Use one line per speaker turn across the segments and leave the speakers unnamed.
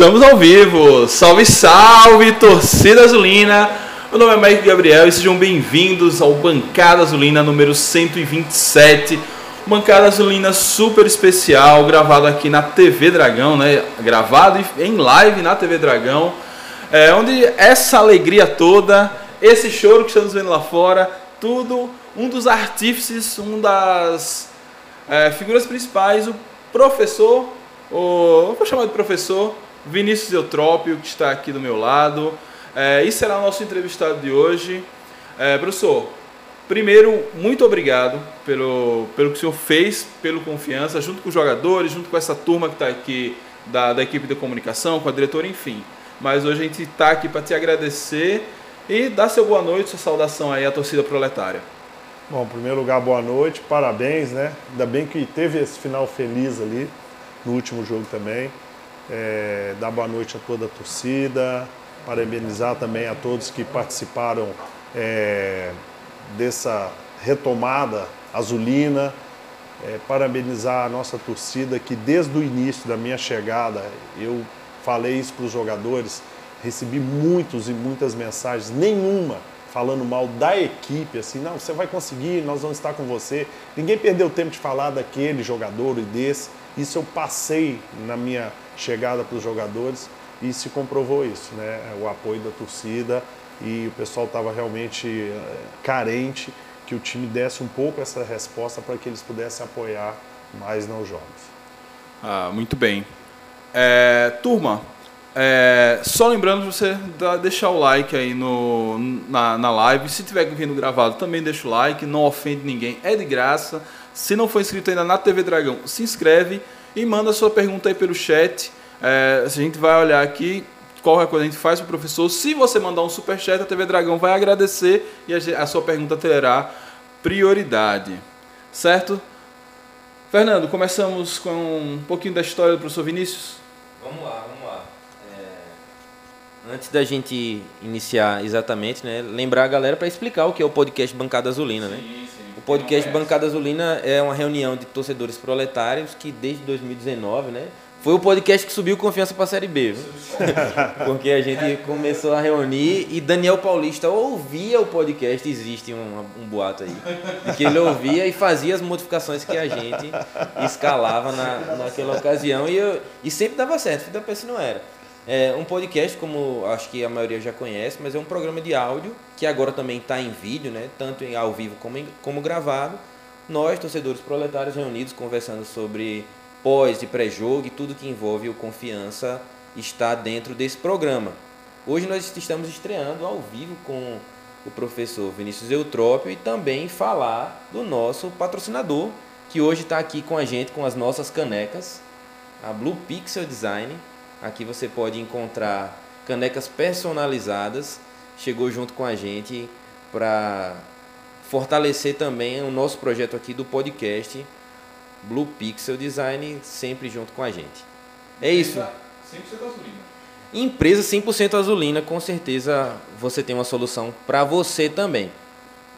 Estamos ao vivo!
Salve, salve, torcida azulina! Meu nome é Mike Gabriel e sejam bem-vindos ao Bancada Azulina número 127. Bancada Azulina super especial, gravado aqui na TV Dragão, né? Gravado em live na TV Dragão, é, onde essa alegria toda, esse choro que estamos vendo lá fora, tudo, um dos artífices, um das é, figuras principais, o professor, o, vou chamar de professor, Vinícius Eutrópio, que está aqui do meu lado. É, e será o nosso entrevistado de hoje. É, professor, primeiro, muito obrigado pelo, pelo que o senhor fez, pelo confiança, junto com os jogadores, junto com essa turma que está aqui da, da equipe de comunicação, com a diretora, enfim. Mas hoje a gente está aqui para te agradecer e dar seu boa noite, sua saudação aí à torcida proletária.
Bom, em primeiro lugar, boa noite, parabéns, né? Ainda bem que teve esse final feliz ali no último jogo também. É, dar boa noite a toda a torcida, parabenizar também a todos que participaram é, dessa retomada azulina, é, parabenizar a nossa torcida que desde o início da minha chegada, eu falei isso para os jogadores, recebi muitos e muitas mensagens, nenhuma falando mal da equipe, assim, não, você vai conseguir, nós vamos estar com você. Ninguém perdeu tempo de falar daquele jogador e desse. Isso eu passei na minha chegada para os jogadores e se comprovou isso, né? O apoio da torcida e o pessoal estava realmente eh, carente que o time desse um pouco essa resposta para que eles pudessem apoiar mais nos jogos.
Ah, muito bem. É, turma, é, só lembrando você deixar o like aí no, na, na live. Se tiver vindo gravado, também deixa o like. Não ofende ninguém, é de graça. Se não for inscrito ainda na TV Dragão, se inscreve e manda sua pergunta aí pelo chat. É, a gente vai olhar aqui qualquer coisa a gente faz para o professor. Se você mandar um super chat, a TV Dragão vai agradecer e a, a sua pergunta terá prioridade. Certo? Fernando, começamos com um pouquinho da história do professor Vinícius.
Vamos lá, vamos lá. É, Antes da gente iniciar exatamente, né, lembrar a galera para explicar o que é o podcast Bancada Azulina, né? O podcast Bancada Azulina é uma reunião de torcedores proletários que desde 2019, né, foi o podcast que subiu confiança para a Série B, viu? porque a gente começou a reunir e Daniel Paulista ouvia o podcast, existe um, um boato aí, de que ele ouvia e fazia as modificações que a gente escalava na, naquela ocasião e, eu, e sempre dava certo, fui da não era. É um podcast, como acho que a maioria já conhece, mas é um programa de áudio que agora também está em vídeo, né? tanto em ao vivo como, em, como gravado. Nós, torcedores proletários reunidos, conversando sobre pós e pré-jogo e tudo que envolve o confiança está dentro desse programa. Hoje nós estamos estreando ao vivo com o professor Vinícius Eutrópio e também falar do nosso patrocinador, que hoje está aqui com a gente com as nossas canecas, a Blue Pixel Design. Aqui você pode encontrar canecas personalizadas. Chegou junto com a gente para fortalecer também o nosso projeto aqui do podcast Blue Pixel Design sempre junto com a gente. É isso. 100% azulina. Empresa 100% azulina, com certeza você tem uma solução para você também.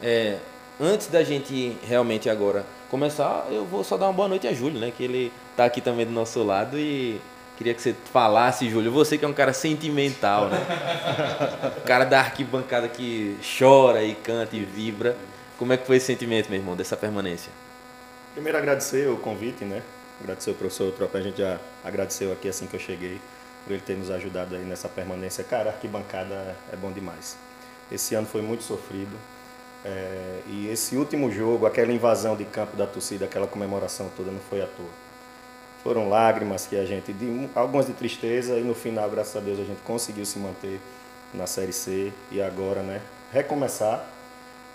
É, antes da gente realmente agora começar, eu vou só dar uma boa noite a Júlio, né? Que ele está aqui também do nosso lado e queria que você falasse, Júlio. Você que é um cara sentimental, né? o cara da arquibancada que chora e canta e vibra. Como é que foi esse sentimento, meu irmão, dessa permanência?
Primeiro agradecer o convite, né? Agradecer o professor Tropa, a gente já agradeceu aqui assim que eu cheguei, por ele ter nos ajudado aí nessa permanência. Cara, arquibancada é bom demais. Esse ano foi muito sofrido. É, e esse último jogo, aquela invasão de campo da torcida, aquela comemoração toda, não foi à toa. Foram lágrimas que a gente, de, algumas de tristeza, e no final, graças a Deus, a gente conseguiu se manter na Série C e agora, né, recomeçar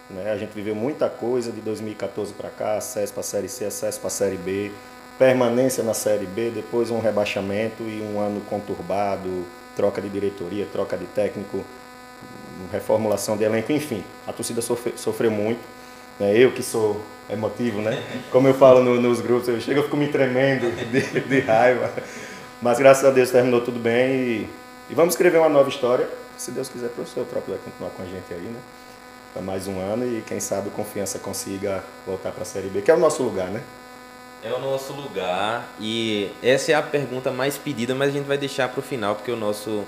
Né? A gente viveu muita coisa de 2014 para cá, acesso para Série C, acesso para Série B, permanência na Série B, depois um rebaixamento e um ano conturbado, troca de diretoria, troca de técnico, reformulação de elenco, enfim. A torcida sofre, sofreu muito. Né? Eu que sou emotivo, né? Como eu falo no, nos grupos, eu chego, eu fico me tremendo de, de, raiva. Mas graças a Deus terminou tudo bem e, e vamos escrever uma nova história. Se Deus quiser, o professor próprio vai continuar com a gente aí, né? Para mais um ano e quem sabe o Confiança consiga voltar para a Série B, que é o nosso lugar, né?
É o nosso lugar e essa é a pergunta mais pedida, mas a gente vai deixar para o final, porque o nosso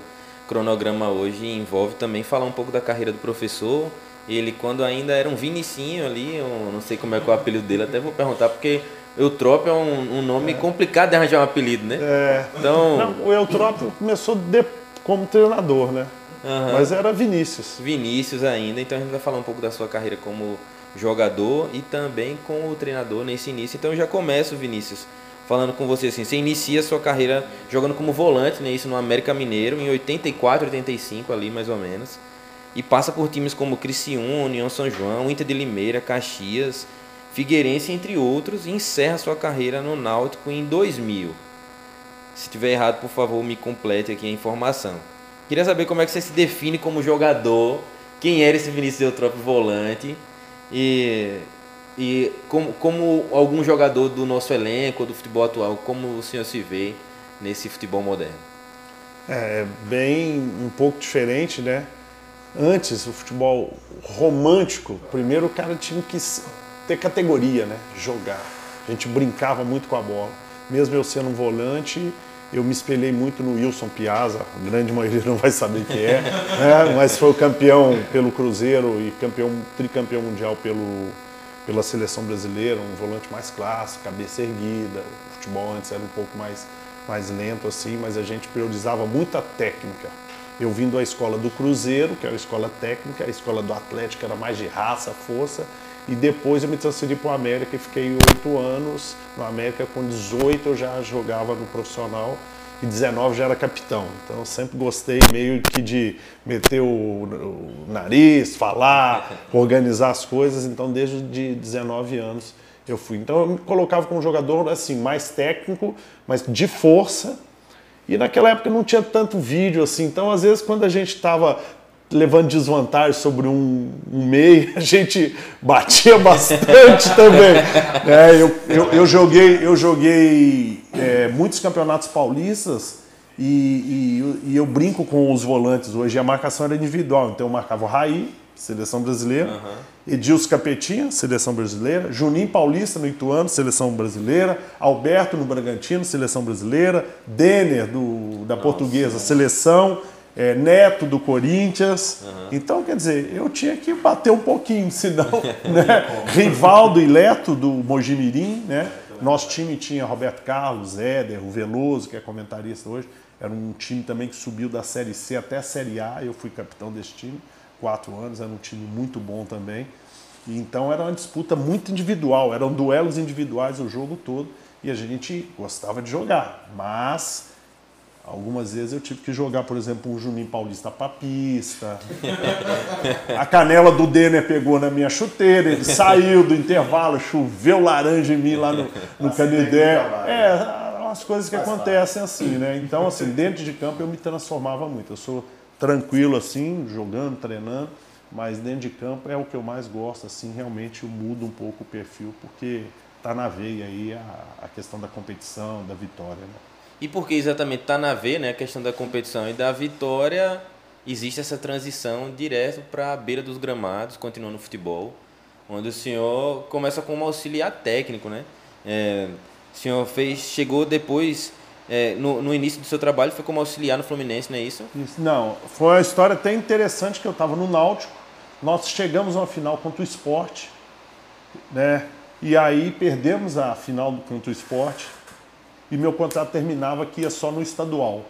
cronograma hoje envolve também falar um pouco da carreira do professor. Ele, quando ainda era um Vinicinho ali, eu não sei como é que é o apelido dele, até vou perguntar, porque Eutrópio é um, um nome é. complicado de arranjar um apelido, né?
É. Então... Não, o Eutrópio começou de, como treinador, né? Uhum. Mas era Vinícius.
Vinícius ainda, então a gente vai falar um pouco da sua carreira como jogador e também com o treinador nesse início. Então eu já começo, Vinícius, falando com você assim, você inicia a sua carreira jogando como volante, né, isso no América Mineiro em 84, 85 ali mais ou menos. E passa por times como Criciúma, União São João, Inter de Limeira, Caxias, Figueirense, entre outros, e encerra sua carreira no Náutico em 2000. Se estiver errado, por favor, me complete aqui a informação. Queria saber como é que você se define como jogador, quem era esse Vinícius Eutrópio volante e, e como, como algum jogador do nosso elenco, do futebol atual, como o senhor se vê nesse futebol moderno?
É bem um pouco diferente, né? Antes, o futebol romântico, primeiro o cara tinha que ter categoria, né? Jogar. A gente brincava muito com a bola. Mesmo eu sendo um volante, eu me espelhei muito no Wilson Piazza, a grande maioria não vai saber quem é, né? mas foi o campeão pelo Cruzeiro e campeão, tricampeão mundial pelo, pela seleção brasileira, um volante mais clássico, cabeça erguida, o futebol antes era um pouco mais, mais lento assim, mas a gente priorizava muita técnica. Eu vim da escola do Cruzeiro, que era a escola técnica, a escola do Atlético era mais de raça, força, e depois eu me transferi para o América e fiquei oito anos no América. Com 18 eu já jogava no profissional e 19 já era capitão. Então eu sempre gostei meio que de meter o, o nariz, falar, organizar as coisas. Então desde de 19 anos eu fui. Então eu me colocava como jogador assim mais técnico, mas de força. E naquela época não tinha tanto vídeo assim. Então às vezes quando a gente estava levando desvantagem sobre um, um meio, a gente batia bastante também. É, eu, eu, eu, joguei, eu joguei é, muitos campeonatos paulistas e, e, e, eu brinco com os volantes hoje. A marcação era individual, então eu marcava o Raí, seleção brasileira, uhum. Edilson Capetinha, seleção brasileira, Juninho Paulista no Ituano, seleção brasileira, Alberto no Bragantino, seleção brasileira, Denner do, da Nossa, Portuguesa, seleção é, neto do Corinthians. Uhum. Então, quer dizer, eu tinha que bater um pouquinho, senão. né? Rivaldo e Leto do Mojimirim, né? Nosso time tinha Roberto Carlos, Éder, o Veloso, que é comentarista hoje. Era um time também que subiu da Série C até a Série A. Eu fui capitão desse time, quatro anos, era um time muito bom também. Então era uma disputa muito individual, eram duelos individuais o jogo todo e a gente gostava de jogar, mas Algumas vezes eu tive que jogar, por exemplo, um Juninho Paulista para pista. A canela do Denner pegou na minha chuteira, ele saiu do intervalo, choveu laranja em mim lá no, no Canidé. É, umas coisas que acontecem assim, né? Então, assim, dentro de campo eu me transformava muito. Eu sou tranquilo assim, jogando, treinando, mas dentro de campo é o que eu mais gosto, assim, realmente eu mudo um pouco o perfil, porque tá na veia aí a, a questão da competição, da vitória, né?
E porque exatamente está na veia, né, a questão da competição e da vitória, existe essa transição direto para a beira dos gramados, continuando no futebol, onde o senhor começa como auxiliar técnico, né? É, o senhor fez, chegou depois, é, no, no início do seu trabalho, foi como auxiliar no Fluminense, não é isso?
não, foi uma história até interessante que eu estava no Náutico, nós chegamos a uma final contra o esporte, né? E aí perdemos a final contra o esporte, e meu contrato terminava que ia só no estadual.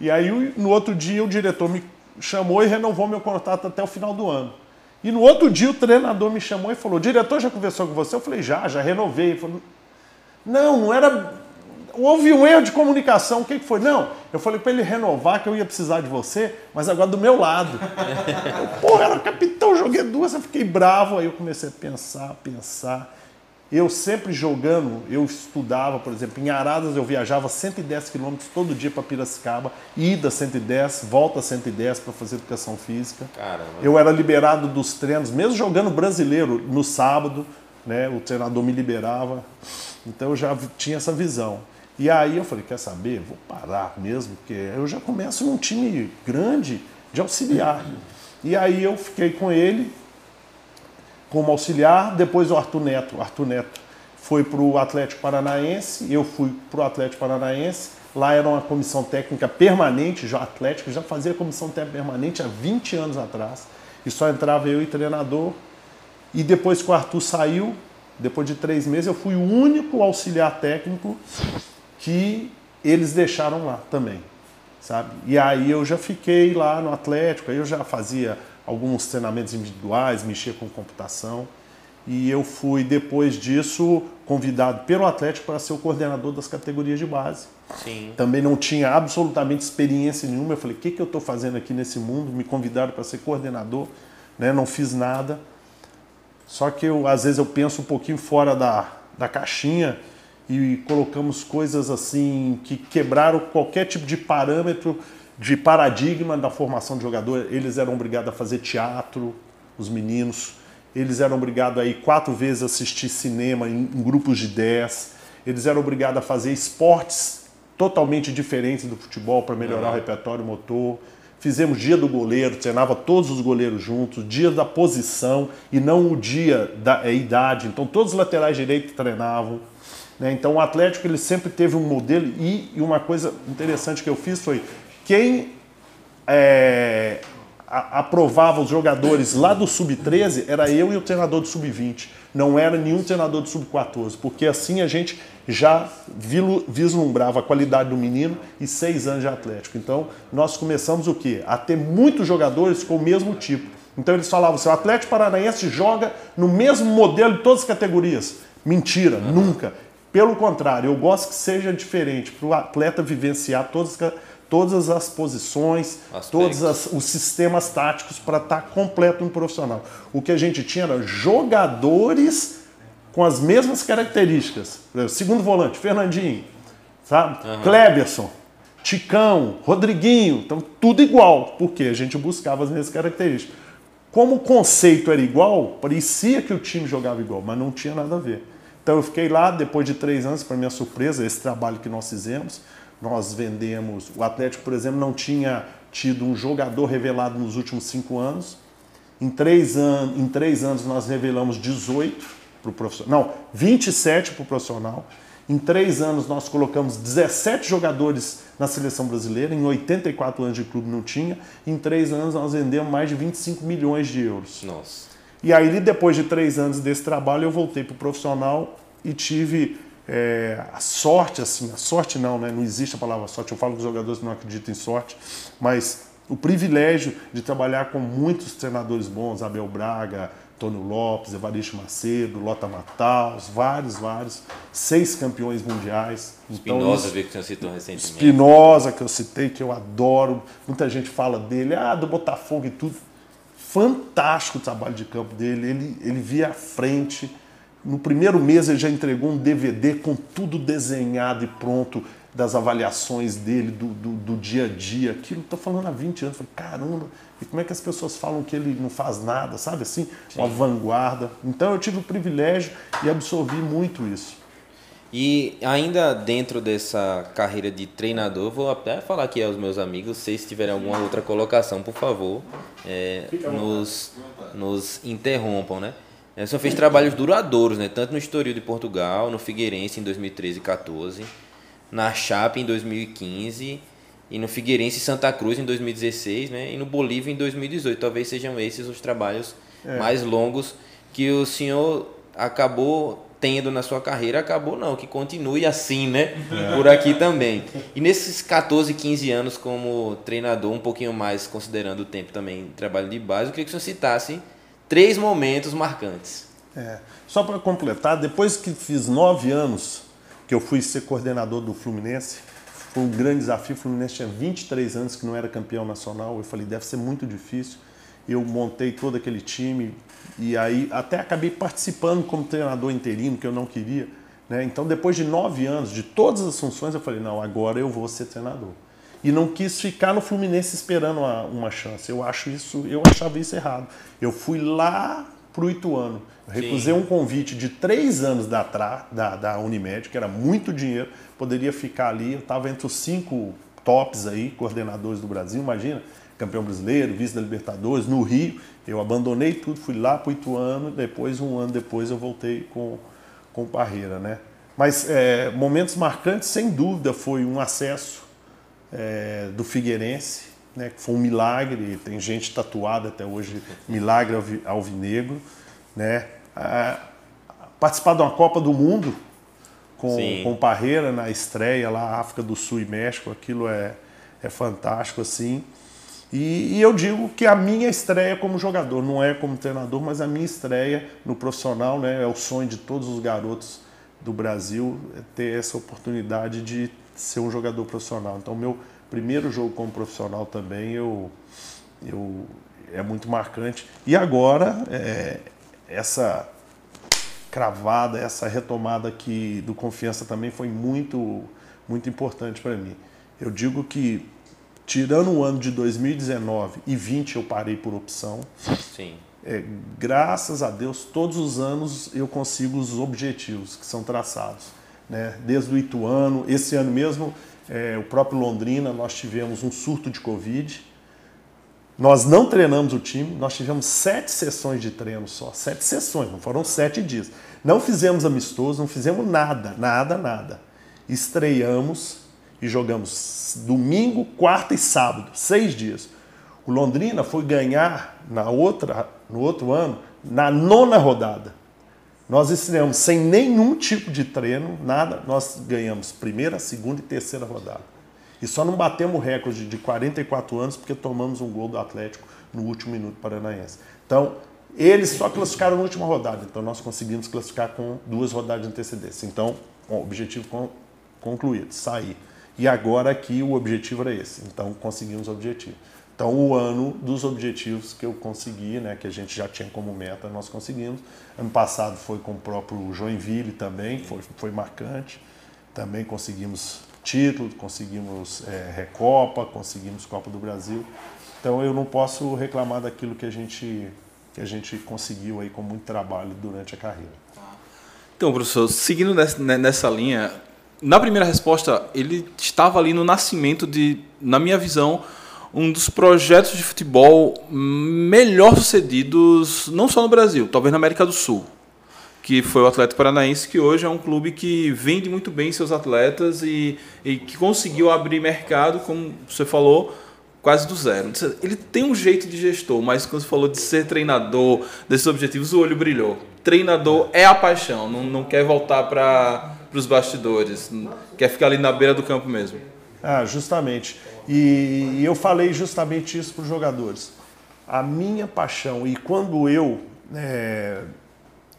E aí no outro dia o diretor me chamou e renovou meu contrato até o final do ano. E no outro dia o treinador me chamou e falou: diretor já conversou com você? Eu falei: já, já renovei. Ele falou: não, não era. Houve um erro de comunicação. O que, que foi? Não, Eu falei para ele renovar que eu ia precisar de você, mas agora do meu lado. eu, Pô, era capitão, joguei duas, eu fiquei bravo. Aí eu comecei a pensar, pensar. Eu sempre jogando, eu estudava, por exemplo, em Aradas eu viajava 110 quilômetros todo dia para Piracicaba, ida 110, volta 110 para fazer educação física.
Caramba.
Eu era liberado dos treinos, mesmo jogando brasileiro no sábado, né? O treinador me liberava. Então eu já tinha essa visão. E aí eu falei, quer saber? Vou parar mesmo, porque eu já começo num time grande de auxiliar. E aí eu fiquei com ele como auxiliar, depois o Arthur Neto. O Arthur Neto foi para o Atlético Paranaense, eu fui para o Atlético Paranaense. Lá era uma comissão técnica permanente, já Atlético, já fazia comissão técnica permanente há 20 anos atrás. E só entrava eu e treinador. E depois que o Arthur saiu, depois de três meses, eu fui o único auxiliar técnico que eles deixaram lá também, sabe? E aí eu já fiquei lá no Atlético, aí eu já fazia alguns treinamentos individuais, mexia com computação. E eu fui, depois disso, convidado pelo Atlético para ser o coordenador das categorias de base.
Sim.
Também não tinha absolutamente experiência nenhuma. Eu falei, o que, que eu estou fazendo aqui nesse mundo? Me convidaram para ser coordenador, né? não fiz nada. Só que eu, às vezes eu penso um pouquinho fora da, da caixinha e colocamos coisas assim que quebraram qualquer tipo de parâmetro, de paradigma da formação de jogador. Eles eram obrigados a fazer teatro, os meninos. Eles eram obrigados a ir quatro vezes assistir cinema em, em grupos de dez. Eles eram obrigados a fazer esportes totalmente diferentes do futebol para melhorar uhum. o repertório motor. Fizemos dia do goleiro, treinava todos os goleiros juntos, dia da posição e não o dia da é, idade. Então todos os laterais direitos treinavam. Né? Então o Atlético ele sempre teve um modelo e, uma coisa interessante que eu fiz foi quem é, a, aprovava os jogadores lá do sub-13 era eu e o treinador do sub-20. Não era nenhum treinador do sub-14, porque assim a gente já vislumbrava a qualidade do menino e seis anos de Atlético. Então nós começamos o quê? A ter muitos jogadores com o mesmo tipo. Então eles falavam assim, o Atlético Paranaense joga no mesmo modelo de todas as categorias. Mentira, uhum. nunca. Pelo contrário, eu gosto que seja diferente, para o atleta vivenciar todas as, todas as posições, Aspectos. todos as, os sistemas táticos para estar tá completo no profissional. O que a gente tinha era jogadores com as mesmas características. Segundo volante, Fernandinho, sabe? Uhum. Kleberson, Ticão, Rodriguinho, então tudo igual, porque a gente buscava as mesmas características. Como o conceito era igual, parecia que o time jogava igual, mas não tinha nada a ver. Então eu fiquei lá, depois de três anos, para minha surpresa, esse trabalho que nós fizemos, nós vendemos. O Atlético, por exemplo, não tinha tido um jogador revelado nos últimos cinco anos. Em três, an em três anos nós revelamos 18 para o profissional. Não, 27 para o profissional. Em três anos nós colocamos 17 jogadores na seleção brasileira, em 84 anos de clube não tinha. Em três anos nós vendemos mais de 25 milhões de euros.
Nossa.
E aí, depois de três anos desse trabalho, eu voltei para o profissional e tive é, a sorte, assim, a sorte não, né? não existe a palavra sorte, eu falo com os jogadores que não acreditam em sorte, mas o privilégio de trabalhar com muitos treinadores bons, Abel Braga, Tônio Lopes, Evaristo Macedo, Lota Mataus, vários, vários, seis campeões mundiais.
Espinosa, então, que você citou recentemente.
Espinosa, que eu citei, que eu adoro. Muita gente fala dele, ah, do Botafogo e tudo fantástico o trabalho de campo dele. Ele, ele via à frente. No primeiro mês ele já entregou um DVD com tudo desenhado e pronto das avaliações dele, do, do, do dia a dia. Aquilo, estou falando há 20 anos. Falei, caramba, e como é que as pessoas falam que ele não faz nada, sabe assim? Sim. Uma vanguarda. Então eu tive o privilégio e absorvi muito isso.
E ainda dentro dessa carreira de treinador, vou até falar aqui aos meus amigos, se tiverem alguma outra colocação, por favor, é, nos, nos interrompam, né? É, o senhor fez trabalhos duradouros, né? Tanto no Estoril de Portugal, no Figueirense em 2013 e 14, na Chape em 2015 e no Figueirense Santa Cruz em 2016, né? E no Bolívia em 2018. Talvez sejam esses os trabalhos é. mais longos que o senhor acabou tendo na sua carreira, acabou não, que continue assim, né? Por aqui também. E nesses 14, 15 anos como treinador, um pouquinho mais considerando o tempo também trabalho de base, eu queria que senhor citasse três momentos marcantes.
É. Só para completar, depois que fiz nove anos que eu fui ser coordenador do Fluminense, Foi um grande desafio. O Fluminense tinha 23 anos que não era campeão nacional. Eu falei, deve ser muito difícil. Eu montei todo aquele time e aí até acabei participando como treinador interino, que eu não queria. Né? Então, depois de nove anos, de todas as funções, eu falei, não, agora eu vou ser treinador. E não quis ficar no Fluminense esperando uma, uma chance. Eu acho isso, eu achava isso errado. Eu fui lá para o Ituano. Recusei Sim. um convite de três anos da, da, da Unimed, que era muito dinheiro, poderia ficar ali. Eu estava entre os cinco tops aí, coordenadores do Brasil, imagina, campeão brasileiro, vice da Libertadores, no Rio. Eu abandonei tudo, fui lá para o Ituano, depois, um ano depois, eu voltei com, com o Parreira, né? Mas é, momentos marcantes, sem dúvida, foi um acesso é, do Figueirense, né, que foi um milagre, tem gente tatuada até hoje, milagre alvinegro, né? Participar de uma Copa do Mundo com, com Parreira na estreia lá, África do Sul e México, aquilo é, é fantástico assim. E, e, eu digo que a minha estreia como jogador, não é como treinador, mas a minha estreia no profissional, né, é o sonho de todos os garotos do Brasil é ter essa oportunidade de ser um jogador profissional. Então, meu primeiro jogo como profissional também eu, eu é muito marcante. E agora é, essa cravada, essa retomada aqui do confiança também foi muito muito importante para mim. Eu digo que tirando o ano de 2019 e 20 eu parei por opção.
Sim.
É, graças a Deus, todos os anos eu consigo os objetivos que são traçados. Né? Desde o Ituano, esse ano mesmo é, o próprio Londrina, nós tivemos um surto de Covid. Nós não treinamos o time, nós tivemos sete sessões de treino só, sete sessões, não foram sete dias. Não fizemos amistoso, não fizemos nada, nada, nada. Estreamos e jogamos domingo, quarta e sábado, seis dias. O Londrina foi ganhar na outra, no outro ano, na nona rodada. Nós estreamos sem nenhum tipo de treino, nada. Nós ganhamos primeira, segunda e terceira rodada. E só não batemos o recorde de 44 anos porque tomamos um gol do Atlético no último minuto paranaense. Então, eles só classificaram na última rodada. Então, nós conseguimos classificar com duas rodadas de antecedência. Então, o objetivo concluído, sair. E agora aqui o objetivo era esse. Então, conseguimos o objetivo. Então, o ano dos objetivos que eu consegui, né, que a gente já tinha como meta, nós conseguimos. Ano passado foi com o próprio Joinville também, foi, foi marcante. Também conseguimos título, conseguimos é, Recopa, conseguimos Copa do Brasil. Então, eu não posso reclamar daquilo que a gente, que a gente conseguiu aí com muito trabalho durante a carreira.
Então, professor, seguindo nessa, né, nessa linha, na primeira resposta, ele estava ali no nascimento de, na minha visão, um dos projetos de futebol melhor sucedidos, não só no Brasil, talvez na América do Sul, que foi o Atlético Paranaense, que hoje é um clube que vende muito bem seus atletas e, e que conseguiu abrir mercado, como você falou, quase do zero. Ele tem um jeito de gestor, mas quando você falou de ser treinador, desses objetivos, o olho brilhou. Treinador é a paixão, não, não quer voltar para os bastidores, quer ficar ali na beira do campo mesmo.
Ah, justamente. E, eu falei justamente isso para os jogadores. A minha paixão, e quando eu é,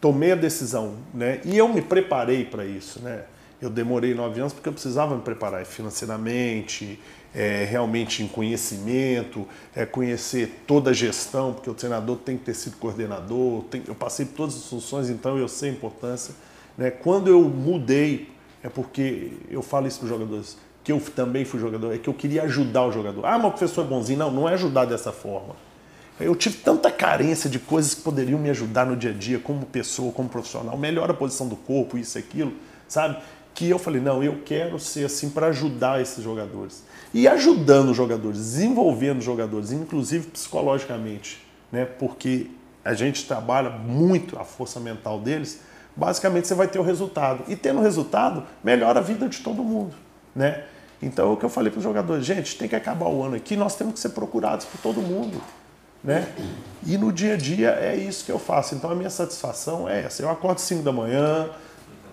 tomei a decisão, né, e eu me preparei para isso, né, eu demorei nove anos porque eu precisava me preparar financeiramente, é, realmente em conhecimento, é, conhecer toda a gestão, porque o treinador tem que ter sido coordenador, tem, eu passei por todas as funções, então eu sei a importância. Né? Quando eu mudei, é porque eu falo isso para os jogadores, que eu também fui jogador, é que eu queria ajudar o jogador. Ah, mas o professor é bonzinho. Não, não é ajudar dessa forma. Eu tive tanta carência de coisas que poderiam me ajudar no dia a dia, como pessoa, como profissional, melhor a posição do corpo, isso aquilo, sabe? Que eu falei, não, eu quero ser assim para ajudar esses jogadores. E ajudando os jogadores, desenvolvendo os jogadores, inclusive psicologicamente, né? Porque a gente trabalha muito a força mental deles, basicamente você vai ter o resultado. E tendo resultado, melhora a vida de todo mundo, né? Então, é o que eu falei para os jogadores, gente, tem que acabar o ano aqui, nós temos que ser procurados por todo mundo. Né? E no dia a dia é isso que eu faço. Então, a minha satisfação é essa. Eu acordo 5 da manhã,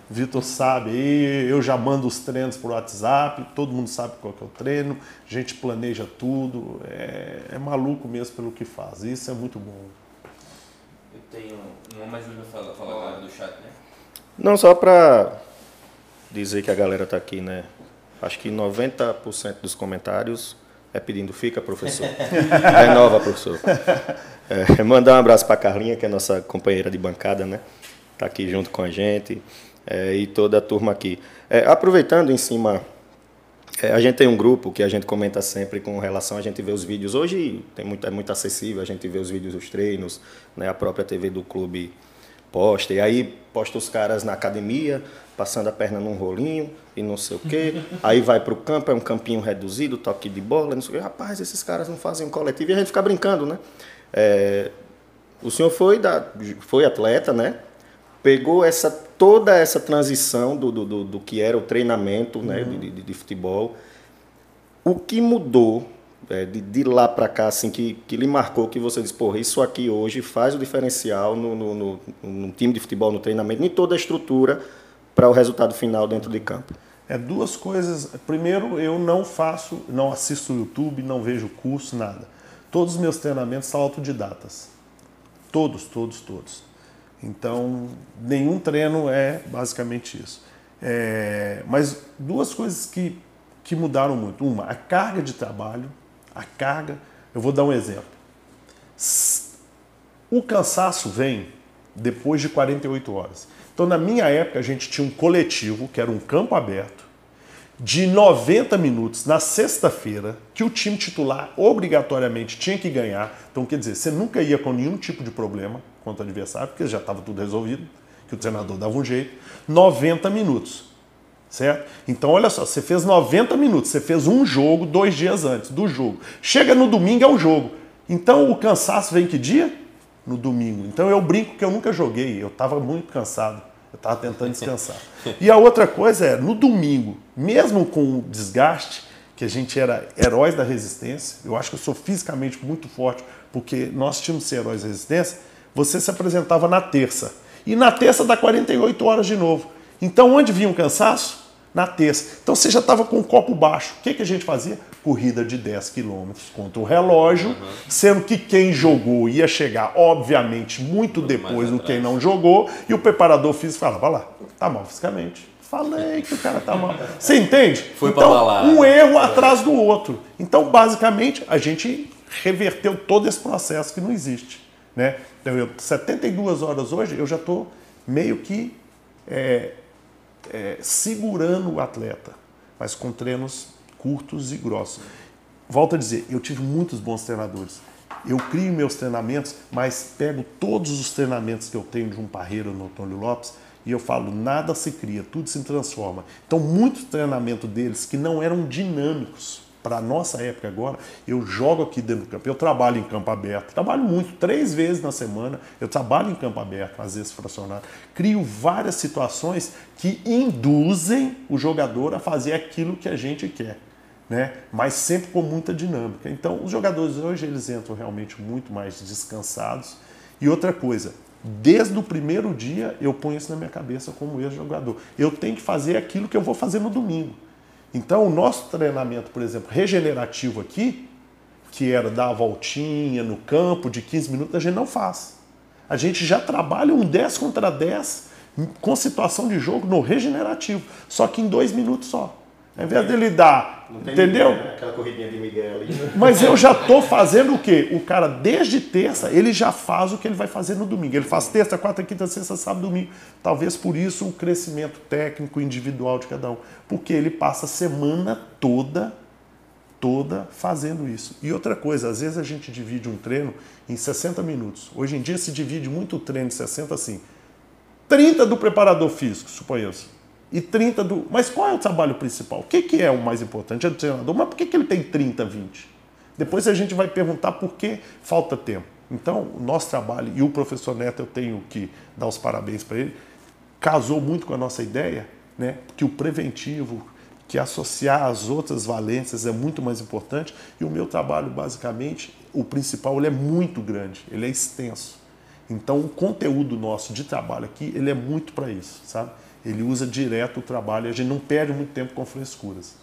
Vitor sabe aí, eu já mando os treinos por WhatsApp, todo mundo sabe qual que é o treino, a gente planeja tudo, é, é maluco mesmo pelo que faz, isso é muito bom.
Uma mais uma fala, fala do chat, né?
Não, só para dizer que a galera tá aqui, né, acho que 90% dos comentários é pedindo fica, professor. Renova, professor. É, mandar um abraço para a Carlinha, que é nossa companheira de bancada, né? Está aqui junto com a gente é, e toda a turma aqui. É, aproveitando em cima, é, a gente tem um grupo que a gente comenta sempre com relação a gente ver os vídeos. Hoje tem muito, é muito acessível, a gente vê os vídeos dos treinos, né? a própria TV do clube posta, e aí posta os caras na academia, passando a perna num rolinho e não sei o quê. Aí vai para o campo, é um campinho reduzido, toque de bola, não sei o quê. Rapaz, esses caras não fazem um coletivo e a gente fica brincando, né? É, o senhor foi, da, foi atleta, né? Pegou essa, toda essa transição do, do, do, do que era o treinamento né? Uhum. De, de, de, futebol. O que mudou é, de, de, lá para cá, assim, que, que lhe marcou, que você disse, porra, isso aqui hoje faz o diferencial no, no, no, no time de futebol, no treinamento, em toda a estrutura para o resultado final dentro de campo?
É duas coisas. Primeiro, eu não faço, não assisto YouTube, não vejo curso, nada. Todos os meus treinamentos são autodidatas. Todos, todos, todos. Então, nenhum treino é basicamente isso. É, mas duas coisas que, que mudaram muito. Uma, a carga de trabalho. A carga. Eu vou dar um exemplo. O cansaço vem depois de 48 horas. Então, na minha época, a gente tinha um coletivo, que era um campo aberto, de 90 minutos na sexta-feira, que o time titular obrigatoriamente tinha que ganhar. Então, quer dizer, você nunca ia com nenhum tipo de problema contra o adversário, porque já estava tudo resolvido, que o treinador dava um jeito. 90 minutos, certo? Então, olha só, você fez 90 minutos, você fez um jogo dois dias antes do jogo. Chega no domingo, é o jogo. Então, o cansaço vem que dia? no domingo. Então eu brinco que eu nunca joguei, eu estava muito cansado. Eu estava tentando descansar. E a outra coisa é, no domingo, mesmo com o desgaste, que a gente era heróis da resistência, eu acho que eu sou fisicamente muito forte, porque nós tínhamos que ser heróis da resistência, você se apresentava na terça. E na terça dá 48 horas de novo. Então onde vinha o cansaço? na terça. Então você já estava com o copo baixo. O que, que a gente fazia? Corrida de 10 quilômetros contra o relógio, uhum. sendo que quem jogou ia chegar, obviamente, muito depois do quem não jogou, e o preparador físico falava, lá, tá mal fisicamente. Falei que o cara tá mal. Você entende?
Foi
então, um erro atrás do outro. Então, basicamente, a gente reverteu todo esse processo que não existe. Né? Então, eu, 72 horas hoje, eu já estou meio que é, é, segurando o atleta, mas com treinos curtos e grossos. Volto a dizer, eu tive muitos bons treinadores. Eu crio meus treinamentos, mas pego todos os treinamentos que eu tenho de um Parreira no Antônio Lopes e eu falo, nada se cria, tudo se transforma. Então, muitos treinamentos deles que não eram dinâmicos, para a nossa época agora, eu jogo aqui dentro do campo. Eu trabalho em campo aberto, trabalho muito, três vezes na semana. Eu trabalho em campo aberto, às vezes fracionado. Crio várias situações que induzem o jogador a fazer aquilo que a gente quer. Né? Mas sempre com muita dinâmica. Então, os jogadores hoje eles entram realmente muito mais descansados. E outra coisa, desde o primeiro dia eu ponho isso na minha cabeça como ex-jogador. Eu tenho que fazer aquilo que eu vou fazer no domingo. Então, o nosso treinamento, por exemplo, regenerativo aqui, que era dar a voltinha no campo de 15 minutos, a gente não faz. A gente já trabalha um 10 contra 10 com situação de jogo no regenerativo, só que em dois minutos só. Ao invés dele dar, entendeu? Miguel,
né? Aquela corridinha de Miguel ali.
Mas eu já estou fazendo o quê? O cara, desde terça, ele já faz o que ele vai fazer no domingo. Ele faz terça, quarta, quinta, sexta, sábado, domingo. Talvez por isso o crescimento técnico individual de cada um. Porque ele passa a semana toda, toda fazendo isso. E outra coisa, às vezes a gente divide um treino em 60 minutos. Hoje em dia se divide muito o treino em 60 assim. 30 do preparador físico, suponhamos e 30 do. Mas qual é o trabalho principal? O que, que é o mais importante? É do treinador. Mas por que, que ele tem 30, 20? Depois a gente vai perguntar por que falta tempo. Então, o nosso trabalho, e o professor Neto, eu tenho que dar os parabéns para ele, casou muito com a nossa ideia, né? que o preventivo, que associar as outras valências é muito mais importante. E o meu trabalho, basicamente, o principal, ele é muito grande, ele é extenso. Então, o conteúdo nosso de trabalho aqui, ele é muito para isso, sabe? Ele usa direto o trabalho, a gente não perde muito tempo com frescuras.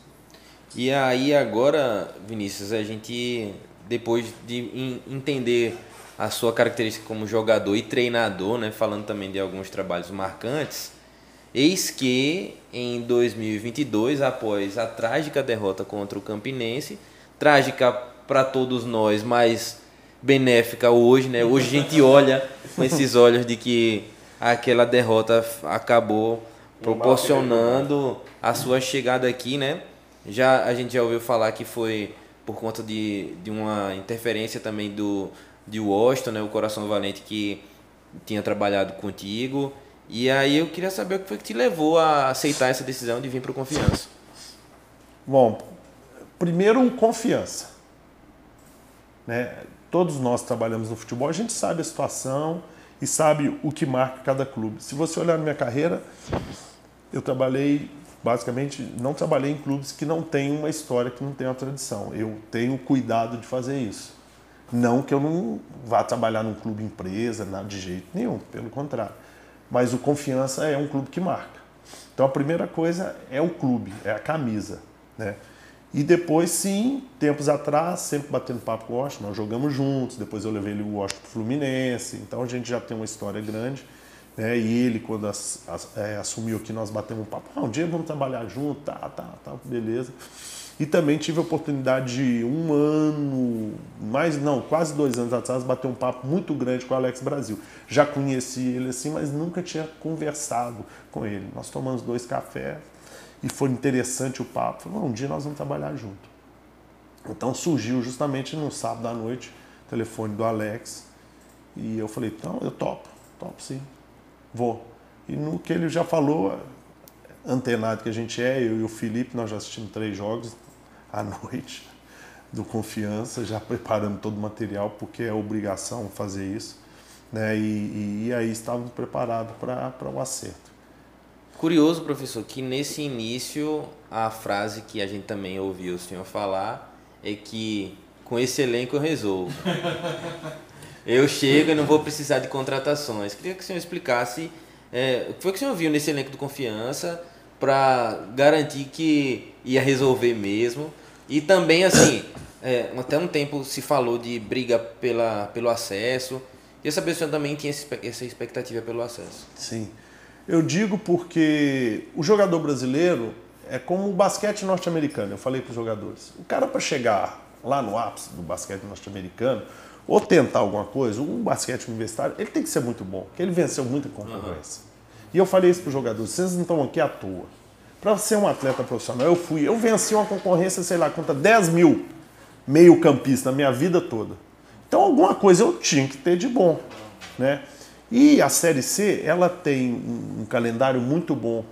E aí agora, Vinícius, a gente depois de entender a sua característica como jogador e treinador, né, falando também de alguns trabalhos marcantes, Eis que em 2022, após a trágica derrota contra o Campinense, trágica para todos nós, mas benéfica hoje, né? Hoje a gente olha com esses olhos de que aquela derrota acabou proporcionando a sua chegada aqui, né? Já a gente já ouviu falar que foi por conta de, de uma interferência também do de Washington, né? O Coração Valente que tinha trabalhado contigo. E aí eu queria saber o que foi que te levou a aceitar essa decisão de vir para o Confiança.
Bom, primeiro confiança. Né? Todos nós trabalhamos no futebol, a gente sabe a situação e sabe o que marca cada clube. Se você olhar na minha carreira, eu trabalhei basicamente não trabalhei em clubes que não têm uma história, que não têm uma tradição. Eu tenho cuidado de fazer isso. Não que eu não vá trabalhar num clube empresa, nada de jeito nenhum, pelo contrário. Mas o Confiança é um clube que marca. Então a primeira coisa é o clube, é a camisa, né? E depois, sim, tempos atrás, sempre batendo papo com o Washington, nós jogamos juntos, depois eu levei ele o Washington Fluminense, então a gente já tem uma história grande. Né? E ele, quando as, as, é, assumiu que nós batemos um papo, ah, um dia vamos trabalhar junto, tá, tá, tá, beleza. E também tive a oportunidade de um ano, mais não, quase dois anos atrás, bater um papo muito grande com o Alex Brasil. Já conheci ele assim, mas nunca tinha conversado com ele. Nós tomamos dois cafés, e foi interessante o papo. Falei, um dia nós vamos trabalhar junto. Então surgiu justamente no sábado à noite o telefone do Alex e eu falei, então eu topo, topo sim, vou. E no que ele já falou, antenado que a gente é, eu e o Felipe, nós já assistimos três jogos à noite do Confiança, já preparando todo o material, porque é obrigação fazer isso. Né? E, e, e aí estávamos preparados para o acerto.
Curioso, professor, que nesse início a frase que a gente também ouviu o senhor falar é que com esse elenco eu resolvo. eu chego e não vou precisar de contratações. Queria que o senhor explicasse é, o que foi que o senhor viu nesse elenco de confiança para garantir que ia resolver mesmo. E também, assim, é, até um tempo se falou de briga pela, pelo acesso. E essa pessoa também tinha essa expectativa pelo acesso.
Sim. Eu digo porque o jogador brasileiro é como o basquete norte-americano. Eu falei para os jogadores: o cara, para chegar lá no ápice do basquete norte-americano, ou tentar alguma coisa, um basquete universitário, ele tem que ser muito bom, porque ele venceu muita concorrência. Uhum. E eu falei isso para os jogadores: vocês não estão aqui à toa. Para ser um atleta profissional, eu fui, eu venci uma concorrência, sei lá, contra 10 mil meio-campistas na minha vida toda. Então, alguma coisa eu tinha que ter de bom, né? E a Série C, ela tem um, calendário muito bom,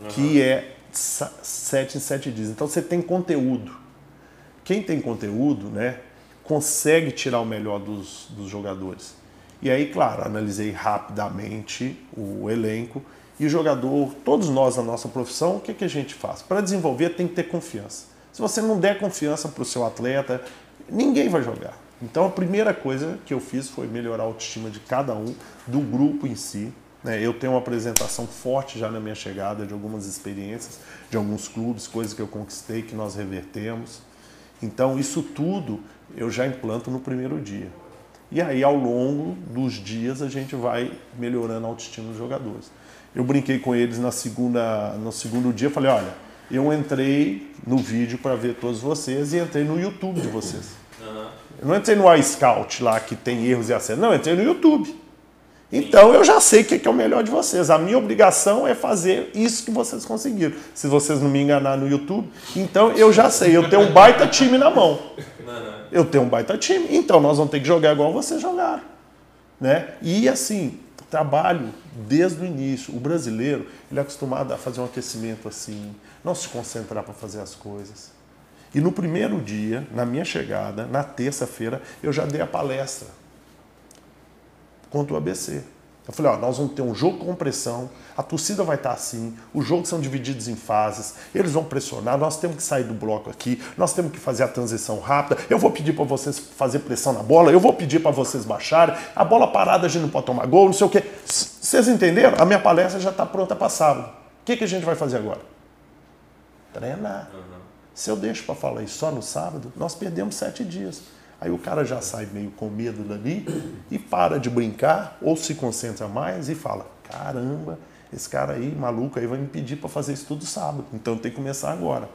uhum. que é sete em sete dias. Então você tem conteúdo. Quem tem conteúdo, né, consegue tirar o melhor dos, dos jogadores. E aí, claro, analisei rapidamente o elenco e o jogador, todos nós na nossa profissão, o que, que a gente faz? Para desenvolver tem que ter confiança. Se você não der confiança para o seu atleta, ninguém vai jogar. Então a primeira coisa que eu fiz foi melhorar a autoestima de cada um, do grupo em si. Né? Eu tenho uma apresentação forte já na minha chegada de algumas experiências, de alguns clubes, coisas que eu conquistei, que nós revertemos. Então isso tudo eu já implanto no primeiro dia. E aí ao longo dos dias a gente vai melhorando a autoestima dos jogadores. Eu brinquei com eles na segunda, no segundo dia, falei, olha, eu entrei no vídeo para ver todos vocês e entrei no YouTube de vocês. Eu não entrei no iScout lá que tem erros e acertos. Não, eu entrei no YouTube. Então eu já sei o que é o melhor de vocês. A minha obrigação é fazer isso que vocês conseguiram. Se vocês não me enganar no YouTube, então eu já sei. Eu tenho um baita time na mão. Eu tenho um baita time. Então nós vamos ter que jogar igual vocês jogaram. Né? E assim, trabalho desde o início. O brasileiro ele é acostumado a fazer um aquecimento assim, não se concentrar para fazer as coisas. E no primeiro dia, na minha chegada, na terça-feira, eu já dei a palestra contra o ABC. Eu falei, ó, nós vamos ter um jogo com pressão, a torcida vai estar assim, os jogos são divididos em fases, eles vão pressionar, nós temos que sair do bloco aqui, nós temos que fazer a transição rápida, eu vou pedir para vocês fazer pressão na bola, eu vou pedir para vocês baixarem, a bola parada a gente não pode tomar gol, não sei o quê. Vocês entenderam? A minha palestra já está pronta para sábado. O que, que a gente vai fazer agora? Treinar. Se eu deixo para falar isso só no sábado, nós perdemos sete dias. Aí o cara já sai meio com medo dali e para de brincar ou se concentra mais e fala: caramba, esse cara aí, maluco, aí vai me pedir para fazer isso tudo sábado. Então tem que começar agora.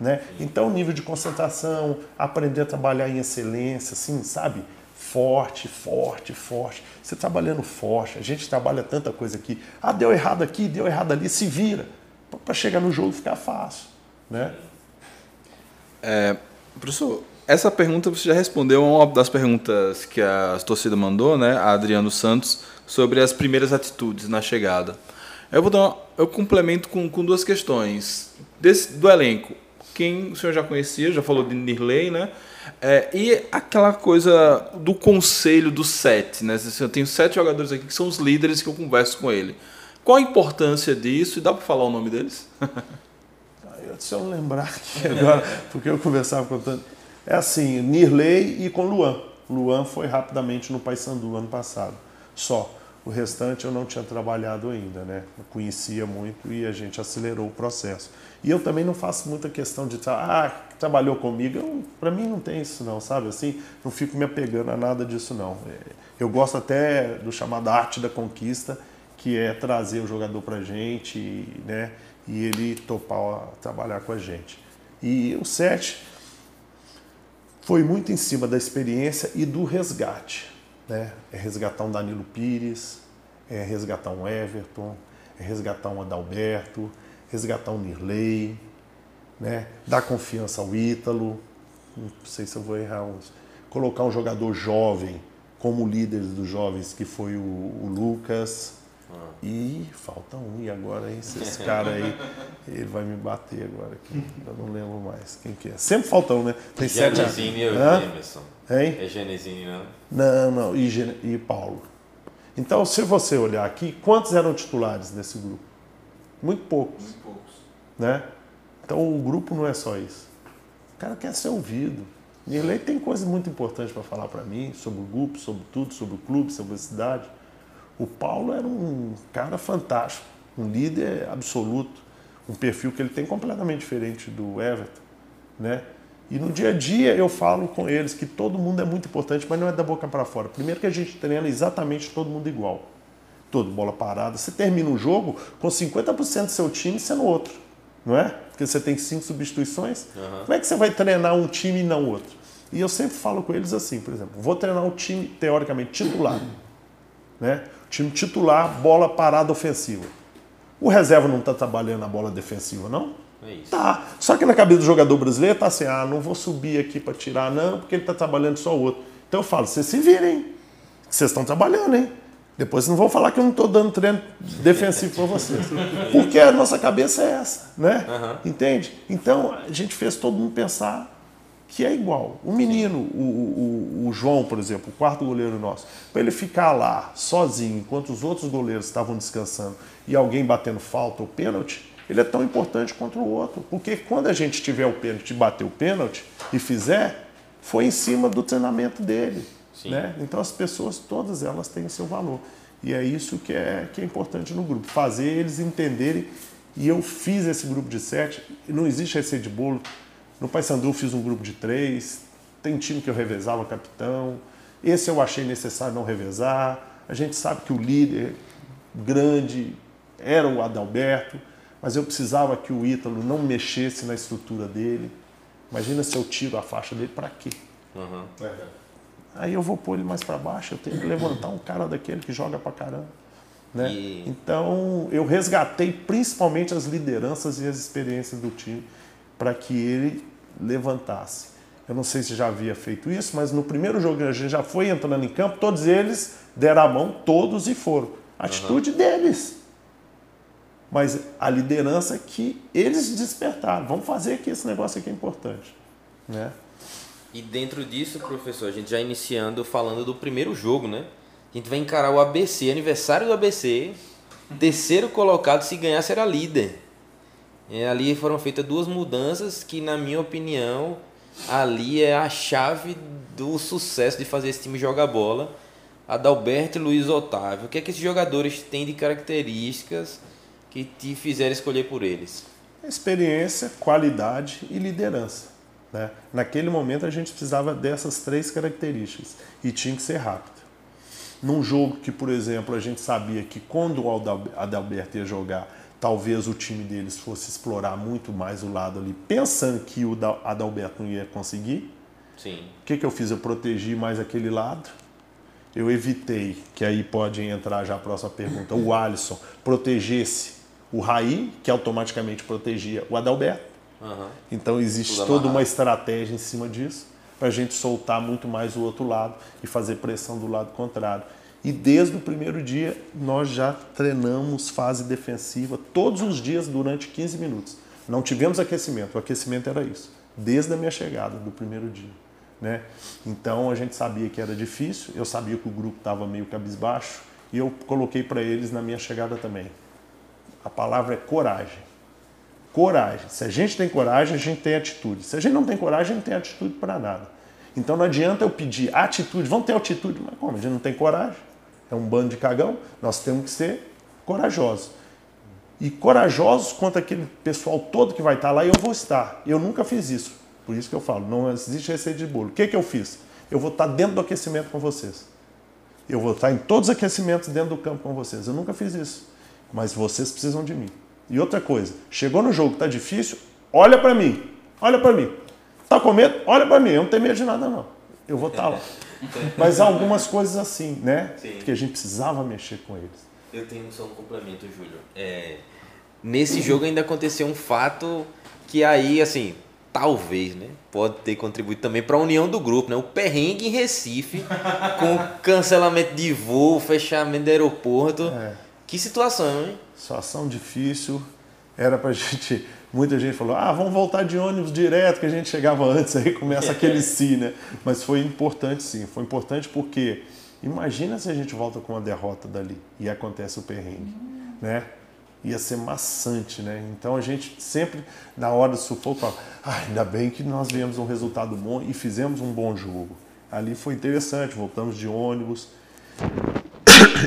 Né? Então, nível de concentração, aprender a trabalhar em excelência, assim, sabe? Forte, forte, forte. Você trabalhando forte, a gente trabalha tanta coisa aqui. Ah, deu errado aqui, deu errado ali, se vira. Para chegar no jogo ficar fácil. Né?
É, professor, essa pergunta você já respondeu uma das perguntas que a torcida mandou, né? A Adriano Santos, sobre as primeiras atitudes na chegada. Eu vou dar uma, eu complemento com, com duas questões. Desse, do elenco, quem o senhor já conhecia, já falou de Nirley, né? É, e aquela coisa do conselho do sete, né? Eu tenho sete jogadores aqui que são os líderes que eu converso com ele. Qual a importância disso? E dá para falar o nome deles?
Se eu lembrar aqui agora, porque eu conversava com tanto. É assim, Nirley e com Luan. Luan foi rapidamente no Paysandu ano passado. Só. O restante eu não tinha trabalhado ainda, né? Eu conhecia muito e a gente acelerou o processo. E eu também não faço muita questão de, ah, trabalhou comigo. Para mim não tem isso não, sabe? Assim, não fico me apegando a nada disso não. É, eu gosto até do chamado arte da conquista, que é trazer o jogador para gente, né? E ele topar trabalhar com a gente. E o 7 foi muito em cima da experiência e do resgate né? É resgatar um Danilo Pires, é resgatar um Everton, é resgatar um Adalberto, resgatar um Nirley, né? dar confiança ao Ítalo, não sei se eu vou errar uns. Colocar um jogador jovem como líder dos jovens, que foi o, o Lucas. Ah. E falta um, e agora esse, esse cara aí, ele vai me bater agora aqui. Eu não lembro mais quem que é. Sempre falta um, né?
Tem sete. Genezinho e o Emerson.
Hein?
É Genezinho, não?
Não, não, e, e Paulo. Então, se você olhar aqui, quantos eram titulares nesse grupo? Muito poucos.
Muito poucos.
Né? Então, o grupo não é só isso. O cara quer ser ouvido. Nirley tem coisas muito importantes para falar para mim, sobre o grupo, sobre tudo, sobre o clube, sobre a cidade. O Paulo era um cara fantástico, um líder absoluto, um perfil que ele tem completamente diferente do Everton, né? E no dia a dia eu falo com eles que todo mundo é muito importante, mas não é da boca para fora. Primeiro que a gente treina exatamente todo mundo igual. Todo bola parada. Você termina um jogo com 50% do seu time sendo outro, não é? Porque você tem cinco substituições. Uhum. Como é que você vai treinar um time e não outro? E eu sempre falo com eles assim, por exemplo, vou treinar o time teoricamente titular, né? Time titular, bola parada ofensiva. O reserva não está trabalhando a bola defensiva, não?
É isso.
Tá. Só que na cabeça do jogador brasileiro tá assim, ah, não vou subir aqui para tirar, não, porque ele está trabalhando só o outro. Então eu falo, vocês se virem, vocês estão trabalhando, hein? Depois não vão falar que eu não estou dando treino defensivo para vocês. Porque a nossa cabeça é essa, né? Uhum. Entende? Então a gente fez todo mundo pensar que é igual. O menino, o, o, o, João, por exemplo, o quarto goleiro nosso, para ele ficar lá sozinho, enquanto os outros goleiros estavam descansando e alguém batendo falta ou pênalti, ele é tão importante quanto o outro. Porque quando a gente tiver o pênalti bater o pênalti e fizer, foi em cima do treinamento dele. Né? Então as pessoas, todas elas têm seu valor. E é isso que é, que é importante no grupo, fazer eles entenderem. E eu fiz esse grupo de sete, não existe receita de bolo no Paysandu fiz um grupo de três, tem time que eu revezava capitão. Esse eu achei necessário não revezar. A gente sabe que o líder grande era o Adalberto, mas eu precisava que o Ítalo não mexesse na estrutura dele. Imagina se eu tiro a faixa dele, para quê?
Uhum.
É. Aí eu vou pôr ele mais para baixo, eu tenho que levantar um cara daquele que joga para caramba. Né? E... Então eu resgatei principalmente as lideranças e as experiências do time para que ele levantasse. Eu não sei se já havia feito isso, mas no primeiro jogo que a gente já foi entrando em campo, todos eles deram a mão, todos e foram. A atitude uhum. deles. Mas a liderança é que eles despertaram. Vamos fazer que esse negócio aqui é importante. Né?
E dentro disso, professor, a gente já iniciando falando do primeiro jogo, né? A gente vai encarar o ABC, aniversário do ABC, terceiro colocado, se ganhar será líder. É, ali foram feitas duas mudanças que, na minha opinião, ali é a chave do sucesso de fazer esse time jogar bola. Adalberto e Luiz Otávio. O que é que esses jogadores têm de características que te fizeram escolher por eles?
Experiência, qualidade e liderança. Né? Naquele momento a gente precisava dessas três características e tinha que ser rápido. Num jogo que, por exemplo, a gente sabia que quando o Adalberto ia jogar, talvez o time deles fosse explorar muito mais o lado ali, pensando que o Adalberto não ia conseguir.
Sim.
O que, que eu fiz? Eu protegi mais aquele lado. Eu evitei, que aí pode entrar já a próxima pergunta, o Alisson protegesse o Raí, que automaticamente protegia o Adalberto.
Uhum.
Então existe toda uma estratégia em cima disso para a gente soltar muito mais o outro lado e fazer pressão do lado contrário. E desde o primeiro dia nós já treinamos fase defensiva todos os dias durante 15 minutos. Não tivemos aquecimento, o aquecimento era isso, desde a minha chegada do primeiro dia. Né? Então a gente sabia que era difícil, eu sabia que o grupo estava meio cabisbaixo e eu coloquei para eles na minha chegada também. A palavra é coragem. Coragem. Se a gente tem coragem, a gente tem atitude. Se a gente não tem coragem, a gente tem atitude para nada. Então não adianta eu pedir atitude, vamos ter atitude, mas como? A gente não tem coragem. É um bando de cagão. Nós temos que ser corajosos. E corajosos contra aquele pessoal todo que vai estar lá, eu vou estar. Eu nunca fiz isso. Por isso que eu falo, não existe receita de bolo. O que, que eu fiz? Eu vou estar dentro do aquecimento com vocês. Eu vou estar em todos os aquecimentos dentro do campo com vocês. Eu nunca fiz isso. Mas vocês precisam de mim. E outra coisa, chegou no jogo, tá difícil, olha para mim. Olha para mim. Tá com medo? Olha para mim. Eu não tenho medo de nada não. Eu vou estar lá. Mas há algumas coisas assim, né? Sim. Que a gente precisava mexer com eles.
Eu tenho só um complemento, Júlio. É, nesse jogo ainda aconteceu um fato que aí, assim, talvez, né, pode ter contribuído também para a união do grupo, né? O perrengue em Recife, com cancelamento de voo, fechamento do aeroporto. É. Que situação, hein?
Situação difícil. Era pra gente. Muita gente falou: ah, vamos voltar de ônibus direto, que a gente chegava antes, aí começa aquele si, né? Mas foi importante sim. Foi importante porque imagina se a gente volta com uma derrota dali e acontece o perrengue, né? Ia ser maçante, né? Então a gente sempre, na hora do sufoco, fala: ah, ainda bem que nós viemos um resultado bom e fizemos um bom jogo. Ali foi interessante, voltamos de ônibus.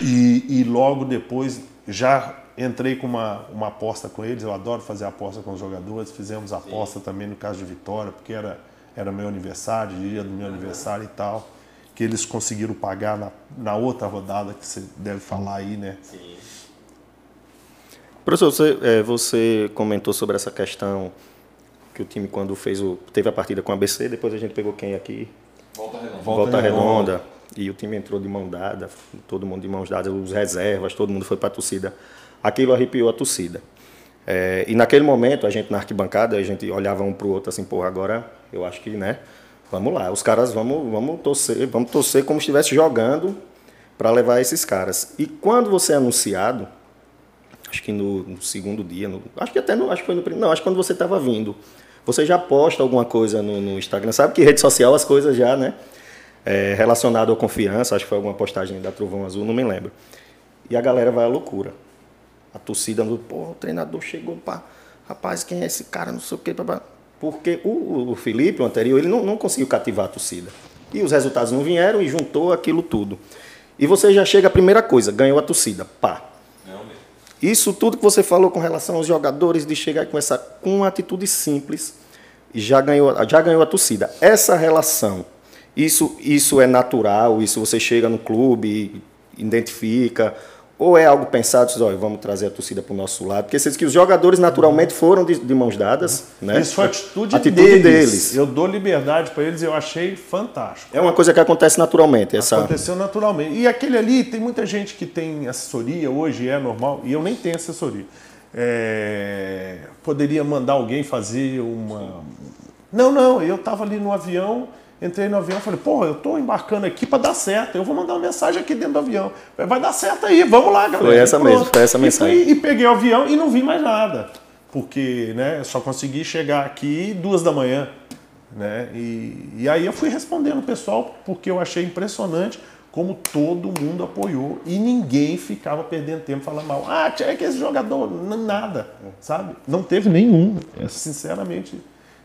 E, e, logo depois já entrei com uma, uma aposta com eles. Eu adoro fazer aposta com os jogadores. Fizemos aposta Sim. também no caso de Vitória, porque era, era meu aniversário, dia do meu uhum. aniversário e tal. Que eles conseguiram pagar na, na outra rodada que você deve falar aí, né?
Sim.
Professor, você, é, você comentou sobre essa questão que o time, quando fez o, teve a partida com a ABC, depois a gente pegou quem aqui?
Volta Redonda.
Volta, Volta Redonda. Redonda e o time entrou de mão dada, todo mundo de mãos dadas, os reservas, todo mundo foi para a torcida. Aquilo arrepiou a torcida. É, e naquele momento, a gente na arquibancada, a gente olhava um para o outro assim, pô, agora eu acho que, né, vamos lá, os caras vamos, vamos torcer, vamos torcer como se estivesse jogando para levar esses caras. E quando você é anunciado, acho que no, no segundo dia, no, acho que até no, acho que foi no não, acho que quando você estava vindo, você já posta alguma coisa no, no Instagram, sabe que rede social as coisas já, né? é, relacionado à confiança, acho que foi alguma postagem da Trovão Azul, não me lembro. E a galera vai à loucura. A torcida, pô, o treinador chegou, pá, rapaz, quem é esse cara, não sei o quê, pá, porque o, o Felipe, o anterior, ele não, não conseguiu cativar a torcida. E os resultados não vieram e juntou aquilo tudo. E você já chega a primeira coisa, ganhou a torcida, pá. Isso tudo que você falou com relação aos jogadores, de chegar com essa com uma atitude simples, já ganhou, já ganhou a torcida. Essa relação isso, isso é natural, isso você chega no clube, identifica, ou é algo pensado, diz, olha, vamos trazer a torcida para o nosso lado, porque vocês que os jogadores naturalmente foram de, de mãos dadas, né?
Isso foi a atitude, atitude deles. deles. Eu dou liberdade para eles, eu achei fantástico.
É uma coisa que acontece naturalmente. Essa...
Aconteceu naturalmente. E aquele ali, tem muita gente que tem assessoria hoje, é normal, e eu nem tenho assessoria. É... Poderia mandar alguém fazer uma. Não, não, eu estava ali no avião Entrei no avião e falei, pô, eu tô embarcando aqui para dar certo. Eu vou mandar uma mensagem aqui dentro do avião. Vai dar certo aí, vamos lá, galera.
Foi essa mesmo, foi essa mensagem.
E, fui, e, peguei o avião e não vi mais nada. Porque né, só consegui chegar aqui duas da manhã. Né? E, e aí eu fui respondendo o pessoal, porque eu achei impressionante como todo mundo apoiou e ninguém ficava perdendo tempo falando mal. Ah, tinha que esse jogador, nada, sabe? Não teve nenhum, é, sinceramente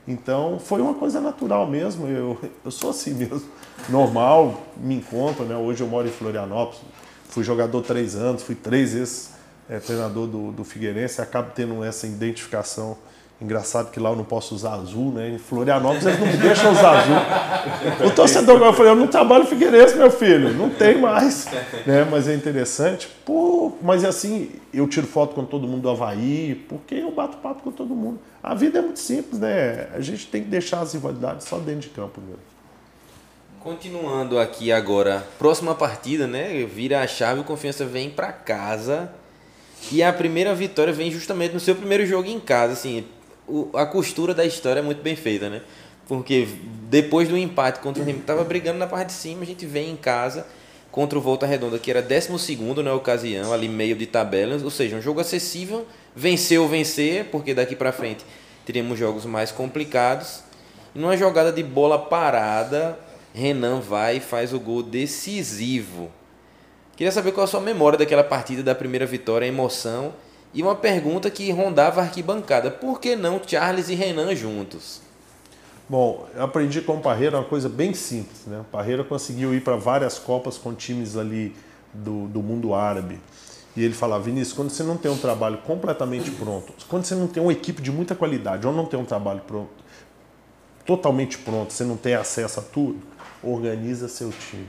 então foi uma coisa natural mesmo. Eu, eu sou assim mesmo, normal, me encontro. Né? Hoje eu moro em Florianópolis, fui jogador três anos, fui três vezes é, treinador do, do Figueirense, acabo tendo essa identificação Engraçado que lá eu não posso usar azul, né? Em Florianópolis eles não me deixam usar azul. O torcedor, eu falei, eu não trabalho Figueirense, meu filho, não tem mais. Né? Mas é interessante. Pô, mas assim, eu tiro foto com todo mundo do Havaí, porque eu bato papo com todo mundo. A vida é muito simples, né? A gente tem que deixar as rivalidades só dentro de campo mesmo.
Continuando aqui agora, próxima partida, né? Vira a chave, o Confiança vem para casa. E a primeira vitória vem justamente no seu primeiro jogo em casa, assim, o, a costura da história é muito bem feita, né? Porque depois do empate contra o que estava brigando na parte de cima, a gente vem em casa contra o Volta Redonda, que era 12 na ocasião, ali meio de tabela, ou seja, um jogo acessível, venceu vencer, porque daqui para frente teríamos jogos mais complicados. E numa jogada de bola parada, Renan vai e faz o gol decisivo. Queria saber qual a sua memória daquela partida, da primeira vitória, a emoção e uma pergunta que rondava a arquibancada: por que não Charles e Renan juntos?
Bom, eu aprendi com o Parreira uma coisa bem simples. Né? O Parreira conseguiu ir para várias Copas com times ali do, do mundo árabe. E ele falava, Vinícius, quando você não tem um trabalho completamente pronto, quando você não tem uma equipe de muita qualidade, ou não tem um trabalho pronto, totalmente pronto, você não tem acesso a tudo, organiza seu time.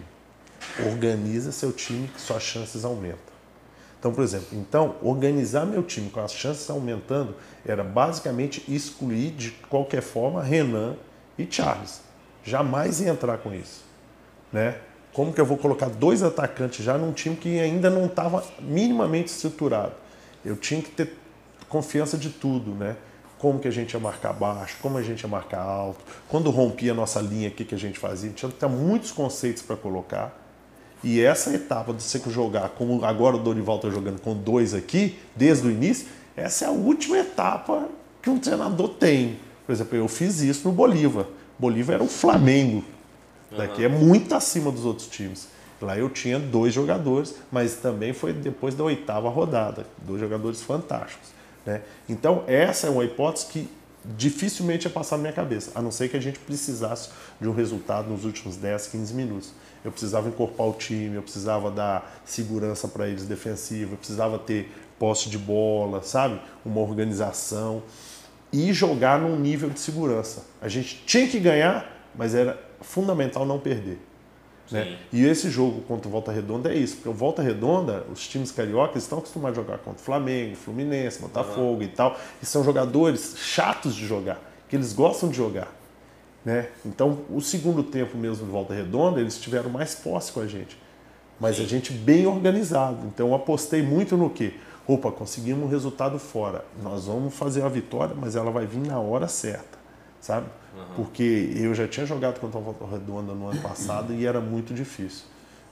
Organiza seu time que suas chances aumentam. Então, por exemplo, então organizar meu time com as chances aumentando era basicamente excluir de qualquer forma Renan e Charles. Jamais ia entrar com isso, né? Como que eu vou colocar dois atacantes já num time que ainda não estava minimamente estruturado? Eu tinha que ter confiança de tudo, né? Como que a gente ia marcar baixo, como a gente ia marcar alto, quando rompia a nossa linha, o que, que a gente fazia. Tinha muitos conceitos para colocar e essa etapa de você jogar, como agora o Dorival está jogando com dois aqui, desde o início, essa é a última etapa que um treinador tem. Por exemplo, eu fiz isso no Bolívar. Bolívar era o Flamengo. Daqui é muito acima dos outros times. Lá eu tinha dois jogadores, mas também foi depois da oitava rodada. Dois jogadores fantásticos. Né? Então, essa é uma hipótese que dificilmente ia passar na minha cabeça, a não ser que a gente precisasse de um resultado nos últimos 10, 15 minutos eu precisava encorpar o time, eu precisava dar segurança para eles defensiva, eu precisava ter posse de bola, sabe? Uma organização e jogar num nível de segurança. A gente tinha que ganhar, mas era fundamental não perder. Né? E esse jogo contra o Volta Redonda é isso, porque o Volta Redonda, os times cariocas estão acostumados a jogar contra o Flamengo, Fluminense, Botafogo uhum. e tal, e são jogadores chatos de jogar, que eles gostam de jogar. Né? Então, o segundo tempo mesmo de Volta Redonda, eles tiveram mais posse com a gente. Mas Sim. a gente bem organizado. Então, eu apostei muito no que? Opa, conseguimos um resultado fora. Nós vamos fazer a vitória, mas ela vai vir na hora certa, sabe? Uhum. Porque eu já tinha jogado contra a Volta Redonda no ano passado e era muito difícil.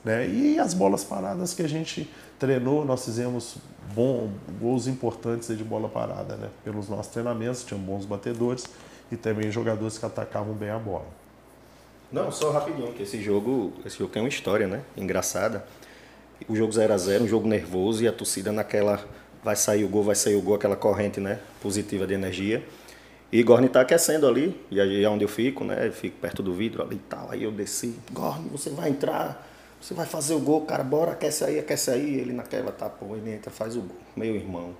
Né? E as bolas paradas que a gente treinou, nós fizemos bom, gols importantes de bola parada, né? Pelos nossos treinamentos, tinham bons batedores e também jogadores que atacavam bem a bola.
Não, só rapidinho, que esse jogo, esse jogo tem uma história, né? Engraçada. O jogo 0 a 0 um jogo nervoso e a torcida naquela vai sair o gol, vai sair o gol, aquela corrente, né, positiva de energia. E Gorni tá aquecendo ali, e aí é onde eu fico, né? Eu fico perto do vidro ali e tal. Aí eu desci, Gorni, você vai entrar, você vai fazer o gol, cara, bora, aquece aí, aquece aí. Ele naquela tá, pô, ele entra, faz o gol. Meu irmão,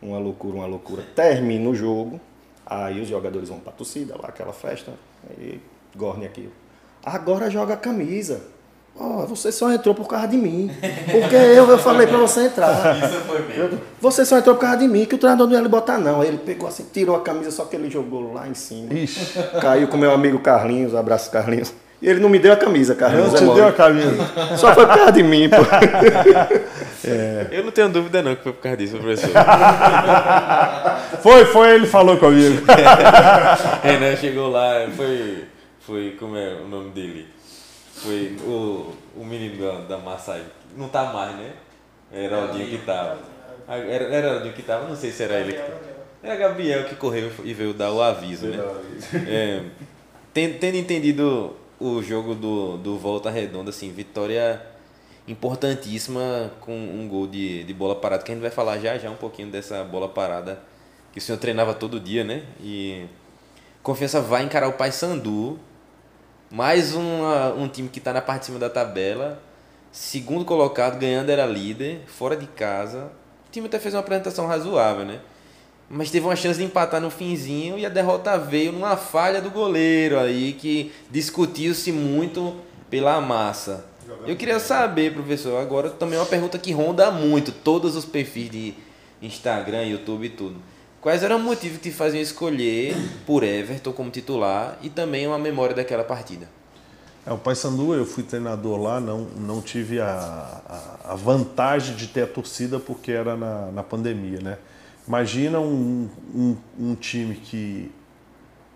uma loucura, uma loucura. Termina o jogo, Aí os jogadores vão pra torcida, lá aquela festa, aí Gorne aqui. Agora joga a camisa. Oh, você só entrou por causa de mim. Porque eu, eu falei pra você entrar. Isso foi mesmo. Você só entrou por causa de mim, que o treinador não ia lhe botar, não. Aí ele pegou assim, tirou a camisa, só que ele jogou lá em cima. Ixi. Caiu com meu amigo Carlinhos, abraço Carlinhos. E ele não me deu a camisa, Carlinhos.
Não te é deu a camisa.
Só foi por causa de mim, pô.
É. Eu não tenho dúvida não que foi por causa disso, professor.
foi, foi, ele falou comigo.
Renan chegou lá, foi, foi, como é o nome dele? Foi o, o menino da, da. Não tá mais, né? Era o dia que tava. Era, era o dia que tava, não sei se era ele que Era Gabriel que correu e veio dar o aviso, né? É, tendo entendido o jogo do, do Volta Redonda, assim, vitória importantíssima com um gol de, de bola parada, que a gente vai falar já já um pouquinho dessa bola parada que o senhor treinava todo dia, né? E Confiança vai encarar o Paysandu, mais uma, um time que está na parte de cima da tabela, segundo colocado, ganhando era líder, fora de casa. O time até fez uma apresentação razoável, né? mas teve uma chance de empatar no finzinho e a derrota veio numa falha do goleiro aí que discutiu-se muito pela massa. Eu queria saber, professor, agora também uma pergunta que ronda muito todos os perfis de Instagram, YouTube e tudo. Quais eram os motivos que te faziam escolher por Everton como titular e também uma memória daquela partida?
É, o Paysandu, eu fui treinador lá, não, não tive a, a, a vantagem de ter a torcida porque era na, na pandemia, né? Imagina um, um, um, time que,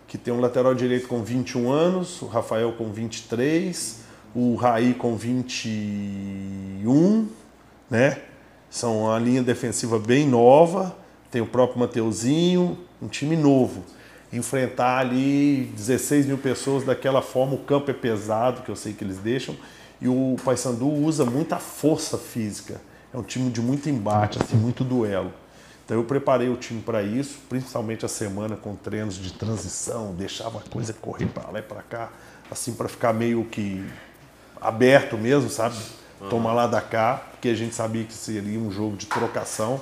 que tem um lateral direito com 21 anos, o Rafael com 23, o Raí com 21, né? São uma linha defensiva bem nova, tem o próprio Mateuzinho, um time novo. Enfrentar ali 16 mil pessoas daquela forma, o campo é pesado, que eu sei que eles deixam, e o Paysandu usa muita força física. É um time de muito embate, assim, muito duelo. Então eu preparei o time para isso, principalmente a semana com treinos de transição, deixava a coisa correr para lá e para cá, assim para ficar meio que aberto mesmo, sabe? Tomar lá da cá, porque a gente sabia que seria um jogo de trocação,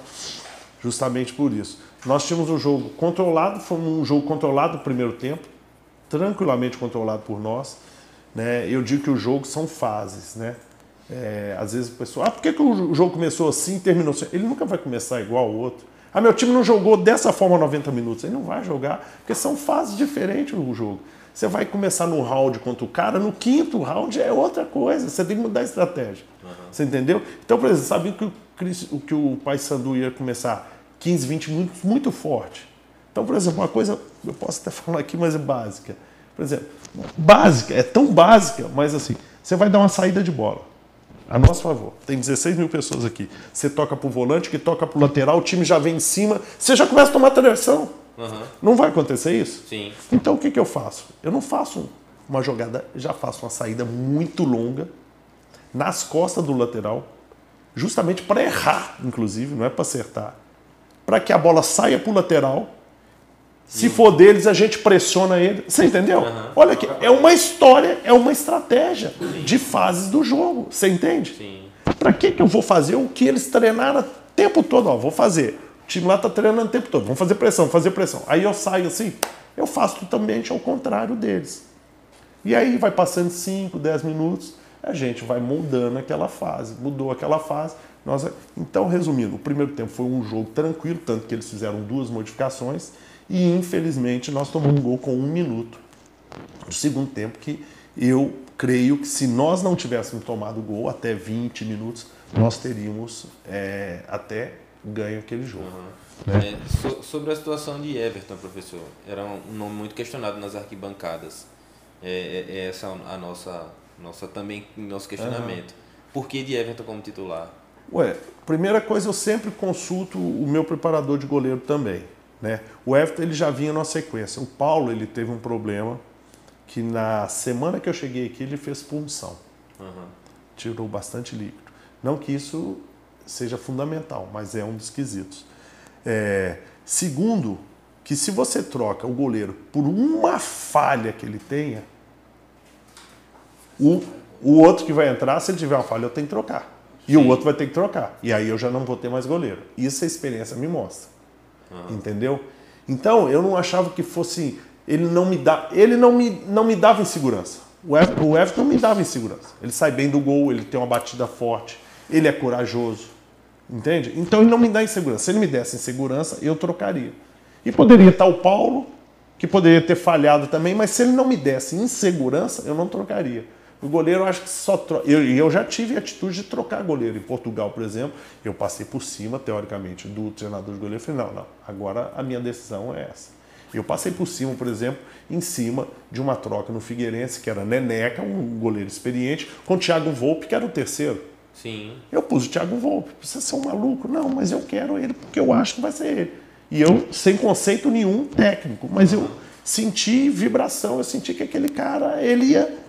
justamente por isso. Nós tínhamos um jogo controlado, foi um jogo controlado no primeiro tempo, tranquilamente controlado por nós. Né? Eu digo que o jogo são fases, né? É, às vezes o pessoal, ah, por que, que o jogo começou assim e terminou assim? Ele nunca vai começar igual ao outro. Ah, meu time não jogou dessa forma 90 minutos. Ele não vai jogar, porque são fases diferentes o jogo. Você vai começar no round contra o cara, no quinto round é outra coisa. Você tem que mudar a estratégia. Uhum. Você entendeu? Então, por exemplo, sabia que o, Chris, que o Pai Sandu ia começar 15, 20 minutos muito forte. Então, por exemplo, uma coisa, eu posso até falar aqui, mas é básica. Por exemplo, básica, é tão básica, mas assim, você vai dar uma saída de bola. A nosso favor. Tem 16 mil pessoas aqui. Você toca pro volante, que toca pro lateral, o time já vem em cima, você já começa a tomar traversão. Uhum. Não vai acontecer isso?
Sim.
Então o que, que eu faço? Eu não faço uma jogada, já faço uma saída muito longa nas costas do lateral, justamente para errar, inclusive, não é para acertar. Para que a bola saia pro lateral. Se for deles, a gente pressiona ele. Você entendeu? Uhum. Olha aqui, é uma história, é uma estratégia Sim. de fases do jogo. Você entende?
Sim.
Para que, que eu vou fazer o que eles treinaram o tempo todo? Ó, vou fazer o time lá tá treinando o tempo todo. Vamos fazer pressão, fazer pressão. Aí eu saio assim, eu faço totalmente ao contrário deles. E aí vai passando 5, 10 minutos, a gente vai moldando aquela fase. Mudou aquela fase. Nós... Então, resumindo, o primeiro tempo foi um jogo tranquilo, tanto que eles fizeram duas modificações. E infelizmente nós tomamos um gol com um minuto. No segundo tempo, que eu creio que se nós não tivéssemos tomado gol até 20 minutos, nós teríamos é, até ganha aquele jogo. Uhum.
Né? É, so, sobre a situação de Everton, professor, era um nome muito questionado nas arquibancadas. É, é, é essa a nossa, nossa também nosso questionamento. Uhum. Por que de Everton como titular?
Ué, primeira coisa, eu sempre consulto o meu preparador de goleiro também. Né? O Everton ele já vinha numa sequência. O Paulo ele teve um problema que na semana que eu cheguei aqui ele fez punção. Uhum. Tirou bastante líquido. Não que isso seja fundamental, mas é um dos quesitos. É, segundo, que se você troca o goleiro por uma falha que ele tenha, o, o outro que vai entrar, se ele tiver uma falha, eu tenho que trocar. E Sim. o outro vai ter que trocar. E aí eu já não vou ter mais goleiro. Isso a experiência me mostra. Uhum. Entendeu? Então, eu não achava que fosse. Ele não me dá, ele não me, não me dava insegurança. O Everton, o Everton me dava insegurança. Ele sai bem do gol, ele tem uma batida forte, ele é corajoso. Entende? Então ele não me dá insegurança. Se ele me desse insegurança, eu trocaria. E poderia estar o Paulo, que poderia ter falhado também, mas se ele não me desse insegurança, eu não trocaria. O goleiro eu acho que só troca. Eu, eu já tive a atitude de trocar goleiro. Em Portugal, por exemplo, eu passei por cima, teoricamente, do treinador de goleiro. Eu falei, não, não, agora a minha decisão é essa. Eu passei por cima, por exemplo, em cima de uma troca no Figueirense, que era Neneca, um goleiro experiente, com o Thiago Volpe, que era o terceiro.
Sim.
Eu pus o Thiago Volpe. Você ser um maluco? Não, mas eu quero ele porque eu acho que vai ser ele. E eu, sem conceito nenhum técnico, mas eu senti vibração, eu senti que aquele cara, ele ia,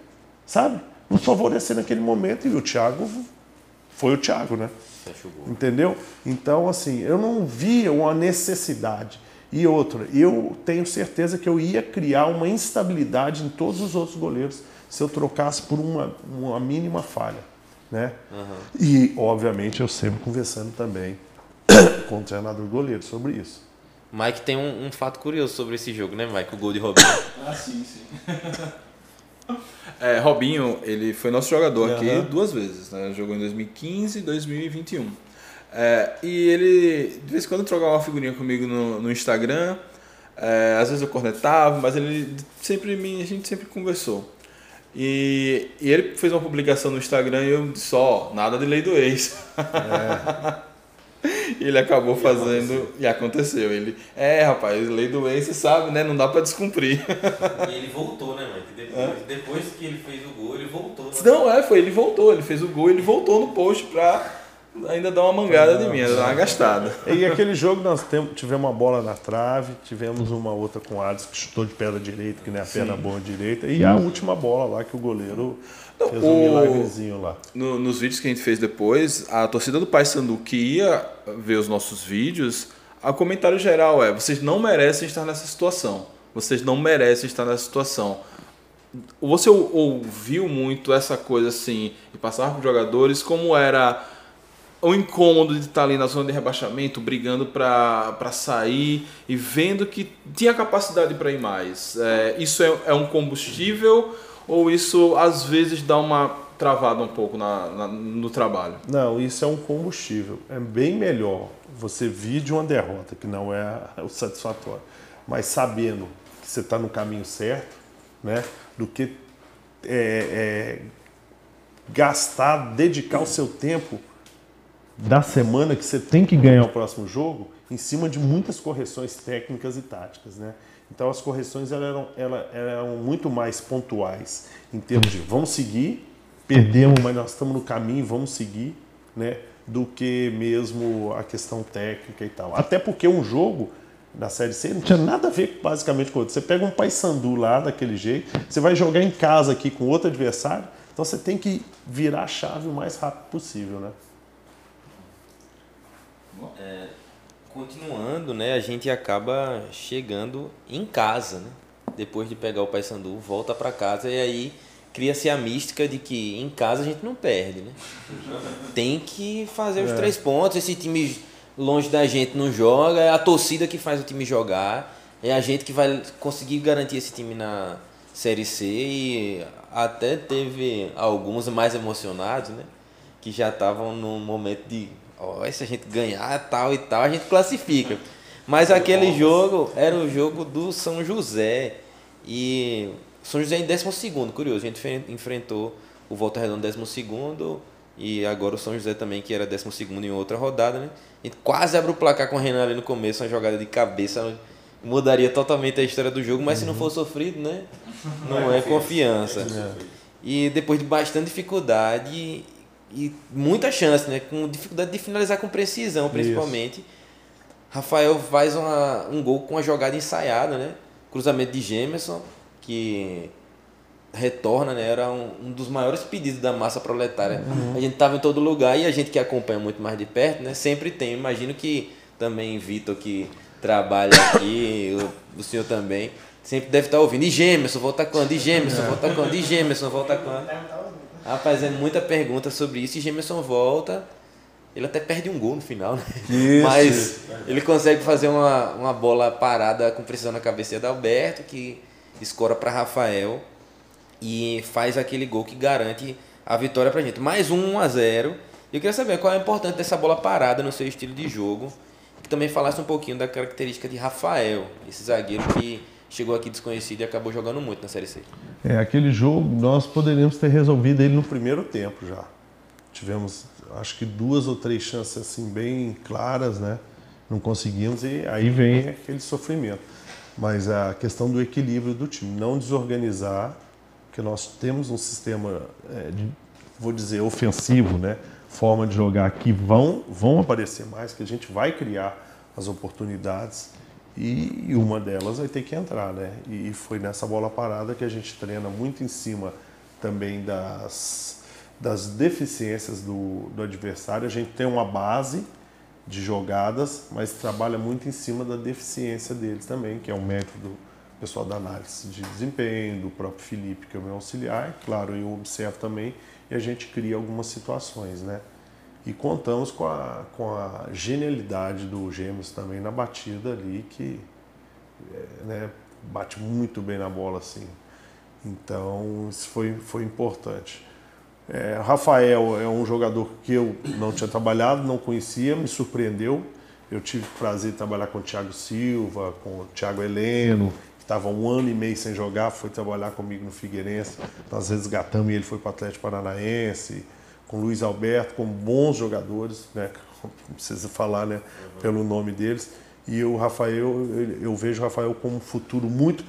sabe, nos favorecer naquele momento. E o Thiago foi o Thiago, né? Entendeu? Então, assim, eu não via uma necessidade. E outra, eu tenho certeza que eu ia criar uma instabilidade em todos os outros goleiros se eu trocasse por uma, uma mínima falha. Né? Uhum. E, obviamente, eu sempre conversando também com o treinador goleiro sobre isso.
Mike tem um, um, fato curioso sobre esse jogo, né, Mike? O gol de Robinho.
ah, sim, sim. é, Robinho, ele foi nosso jogador uhum. aqui duas vezes, né? Jogou em 2015 e 2021. É, e ele, de vez em quando, trocava uma figurinha comigo no, no Instagram. É, às vezes eu cornetava, mas ele sempre me, a gente sempre conversou. E, e ele fez uma publicação no Instagram e eu disse, ó, nada de lei do ex. É. Ele acabou e fazendo aconteceu. e aconteceu. Ele, é, rapaz, lei do ex, você sabe, né? Não dá pra descumprir.
E ele voltou, né, Mike? Depois, é. depois que ele fez o gol, ele voltou. Né?
Não, é, foi, ele voltou, ele fez o gol, ele voltou no post pra ainda dar uma mangada de mim, dar uma gastada.
E aquele jogo nós tivemos uma bola na trave, tivemos uma outra com o Alisson que chutou de perna direita, que nem a perna boa direita, e a última bola lá que o goleiro Não, fez um o... milagrezinho lá.
No, nos vídeos que a gente fez depois, a torcida do Paysandu que ia ver os nossos vídeos, o comentário geral é: vocês não merecem estar nessa situação. Vocês não merecem estar nessa situação. Você ouviu muito essa coisa assim, e passar para os jogadores, como era o incômodo de estar ali na zona de rebaixamento, brigando para sair e vendo que tinha capacidade para ir mais. É, isso é, é, um combustível ou isso às vezes dá uma travada um pouco na, na, no trabalho?
Não, isso é um combustível. É bem melhor você vir de uma derrota, que não é o satisfatório, mas sabendo que você está no caminho certo, né, do que é, é, gastar, dedicar o seu tempo da semana que você tem que ganhar o próximo jogo em cima de muitas correções técnicas e táticas, né? Então as correções eram, elas eram muito mais pontuais em termos de vamos seguir, perdemos, mas nós estamos no caminho, vamos seguir, né? Do que mesmo a questão técnica e tal. Até porque um jogo da Série C não tinha nada a ver basicamente com outro. Você pega um Paysandu lá daquele jeito, você vai jogar em casa aqui com outro adversário, então você tem que virar a chave o mais rápido possível, né?
É, continuando, né, a gente acaba chegando em casa, né? Depois de pegar o Paysandu, volta para casa e aí cria-se a mística de que em casa a gente não perde, né? Tem que fazer os é. três pontos, esse time longe da gente não joga, é a torcida que faz o time jogar, é a gente que vai conseguir garantir esse time na Série C e até teve alguns mais emocionados, né? Que já estavam no momento de ó, se a gente ganhar tal e tal, a gente classifica. Mas aquele jogo era o jogo do São José. E São José em 12, curioso. A gente enfrentou o Volta Redonda em 12 e agora o São José também, que era 12 em outra rodada, né? A gente quase abre o placar com o Renan ali no começo, uma jogada de cabeça. Mudaria totalmente a história do jogo, mas uhum. se não uhum. for sofrido, né? Não é confiança. É. E depois de bastante dificuldade, e muita chance, né? Com dificuldade de finalizar com precisão, principalmente. Isso. Rafael faz uma, um gol com uma jogada ensaiada, né? Cruzamento de Gemerson, que retorna, né? Era um, um dos maiores pedidos da massa proletária. Uhum. A gente estava em todo lugar e a gente que acompanha muito mais de perto, né? Sempre tem. Imagino que também Vitor que trabalha aqui, o, o senhor também, sempre deve estar ouvindo. E Gemerson, volta quando? E Gemerson, volta quando? E Gemerson, volta quando? Rapaz, é muita pergunta sobre isso. E Gemerson volta. Ele até perde um gol no final, né? Isso. Mas ele consegue fazer uma, uma bola parada com precisão na cabeça da Alberto, que escora para Rafael e faz aquele gol que garante a vitória pra gente. Mais um 1 a 0 Eu queria saber qual é a importância dessa bola parada no seu estilo de jogo. Que também falasse um pouquinho da característica de Rafael, esse zagueiro que chegou aqui desconhecido e acabou jogando muito na Série C.
É, aquele jogo nós poderíamos ter resolvido ele no primeiro tempo já. Tivemos, acho que duas ou três chances assim bem claras, né? Não conseguimos e aí vem aquele sofrimento. Mas a questão do equilíbrio do time, não desorganizar, porque nós temos um sistema, é, de, vou dizer, ofensivo, né? Forma de jogar que vão, vão aparecer mais, que a gente vai criar as oportunidades e uma delas vai ter que entrar, né? E foi nessa bola parada que a gente treina muito em cima também das, das deficiências do, do adversário. A gente tem uma base de jogadas, mas trabalha muito em cima da deficiência deles também, que é um método pessoal da análise de desempenho, do próprio Felipe, que é o meu auxiliar. Claro, eu observo também e a gente cria algumas situações, né? E contamos com a, com a genialidade do Gêmeos também na batida ali, que é, né, bate muito bem na bola assim. Então isso foi, foi importante. É, Rafael é um jogador que eu não tinha trabalhado, não conhecia, me surpreendeu. Eu tive o prazer de trabalhar com o Thiago Silva, com o Thiago Heleno, que estava um ano e meio sem jogar, foi trabalhar comigo no Figueirense. Nós resgatamos e ele foi para o Atlético Paranaense, com Luiz Alberto, com bons jogadores, né? não precisa falar né, pelo nome deles. E o Rafael, eu vejo o Rafael como um futuro muito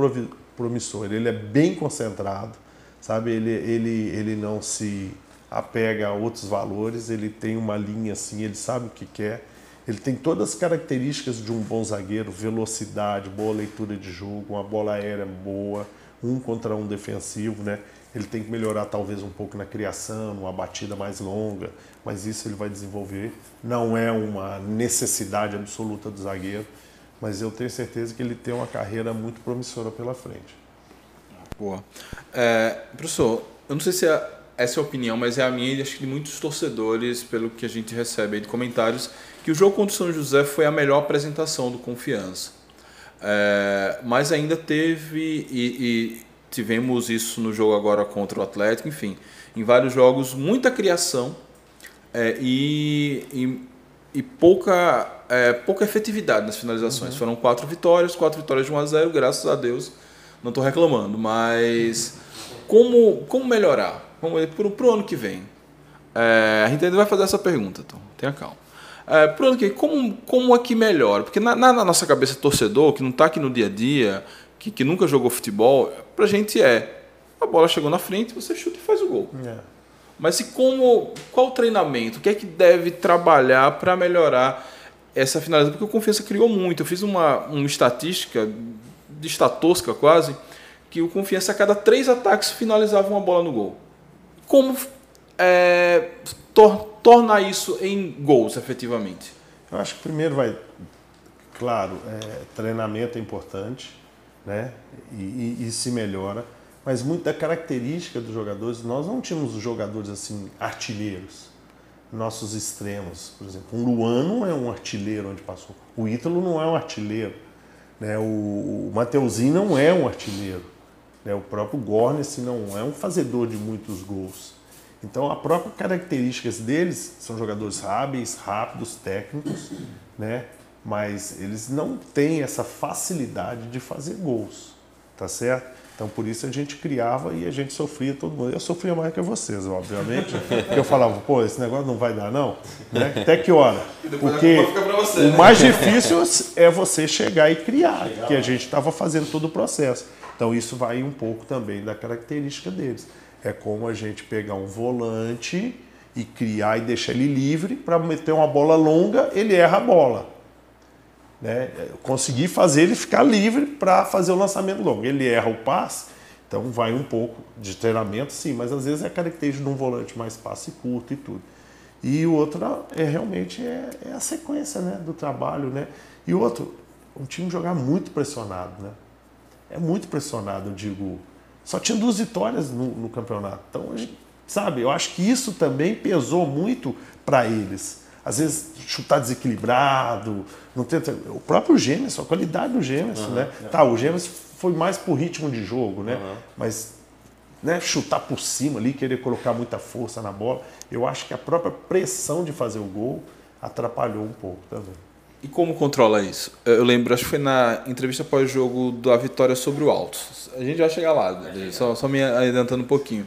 promissor. Ele é bem concentrado, sabe? Ele, ele, ele não se apega a outros valores, ele tem uma linha assim, ele sabe o que quer. Ele tem todas as características de um bom zagueiro, velocidade, boa leitura de jogo, uma bola aérea boa, um contra um defensivo, né? Ele tem que melhorar talvez um pouco na criação, uma batida mais longa, mas isso ele vai desenvolver. Não é uma necessidade absoluta do zagueiro, mas eu tenho certeza que ele tem uma carreira muito promissora pela frente.
Boa. É, professor, eu não sei se é essa é a opinião, mas é a minha e acho que de muitos torcedores, pelo que a gente recebe de comentários, que o jogo contra o São José foi a melhor apresentação do Confiança. É, mas ainda teve, e, tivemos isso no jogo agora contra o Atlético, enfim, em vários jogos, muita criação é, e, e, e, pouca, é, pouca efetividade nas finalizações. Uhum. Foram quatro vitórias, quatro vitórias de 1 a 0 graças a Deus, não estou reclamando, mas como, como melhorar? Vamos ver para o ano que vem. É, a gente ainda vai fazer essa pergunta, então tenha calma. É, pro ano que vem, como, como é que melhora? Porque na, na, nossa cabeça torcedor, que não está aqui no dia a dia, que, que nunca jogou futebol, para a gente é a bola chegou na frente, você chuta e faz o gol. É. Mas e como, qual o treinamento? O que é que deve trabalhar para melhorar essa finalização? Porque o Confiança criou muito. Eu fiz uma, uma estatística de estatosca quase, que o Confiança a cada três ataques finalizava uma bola no gol. Como é, tor tornar isso em gols, efetivamente?
Eu acho que primeiro vai, claro, é, treinamento é importante, né? E, e, e, se melhora. Mas muito da característica dos jogadores, nós não tínhamos jogadores assim artilheiros, nossos extremos, por exemplo, um Luano é um artilheiro onde passou, o Ítalo não é um artilheiro, né? O, o Mateuzinho não é um artilheiro, né? O próprio Gornes não é um fazedor de muitos gols. Então, a própria características deles são jogadores hábeis, rápidos, técnicos, né? Mas eles não têm essa facilidade de fazer gols, tá certo? Então por isso a gente criava e a gente sofria todo mundo. Eu sofria mais que vocês, obviamente. Porque eu falava, pô, esse negócio não vai dar não, né? Até que hora? Porque você, o né? mais difícil é você chegar e criar, que a gente estava fazendo todo o processo. Então isso vai um pouco também da característica deles. É como a gente pegar um volante e criar e deixar ele livre para meter uma bola longa, ele erra a bola. Né? Conseguir fazer ele ficar livre para fazer o lançamento longo. Ele erra o passe, então vai um pouco de treinamento, sim, mas às vezes é característica de um volante mais passe curto e tudo. E o outro é realmente é, é a sequência né, do trabalho. Né? E o outro, um time jogar muito pressionado. Né? É muito pressionado, eu digo. Só tinha duas vitórias no, no campeonato. Então, gente, sabe, eu acho que isso também pesou muito para eles às vezes chutar desequilibrado, não tenta. O próprio Gêmeos, a qualidade do Gêmeos, uhum, né? É. Tá, o Gêmeos foi mais por ritmo de jogo, né? Uhum. Mas né, chutar por cima ali, querer colocar muita força na bola, eu acho que a própria pressão de fazer o gol atrapalhou um pouco também.
E como controla isso? Eu lembro, acho que foi na entrevista pós-jogo da vitória sobre o Altos. A gente vai chegar lá, só, só me adiantando um pouquinho.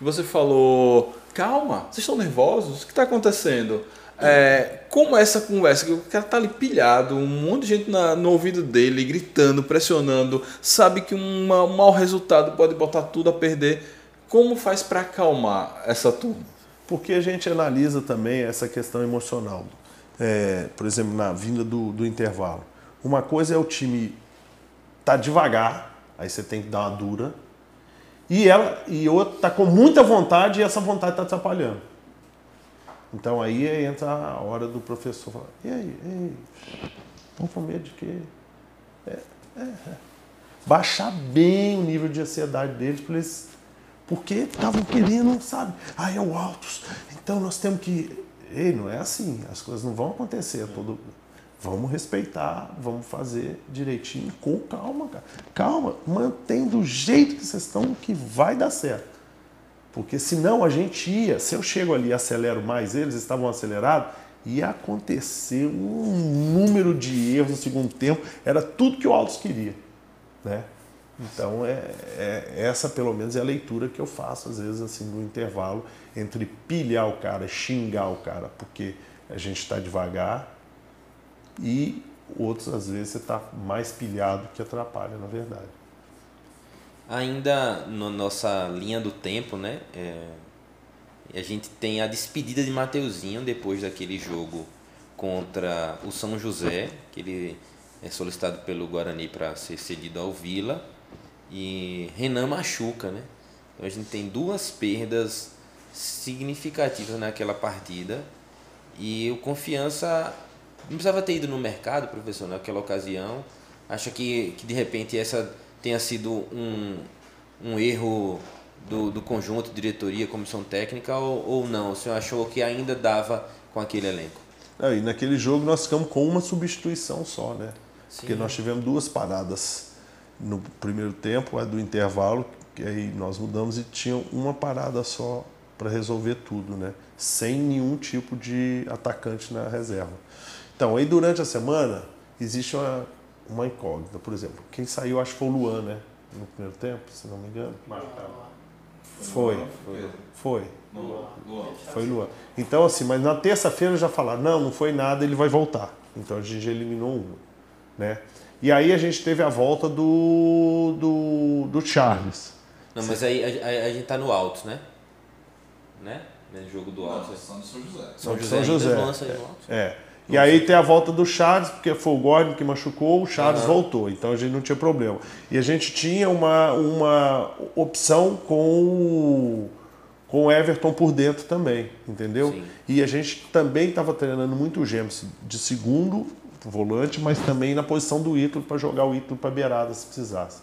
Você falou, calma, vocês estão nervosos? O que está acontecendo? É, como essa conversa, que o cara tá ali pilhado, um monte de gente na, no ouvido dele, gritando, pressionando, sabe que um mau resultado pode botar tudo a perder. Como faz para acalmar essa turma?
Porque a gente analisa também essa questão emocional. É, por exemplo, na vinda do, do intervalo. Uma coisa é o time tá devagar, aí você tem que dar uma dura, e ela e outra tá com muita vontade e essa vontade está atrapalhando. Então aí entra a hora do professor falar, e aí, ei, estão com medo de quê? É, é, é. Baixar bem o nível de ansiedade deles para eles. Porque estavam querendo, sabe? Ah, é o Altos. Então nós temos que. ei, não é assim, as coisas não vão acontecer todo. Vamos respeitar, vamos fazer direitinho, com calma, cara. Calma, mantém do jeito que vocês estão que vai dar certo. Porque senão a gente ia, se eu chego ali e acelero mais, eles estavam acelerados, ia acontecer um número de erros no segundo tempo, era tudo que o Altos queria. Né? Então, é, é, essa pelo menos é a leitura que eu faço, às vezes, assim, no intervalo entre pilhar o cara, xingar o cara, porque a gente está devagar, e outros, às vezes, você está mais pilhado que atrapalha, na verdade.
Ainda na no nossa linha do tempo, né? É, a gente tem a despedida de Mateuzinho depois daquele jogo contra o São José, que ele é solicitado pelo Guarani para ser cedido ao Vila e Renan machuca, né? Então a gente tem duas perdas significativas naquela partida e o Confiança não precisava ter ido no mercado, professor, naquela ocasião. Acha que, que de repente essa tenha sido um, um erro do, do conjunto, diretoria, comissão técnica ou, ou não? O senhor achou que ainda dava com aquele elenco?
É, e naquele jogo nós ficamos com uma substituição só, né? Sim. Porque nós tivemos duas paradas no primeiro tempo, a do intervalo, que aí nós mudamos e tinha uma parada só para resolver tudo, né? Sem nenhum tipo de atacante na reserva. Então, aí durante a semana existe uma, uma incógnita. Por exemplo, quem saiu acho que foi o Luan, né? No primeiro tempo, se não me engano. Foi. Foi. Foi. Foi Luan. Então, assim, mas na terça-feira já falaram, não, não foi nada, ele vai voltar. Então a gente já eliminou uma. Né? E aí a gente teve a volta do, do, do Charles.
Não, mas aí a, a, a gente tá no alto, né? Né? No jogo do alto.
São de São José.
São José. São José. É. E aí tem a volta do Charles, porque foi o Gordon que machucou, o Charles uhum. voltou, então a gente não tinha problema. E a gente tinha uma, uma opção com o, com o Everton por dentro também, entendeu? Sim. E a gente também estava treinando muito o James de segundo volante, mas também na posição do Ítalo para jogar o Ítalo para beirada se precisasse.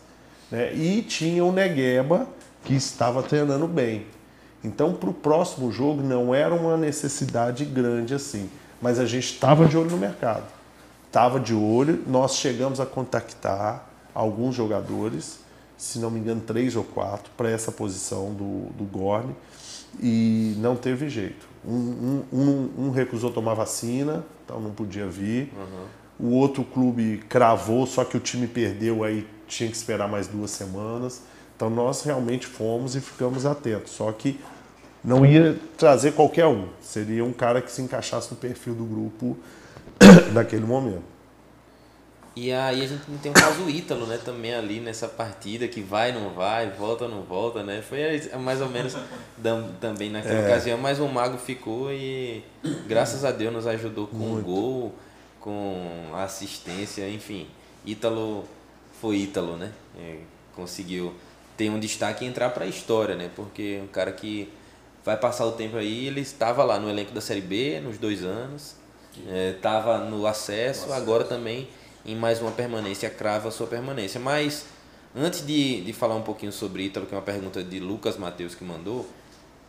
Né? E tinha o Negueba, que estava treinando bem. Então, para o próximo jogo, não era uma necessidade grande assim. Mas a gente estava de olho no mercado. Estava de olho, nós chegamos a contactar alguns jogadores, se não me engano, três ou quatro, para essa posição do, do Gorne, e não teve jeito. Um, um, um, recusou tomar vacina, então não podia vir. Uhum. O outro clube cravou, só que o time perdeu, aí tinha que esperar mais duas semanas. Então nós realmente fomos e ficamos atentos. Só que não ia trazer qualquer um. Seria um cara que se encaixasse no perfil do grupo naquele momento.
E aí a gente tem o caso Ítalo, né, também ali nessa partida, que vai, não vai, volta, não volta, né? Foi mais ou menos também naquela é. ocasião, mas o Mago ficou e graças a Deus nos ajudou com o um gol, com assistência, enfim. Ítalo foi Ítalo, né? É, conseguiu ter um destaque e entrar para a história, né? Porque um cara que vai passar o tempo aí, ele estava lá no elenco da Série B nos dois anos, estava é, no acesso, agora também em mais uma permanência, crava a sua permanência. Mas antes de, de falar um pouquinho sobre Ítalo, que é uma pergunta de Lucas Matheus que mandou,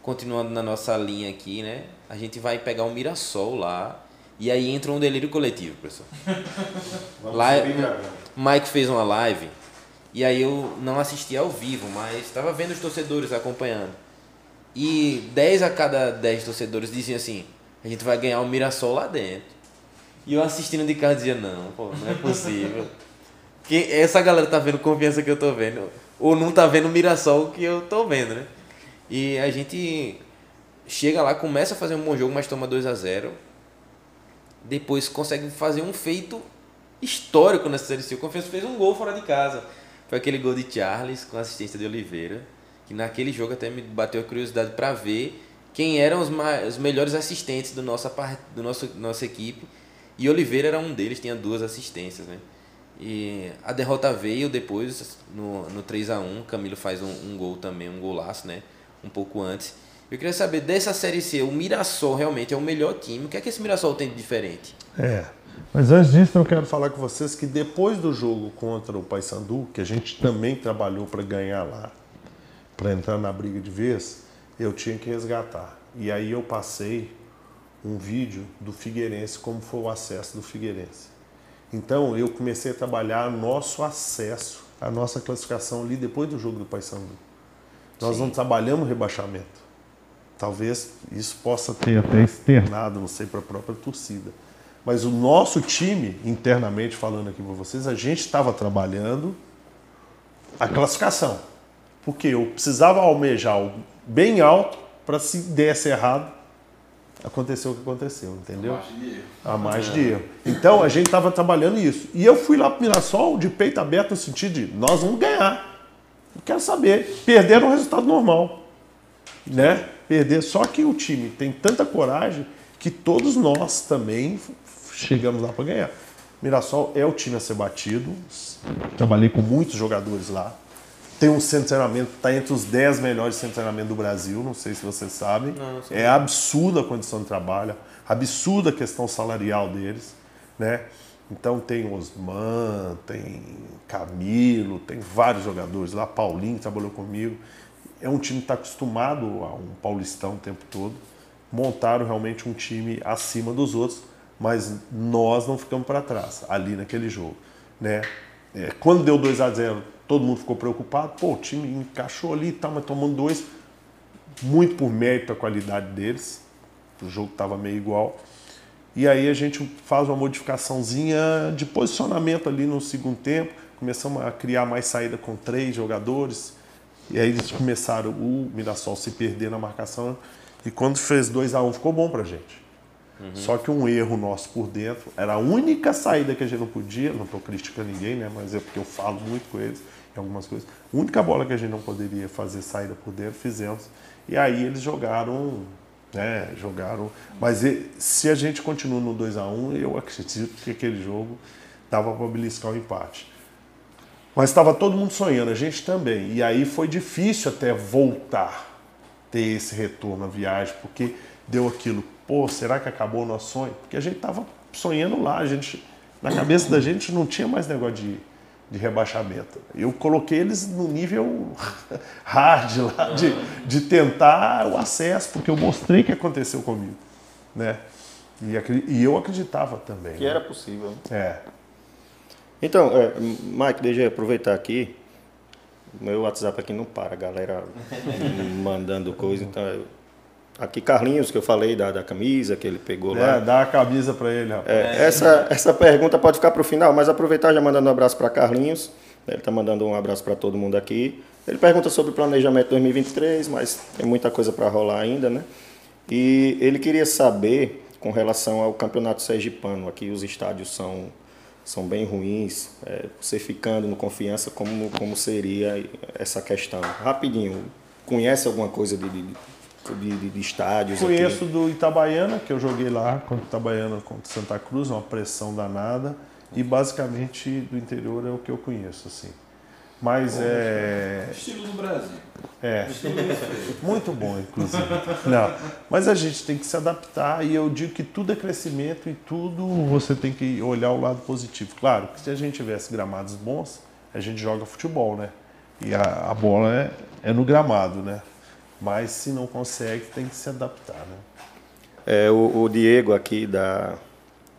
continuando na nossa linha aqui, né? A gente vai pegar o Mirassol lá. E aí entra um delírio coletivo, pessoal. lá, Mike fez uma live e aí eu não assisti ao vivo, mas estava vendo os torcedores acompanhando. E 10 a cada 10 torcedores diziam assim: a gente vai ganhar o Mirassol lá dentro. E eu assistindo de casa dizia: não, pô, não é possível. que essa galera tá vendo confiança que eu tô vendo. Ou não tá vendo o Mirassol que eu tô vendo, né? E a gente chega lá, começa a fazer um bom jogo, mas toma 2 a 0 Depois consegue fazer um feito histórico nessa série C. O Confiança fez um gol fora de casa. Foi aquele gol de Charles com assistência de Oliveira que naquele jogo até me bateu a curiosidade para ver quem eram os, os melhores assistentes do nossa, do nosso nossa equipe. E Oliveira era um deles, tinha duas assistências, né? E a derrota veio depois, no, no 3 a 1 Camilo faz um, um gol também, um golaço, né? Um pouco antes. Eu queria saber, dessa Série C, o Mirassol realmente é o melhor time. O que é que esse Mirassol tem de diferente?
É, mas antes disso eu quero falar com vocês que depois do jogo contra o Paysandu, que a gente também trabalhou para ganhar lá, para entrar na briga de vez, eu tinha que resgatar. E aí eu passei um vídeo do Figueirense, como foi o acesso do Figueirense. Então eu comecei a trabalhar nosso acesso, a nossa classificação ali depois do jogo do Paysandu. Nós Sim. não trabalhamos rebaixamento. Talvez isso possa ter até externado, não sei, para a própria torcida. Mas o nosso time, internamente falando aqui para vocês, a gente estava trabalhando a classificação. Porque eu precisava almejar algo bem alto para se desse errado, aconteceu o que aconteceu, entendeu? A margem de erro. A margem de erro. Então a gente estava trabalhando isso. E eu fui lá para o Mirassol de peito aberto no sentido de nós vamos ganhar. Eu quero saber. Perder é um resultado normal. Né? Perder. Só que o time tem tanta coragem que todos nós também chegamos lá para ganhar. Mirassol é o time a ser batido. Trabalhei com muitos jogadores lá. Tem um centro de treinamento, está entre os 10 melhores centros de treinamento do Brasil, não sei se vocês sabem. Não, não é absurda a condição de trabalho, absurda a questão salarial deles. Né? Então tem Osman, tem Camilo, tem vários jogadores lá, Paulinho que trabalhou comigo. É um time que está acostumado a um paulistão o tempo todo. Montaram realmente um time acima dos outros mas nós não ficamos para trás ali naquele jogo. Né? É, quando deu 2 a 0 todo mundo ficou preocupado. Pô, o time encaixou ali e tal, mas tomando dois, muito por mérito a qualidade deles. O jogo estava meio igual. E aí a gente faz uma modificaçãozinha de posicionamento ali no segundo tempo. Começamos a criar mais saída com três jogadores. E aí eles começaram o Mirassol se perder na marcação. E quando fez 2 a 1 um, ficou bom pra gente. Uhum. Só que um erro nosso por dentro era a única saída que a gente não podia. Não estou criticando ninguém, né? Mas é porque eu falo muito com eles em algumas coisas. A única bola que a gente não poderia fazer saída por dentro, fizemos. E aí eles jogaram, né? Jogaram. Mas se a gente continua no 2 a 1 um, eu acredito que aquele jogo dava para beliscar o empate. Mas estava todo mundo sonhando, a gente também. E aí foi difícil até voltar, ter esse retorno à viagem, porque deu aquilo pô, será que acabou o nosso sonho? Porque a gente estava sonhando lá, a gente, na cabeça da gente não tinha mais negócio de, de rebaixamento. Eu coloquei eles no nível hard lá, de, de tentar o acesso, porque eu mostrei que aconteceu comigo. Né? E, e eu acreditava também.
Que
né?
era possível.
É.
Então, é, Mike, deixa eu aproveitar aqui. Meu WhatsApp aqui não para, a galera mandando coisa, então eu Aqui Carlinhos, que eu falei da, da camisa que ele pegou é, lá.
Dá a camisa para ele, rapaz.
É, essa, essa pergunta pode ficar para o final, mas aproveitar já mandando um abraço para Carlinhos. Ele está mandando um abraço para todo mundo aqui. Ele pergunta sobre o planejamento 2023, mas tem muita coisa para rolar ainda, né? E ele queria saber com relação ao campeonato sergipano. Aqui os estádios são, são bem ruins. É, você ficando no confiança, como, como seria essa questão? Rapidinho, conhece alguma coisa de, de de, de, de estádios?
Conheço aqui? do Itabaiana, que eu joguei lá contra Itabaiana, contra Santa Cruz, uma pressão danada. E basicamente do interior é o que eu conheço, assim. Mas bom, é.
Estilo do Brasil.
É. Muito bom, inclusive. Não. Mas a gente tem que se adaptar e eu digo que tudo é crescimento e tudo você tem que olhar o lado positivo. Claro que se a gente tivesse gramados bons, a gente joga futebol, né? E a, a bola é, é no gramado, né? Mas se não consegue, tem que se adaptar. Né?
É, o, o Diego aqui da,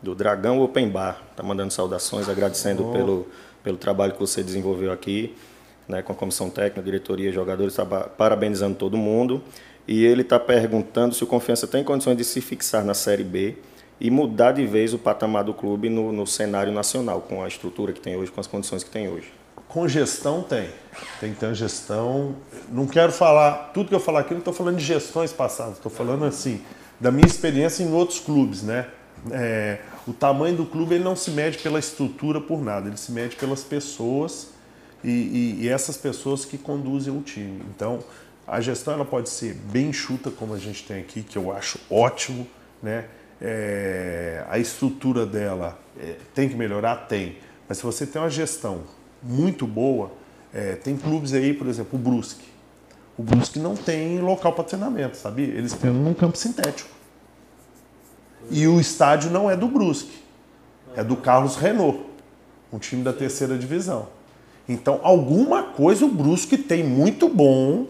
do Dragão Open Bar está mandando saudações, agradecendo oh. pelo, pelo trabalho que você desenvolveu aqui, né, com a comissão técnica, diretoria, jogadores, tá parabenizando todo mundo. E ele está perguntando se o Confiança tem condições de se fixar na Série B e mudar de vez o patamar do clube no, no cenário nacional, com a estrutura que tem hoje, com as condições que tem hoje.
Com gestão tem. Tem que ter uma gestão. Não quero falar, tudo que eu falar aqui, não estou falando de gestões passadas, estou falando assim, da minha experiência em outros clubes, né? É, o tamanho do clube ele não se mede pela estrutura por nada, ele se mede pelas pessoas e, e, e essas pessoas que conduzem o time. Então, a gestão ela pode ser bem enxuta, como a gente tem aqui, que eu acho ótimo, né? É, a estrutura dela é, tem que melhorar? Tem. Mas se você tem uma gestão muito boa. É, tem clubes aí, por exemplo, o Brusque. O Brusque não tem local para treinamento, sabia? Eles têm num campo sintético. E o estádio não é do Brusque, é do Carlos Renault, um time da terceira divisão. Então, alguma coisa o Brusque tem muito bom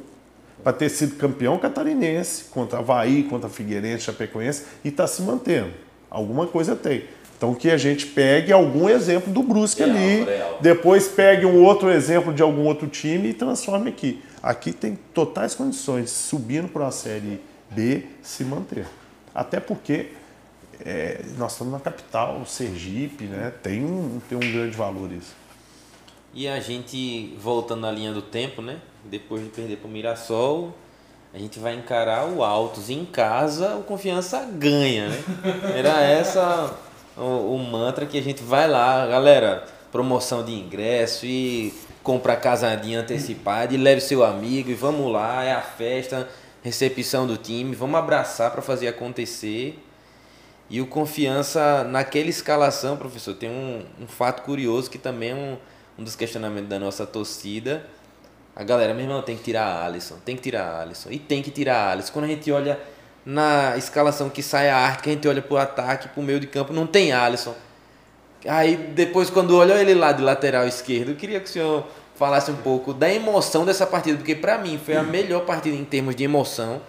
para ter sido campeão catarinense, contra Havaí, contra Figueirense, Chapecoense, e está se mantendo. Alguma coisa tem. Então que a gente pegue algum exemplo do Brusque
Real,
ali,
real.
depois pegue um outro exemplo de algum outro time e transforme aqui. Aqui tem totais condições de subindo para a Série B se manter. Até porque é, nós estamos na capital, Sergipe, né? tem, um, tem um grande valor isso.
E a gente, voltando à linha do tempo, né? Depois de perder para o Mirassol, a gente vai encarar o Altos em casa, o Confiança ganha, né? Era essa o, o mantra que a gente vai lá, galera, promoção de ingresso e compra casadinha antecipada e leve seu amigo e vamos lá, é a festa, recepção do time, vamos abraçar para fazer acontecer. E o Confiança, naquela escalação, professor, tem um, um fato curioso que também é um, um dos questionamentos da nossa torcida. A galera, meu irmão, tem que tirar a Alisson, tem que tirar a Alisson, e tem que tirar a Alisson. Quando a gente olha na escalação que sai a arte, que a gente olha pro ataque, pro meio de campo, não tem Alisson. Aí depois, quando olha ele lá de lateral esquerdo, eu queria que o senhor falasse um pouco da emoção dessa partida, porque para mim foi a melhor partida em termos de emoção.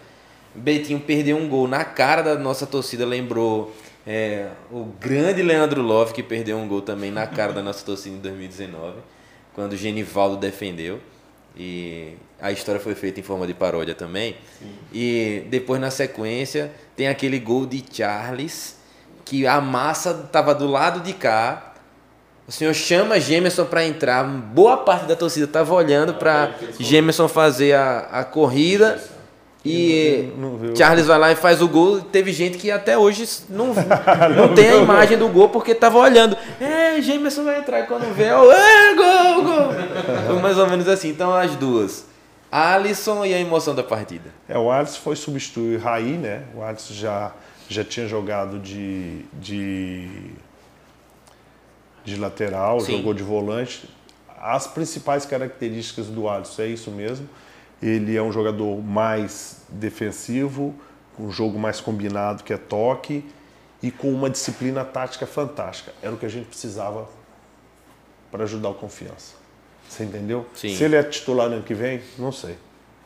Betinho perdeu um gol na cara da nossa torcida, lembrou é, o grande Leandro Love, que perdeu um gol também na cara da nossa torcida em 2019, quando o Genivaldo defendeu. E a história foi feita em forma de paródia também. E depois, na sequência, tem aquele gol de Charles, que a massa estava do lado de cá. O senhor chama Gemerson para entrar. Boa parte da torcida estava olhando para Gemerson fazer a, a corrida. E
Não viu.
Charles vai lá e faz o gol. Teve gente que até hoje não, não tem a imagem do gol porque tava olhando. É, Gemerson vai entrar e quando vê, é, gol, gol. Foi mais ou menos assim. Então as duas. Alisson e a emoção da partida.
É, o Alisson foi substituir Raí, né? O Alisson já, já tinha jogado de, de, de lateral,
Sim.
jogou de volante. As principais características do Alisson é isso mesmo. Ele é um jogador mais defensivo, com um jogo mais combinado, que é toque, e com uma disciplina tática fantástica. Era o que a gente precisava para ajudar o confiança. Você entendeu?
Sim.
Se ele é titular no ano que vem, não sei.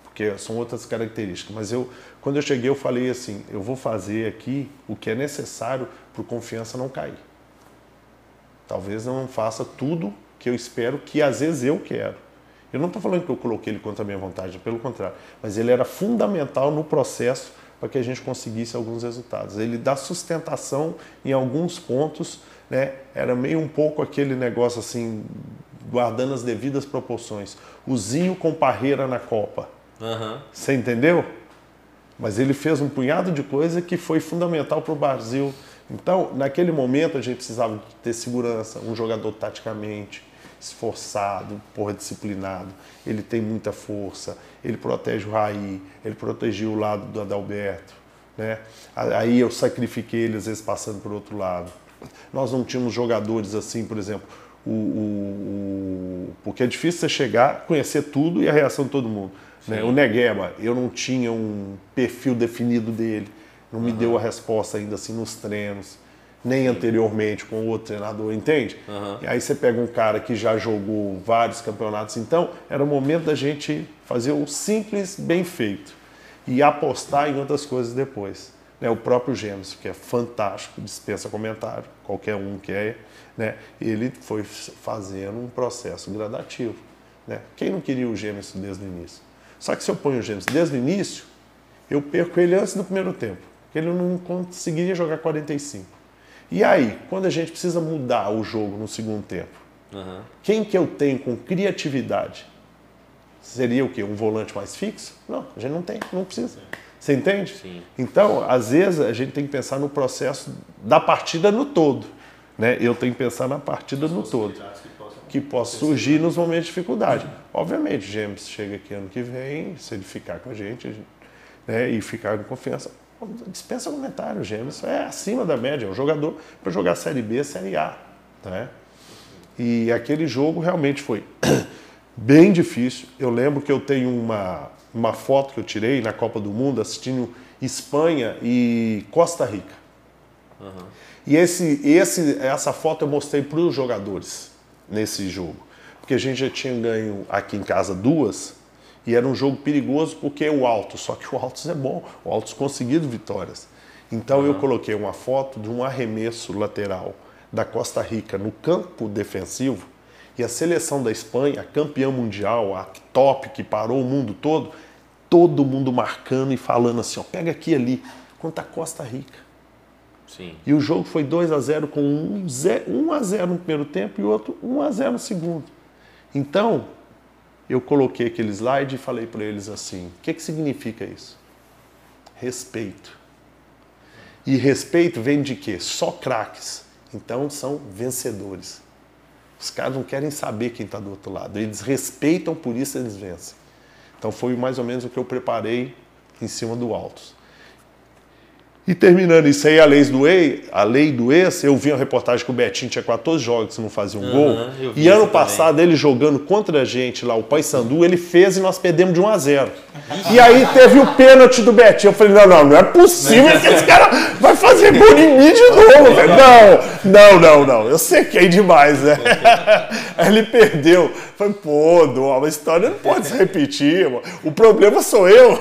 Porque são outras características. Mas eu, quando eu cheguei, eu falei assim: eu vou fazer aqui o que é necessário para o confiança não cair. Talvez eu não faça tudo que eu espero, que às vezes eu quero. Eu não estou falando que eu coloquei ele contra a minha vontade, pelo contrário. Mas ele era fundamental no processo para que a gente conseguisse alguns resultados. Ele dá sustentação em alguns pontos, né? Era meio um pouco aquele negócio assim, guardando as devidas proporções. O Zinho com Parreira na Copa.
Aham.
Você entendeu? Mas ele fez um punhado de coisa que foi fundamental para o Brasil. Então, naquele momento, a gente precisava ter segurança, um jogador taticamente esforçado, porra, disciplinado. Ele tem muita força, ele protege o Raí, ele protegia o lado do Adalberto. Né? Aí eu sacrifiquei ele, às vezes, passando por outro lado. Nós não tínhamos jogadores assim, por exemplo, o, o- o- porque é difícil você chegar, conhecer tudo e a reação de todo mundo. Né? O Negueba, eu não tinha um perfil definido dele, não me deu a resposta ainda assim nos treinos, nem anteriormente com o outro treinador, entende? E aí você pega um cara que já jogou vários campeonatos, então era o momento da gente fazer o simples bem feito e apostar em outras coisas depois. Né, o próprio Gêmeos, que é fantástico, dispensa comentário, qualquer um que é, né, ele foi fazendo um processo gradativo. Né? Quem não queria o Gêmeos desde o início? Só que se eu ponho o Gêmeos desde o início, eu perco ele antes do primeiro tempo, porque ele não conseguiria jogar 45. E aí, quando a gente precisa mudar o jogo no segundo tempo,
Aham.
quem que eu tenho com criatividade? Seria o quê? Um volante mais fixo? Não, a gente não tem, não precisa. Você entende?
Sim.
Então, às vezes, a gente tem que pensar no processo da partida no todo. Né? Eu tenho que pensar na partida no todo. Que possa surgir nos momentos de dificuldade. Obviamente, James chega aqui ano que vem, se ele ficar com a gente, a gente, né, e ficar com confiança. Dispensa comentário, James é acima da média, é um jogador para jogar Série B, Série A. Né? E aquele jogo realmente foi bem difícil. Eu lembro que eu tenho uma, uma foto que eu tirei na Copa do Mundo assistindo Espanha e Costa Rica. E esse, esse, essa foto eu mostrei para os jogadores nesse jogo. Porque a gente já tinha ganho aqui em casa duas E era um jogo perigoso porque o Altos, só que o Altos é bom, o Altos conseguido vitórias. Então uhum. eu coloquei uma foto de um arremesso lateral da Costa Rica no campo defensivo e a seleção da Espanha, campeã mundial, a top que parou o mundo todo, todo mundo marcando e falando assim, ó, pega aqui ali, contra a Costa Rica.
Sim.
E o jogo foi 2 a 0 com 1 um, a 0 no primeiro tempo e outro 1 a 0 no segundo. Então, eu coloquei aquele slide e falei para eles assim: o que, que significa isso? Respeito. E respeito vem de quê? Só craques. Então são vencedores. Os caras não querem saber quem está do outro lado. Eles respeitam, por isso eles vencem. Então foi mais ou menos o que eu preparei em cima do Altos. E terminando isso aí, a lei do ex, a lei do ex, eu vi uma reportagem que o Betinho tinha 14 jogos e não fazia um uhum, gol. E ano passado, também. ele jogando contra a gente lá, o Paysandu, ele fez e nós perdemos de 1 a 0 E aí teve o pênalti do Betinho. Eu falei, não, não, não é possível que esse cara vai fazer gol em mim de novo, velho. Não, não, não, não. Eu sequei demais, né? Aí ele perdeu. Falei, pô, Dom, a história não pode se repetir, mano. O problema sou eu.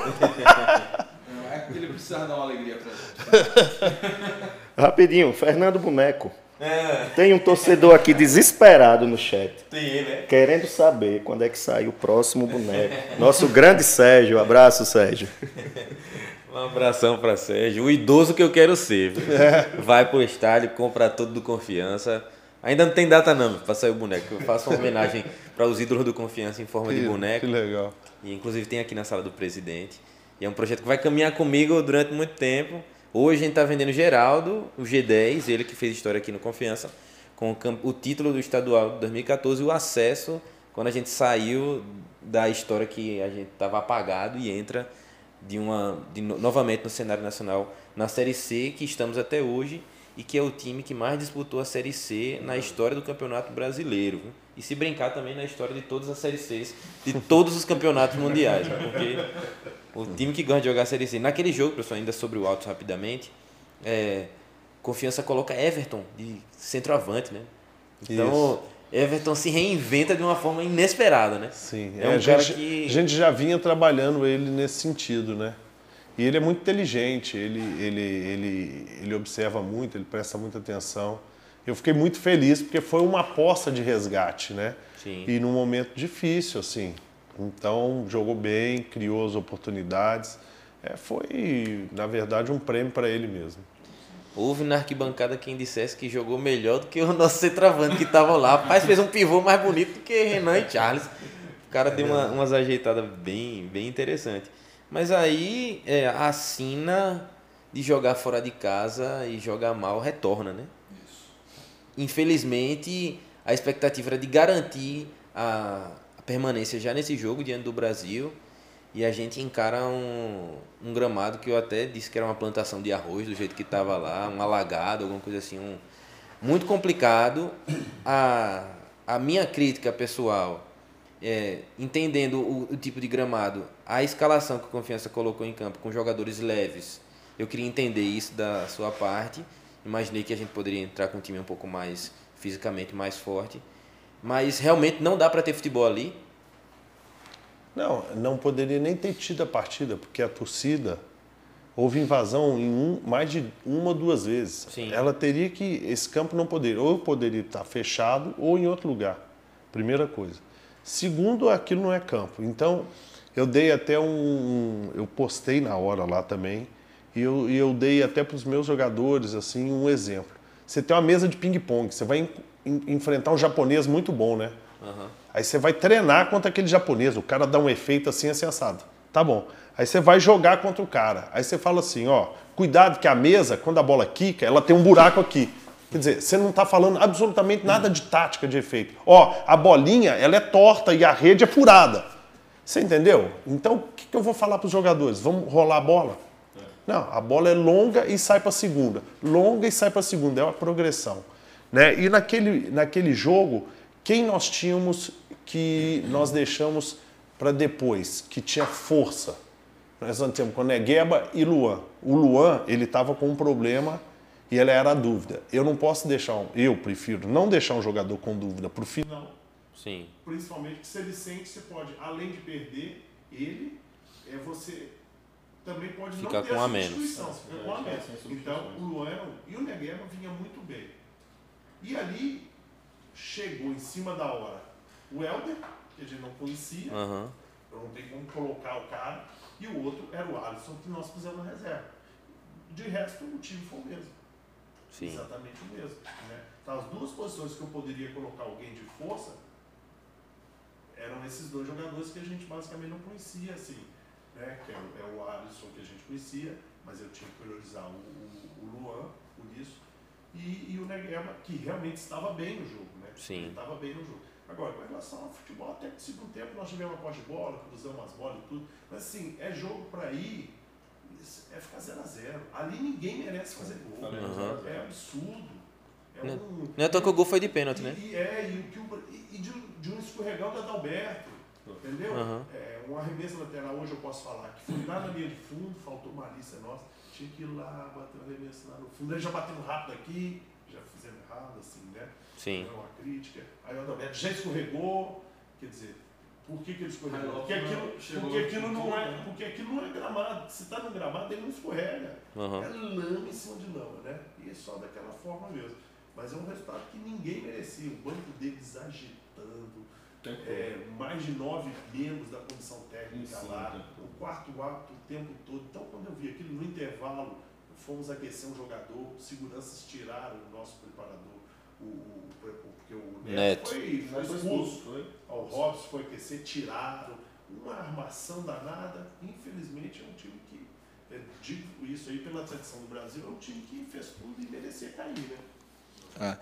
Não, é que ele precisa dar uma alegria pra
Rapidinho, Fernando Boneco. É. Tem um torcedor aqui desesperado no chat.
Tem, né?
Querendo saber quando é que sai o próximo boneco. Nosso grande Sérgio. Abraço, Sérgio.
Um abração para Sérgio. O idoso que eu quero ser. É. Vai pro estádio, compra tudo do confiança. Ainda não tem data não para sair o boneco. Eu faço uma homenagem para os ídolos do confiança em forma
que,
de boneco.
Que legal.
E inclusive tem aqui na sala do presidente. E é um projeto que vai caminhar comigo durante muito tempo. Hoje a gente está vendendo Geraldo, o G10, ele que fez história aqui no Confiança, com o título do estadual de 2014 e o acesso quando a gente saiu da história que a gente estava apagado e entra de uma de, novamente no cenário nacional na Série C, que estamos até hoje e que é o time que mais disputou a Série C na história do Campeonato Brasileiro. E se brincar também na história de todas as Séries C, de todos os campeonatos mundiais. Né? Porque o time que gosta de jogar a Série C. Naquele jogo, pessoal, ainda sobre o alto rapidamente, é, Confiança coloca Everton de centroavante, né? Então, Isso. Everton se reinventa de uma forma inesperada, né?
Sim, é, é um a, gente, que... a gente já vinha trabalhando ele nesse sentido, né? E ele é muito inteligente, ele, ele, ele, ele observa muito, ele presta muita atenção. Eu fiquei muito feliz porque foi uma aposta de resgate, né?
Sim.
E num momento difícil, assim. Então, jogou bem, criou as oportunidades. É, foi, na verdade, um prêmio para ele mesmo.
Houve na arquibancada quem dissesse que jogou melhor do que o nosso centroavante que estava lá. Rapaz, fez um pivô mais bonito do que Renan e Charles. O cara deu uma, umas ajeitadas bem, bem interessantes. Mas aí é, a sina de jogar fora de casa e jogar mal retorna, né? Infelizmente, a expectativa era de garantir a, permanência já nesse jogo diante do Brasil. E a gente encara um, um gramado que eu até disse que era uma plantação de arroz, do jeito que estava lá, um alagado, alguma coisa assim. Um, muito complicado. A, a minha crítica pessoal, é, entendendo o, o, tipo de gramado, a escalação que a Confiança colocou em campo com jogadores leves, eu queria entender isso da sua parte. Imaginei que a gente poderia entrar com um time um pouco mais fisicamente mais forte. Mas realmente não dá para ter futebol ali?
Não, não poderia nem ter tido a partida, porque a torcida houve invasão em um, mais de uma ou duas vezes.
Sim.
Ela teria que. Esse campo não poderia. Ou poderia estar fechado ou em outro lugar. Primeira coisa. Segundo, aquilo não é campo. Então, eu dei até um. Eu postei na hora lá também. E eu, eu dei até para os meus jogadores assim um exemplo. Você tem uma mesa de ping-pong, você vai enfrentar um japonês muito bom, né?
Uhum.
Aí você vai treinar contra aquele japonês, o cara dá um efeito assim, assim, assado. Tá bom. Aí você vai jogar contra o cara. Aí você fala assim, ó, cuidado que a mesa, quando a bola quica, ela tem um buraco aqui. Quer dizer, você não está falando absolutamente nada de tática de efeito. Ó, a bolinha, ela é torta e a rede é furada. Você entendeu? Então, o que, que eu vou falar para os jogadores? Vamos rolar a bola? Não, a bola é longa e sai para segunda. Longa e sai para segunda. É uma progressão. Né? E naquele, naquele jogo, quem nós tínhamos que nós deixamos para depois, que tinha força? Nós não temos Negueba e Luan. O Luan, ele estava com um problema e ele era a dúvida. Eu não posso deixar, um, eu prefiro não deixar um jogador com dúvida para o final.
Sim.
Principalmente que se ele sente, você pode, além de perder, ele é você também pode
Fica
não ter
com
a
a menos.
substituição, fica com a menos. Então o Luan e o Negueba vinha muito bem. E ali chegou em cima da hora o Helder, que a gente não conhecia,
Aham.
eu não tem como colocar o cara, e o outro era o Alisson que nós pusemos na reserva. De resto, o time foi o mesmo.
Sim.
Exatamente o mesmo. Né? Então, as duas posições que eu poderia colocar alguém de força eram esses dois jogadores que a gente basicamente não conhecia, assim, né? Que é o, é o Alisson que a gente conhecia, mas eu tinha que priorizar o, o, o Luan, por isso, e, e o Negueba, que realmente estava bem no jogo, né?
Sim.
Ele estava bem no jogo. Agora, com relação ao futebol, até que no segundo tempo nós tivemos uma posse de bola, cruzamos umas bolas e tudo, mas assim, é jogo para ir, é ficar 0 a 0 Ali ninguém merece fazer gol.
Aham.
É absurdo. É
Não-
um,
Não é toa que o gol foi de pênalti, né?
e, e é, e, o que o- e- de, um- de um escorregão do Adalberto, entendeu?
Aham.
É, um arremesso lateral, hoje eu posso falar, que foi lá na linha de fundo, faltou malícia nossa, tinha que ir lá, bater o arremesso lá no fundo, aí já batemos rápido aqui, já fizemos errado, assim, né?
Sim.
É uma crítica. Aí o Adalberto já escorregou, quer dizer, por que, que ele escorregou? Porque aquilo, porque aquilo não é,
né?
porque aquilo não é gramado. Se está no gramado, ele não escorrega.
Aham.
É lama em cima de lama, né? E é só daquela forma mesmo. Mas é um resultado que ninguém merecia. O banco deles agitando, é, mais de nove membros da comissão técnica
Sim,
lá. Quarto ato o tempo todo. Então, quando eu vi aquilo no intervalo, fomos aquecer um jogador, seguranças tiraram o nosso preparador, o, o- o- porque o
Neto.
foi, foi
Foi
expulso.
foi?
O Robson foi aquecer, tiraram. Uma armação danada. Infelizmente, é um time que, é, digo isso aí pela tradição do Brasil, é um time que fez tudo e merecia cair, né?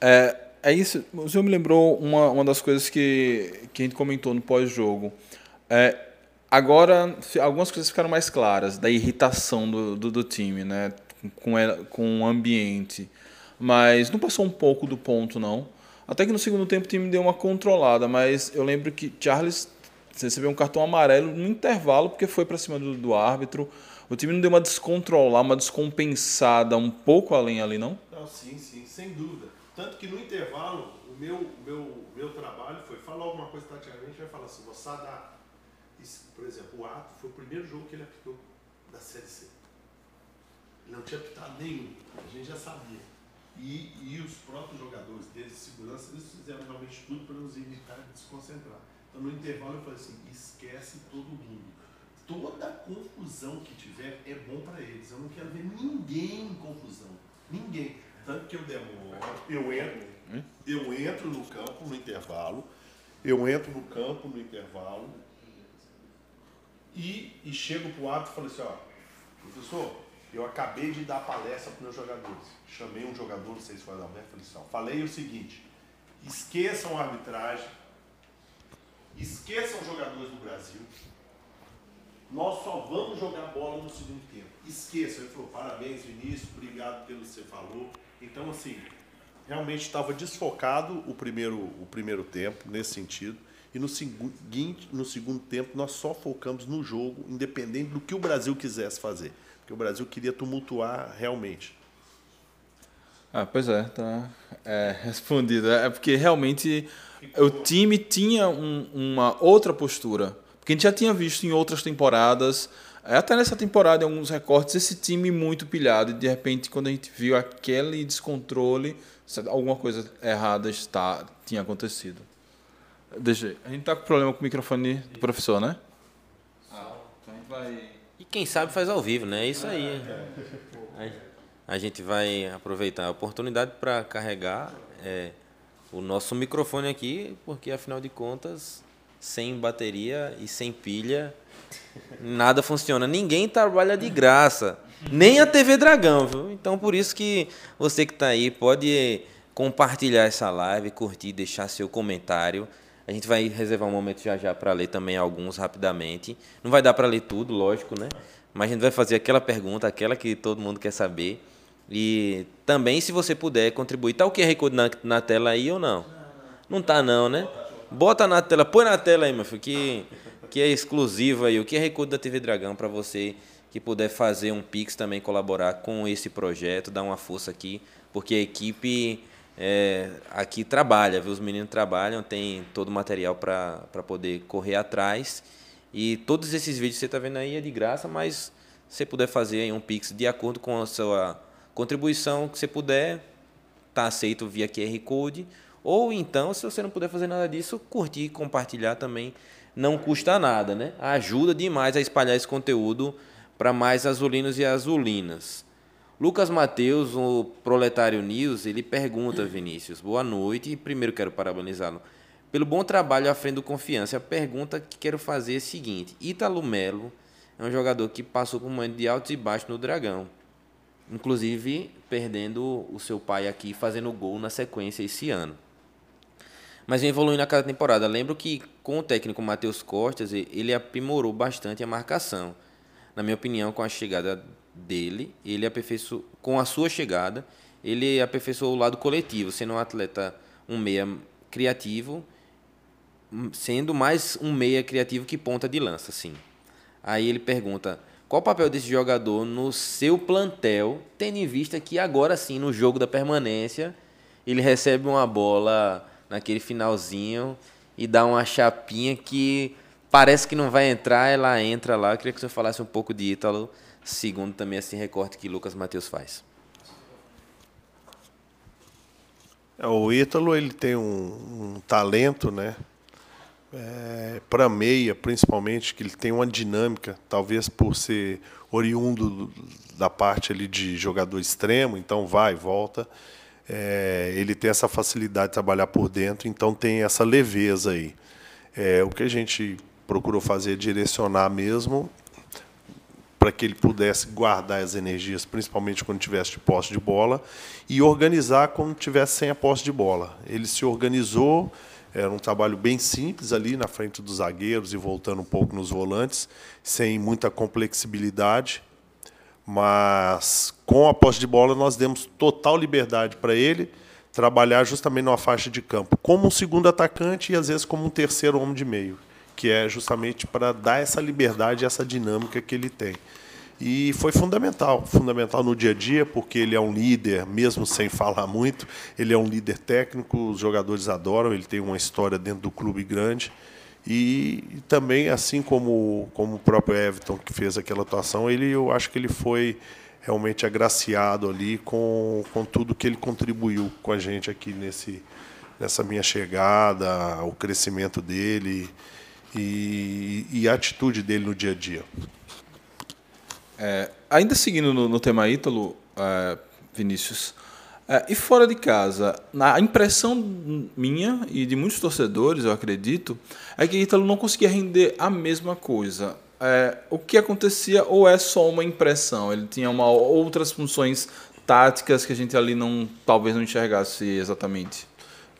É, é isso. O senhor me lembrou uma, uma das coisas que, que a gente comentou no pós-jogo. É, agora, algumas coisas ficaram mais claras da irritação do, do, do time, né? Com, com o ambiente. Mas não passou um pouco do ponto, não. Até que no segundo tempo o time deu uma controlada, mas eu lembro que Charles recebeu um cartão amarelo no intervalo porque foi para cima do, do árbitro. O time não deu uma descontrolada, uma descompensada um pouco além ali, não?
Não, sim, sim, sem dúvida. Tanto que no intervalo, o meu, meu, meu trabalho foi falar alguma coisa taticamente, vai falar assim, você dá. Por exemplo, o Ato foi o primeiro jogo que ele apitou da Série C. Ele não tinha apitado nenhum, a gente já sabia. E, e os próprios jogadores deles de segurança, eles fizeram realmente tudo para nos evitar de desconcentrar. Então no intervalo eu falei assim, esquece todo mundo. Toda confusão que tiver é bom para eles. Eu não quero ver ninguém em confusão. Ninguém. Tanto que eu demoro, eu entro, eu entro no campo no intervalo, eu entro no campo no intervalo e, e chego pro árbitro e falo assim, ó, professor, eu acabei de dar palestra para meus jogadores. Chamei um jogador, não sei se foi da Alberto, falei assim, ó, falei o seguinte, esqueçam a arbitragem, esqueçam os jogadores do Brasil, nós só vamos jogar bola no segundo tempo. Esqueçam. Ele falou, parabéns, Vinícius, obrigado pelo que você falou. Então, assim, realmente estava desfocado o primeiro, o primeiro tempo, nesse sentido. E no seguinte, no segundo tempo, nós só focamos no jogo, independente do que o Brasil quisesse fazer. Porque o Brasil queria tumultuar realmente.
Ah, pois é, tá é, respondido. É porque realmente o time tinha um- uma outra postura. Porque a gente já tinha visto em outras temporadas, é, até nessa temporada, em alguns recortes, esse time muito pilhado. E de repente, quando a gente viu aquele descontrole, alguma coisa errada está, tinha acontecido. Deixa, a gente tá com problema com o microfone do professor, né? Então a gente vai.
E quem sabe faz ao vivo, né? É isso. Aí A gente vai aproveitar a oportunidade para carregar é, o nosso microfone aqui, porque afinal de contas, sem bateria e sem pilha, nada funciona. Ninguém trabalha de graça, nem a TV Dragão, viu? Então por isso que você que está aí pode compartilhar essa live, curtir, deixar seu comentário. A gente vai reservar um momento já já para ler também alguns rapidamente. Não vai dar para ler tudo, lógico, né? Mas a gente vai fazer aquela pergunta, aquela que todo mundo quer saber. E também, se você puder contribuir, tá o QR Code na, na tela aí ou não? Não tá não, né? Bota na tela, põe na tela aí, meu filho, que, que é exclusivo aí. O QR Code da TV Dragão para você que puder fazer um Pix também, colaborar com esse projeto, dar uma força aqui, porque a equipe é, aqui trabalha, viu? Os meninos trabalham, tem todo o material para poder correr atrás. E todos esses vídeos que você está vendo aí é de graça, mas se você puder fazer aí um Pix de acordo com a sua contribuição que você puder, tá aceito via QR Code. Ou então, se você não puder fazer nada disso, curtir e compartilhar também não custa nada, né? Ajuda demais a espalhar esse conteúdo para mais azulinos e azulinas. Lucas Mateus, o Proletário News, ele pergunta, Vinícius, boa noite. Primeiro quero parabenizá-lo pelo bom trabalho à frente do Confiança. A pergunta que quero fazer é a seguinte: Ítalo Melo é um jogador que passou por um momento de altos e baixos no Dragão. Inclusive perdendo o seu pai aqui fazendo gol na sequência esse ano. Mas vem evoluindo a cada temporada. Lembro que com o técnico Matheus Costas, ele aprimorou bastante a marcação. Na minha opinião, com a chegada dele, ele aperfeiçoou, com a sua chegada, ele aperfeiçoou o lado coletivo, sendo um atleta um meia criativo, sendo mais um meia criativo que ponta de lança, sim. Aí ele pergunta: qual o papel desse jogador no seu plantel, tendo em vista que agora sim, no jogo da permanência, ele recebe uma bola naquele finalzinho e dá uma chapinha que parece que não vai entrar, ela entra lá. Eu queria que você falasse um pouco de Ítalo segundo também esse recorte que Lucas Matheus faz.
É, o Ítalo ele tem um, um talento, né? É, para meia, principalmente, que ele tem uma dinâmica, talvez por ser oriundo da parte ali de jogador extremo, então vai, volta. É, ele tem essa facilidade de trabalhar por dentro, então tem essa leveza aí. É, o que a gente procurou fazer é direcionar mesmo para que ele pudesse guardar as energias, principalmente quando tivesse de posse de bola, e organizar quando tivesse sem a posse de bola. Ele se organizou, era um trabalho bem simples ali na frente dos zagueiros e voltando um pouco nos volantes, sem muita complexibilidade, mas com a posse de bola nós demos total liberdade para ele trabalhar justamente numa faixa de campo, como um segundo atacante e às vezes como um terceiro homem de meio que é justamente para dar essa liberdade, essa dinâmica que ele tem. E foi fundamental, fundamental no dia a dia, porque ele é um líder, mesmo sem falar muito, ele é um líder técnico, os jogadores adoram, ele tem uma história dentro do clube grande. E, também, assim como, como o próprio Everton, que fez aquela atuação, ele, eu acho que ele foi realmente agraciado ali com, com tudo que ele contribuiu com a gente aqui nesse, nessa minha chegada, o crescimento dele e, e a atitude dele no dia a dia.
É, ainda seguindo no, no tema Ítalo, é, Vinícius, é, e fora de casa, a impressão minha e de muitos torcedores, eu acredito, é que Ítalo não conseguia render a mesma coisa. É, o que acontecia ou é só uma impressão? Ele tinha uma, outras funções táticas que a gente ali não talvez não enxergasse exatamente.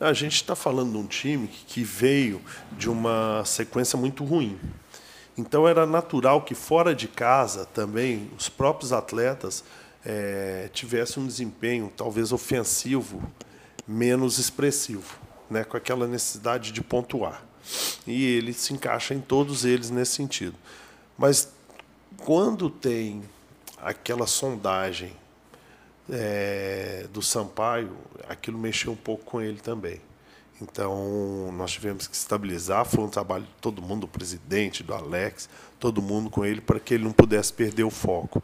A gente está falando de um time que veio de uma sequência muito ruim. Então era natural que fora de casa também os próprios atletas é, tivessem um desempenho talvez ofensivo menos expressivo, né, com aquela necessidade de pontuar. E ele se encaixa em todos eles nesse sentido. Mas quando tem aquela sondagem é, do Sampaio, aquilo mexeu um pouco com ele também. Então, nós tivemos que estabilizar. Foi um trabalho de todo mundo, do presidente, do Alex, todo mundo com ele, para que ele não pudesse perder o foco.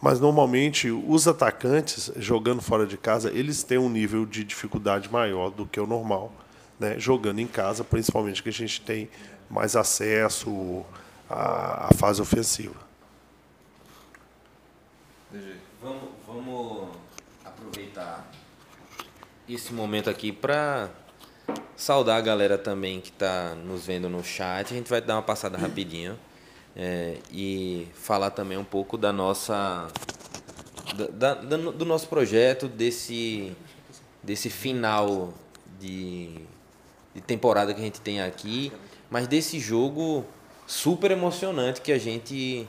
Mas, normalmente, os atacantes, jogando fora de casa, eles têm um nível de dificuldade maior do que o normal. Né? Jogando em casa, principalmente, que a gente tem mais acesso à, à fase ofensiva.
Vamos, vamos aproveitar esse momento aqui para saudar a galera também que está nos vendo no chat. A gente vai dar uma passada rapidinho é, e falar também um pouco da nossa da, da, do nosso projeto desse desse final de, de temporada que a gente tem aqui, mas desse jogo super emocionante que a gente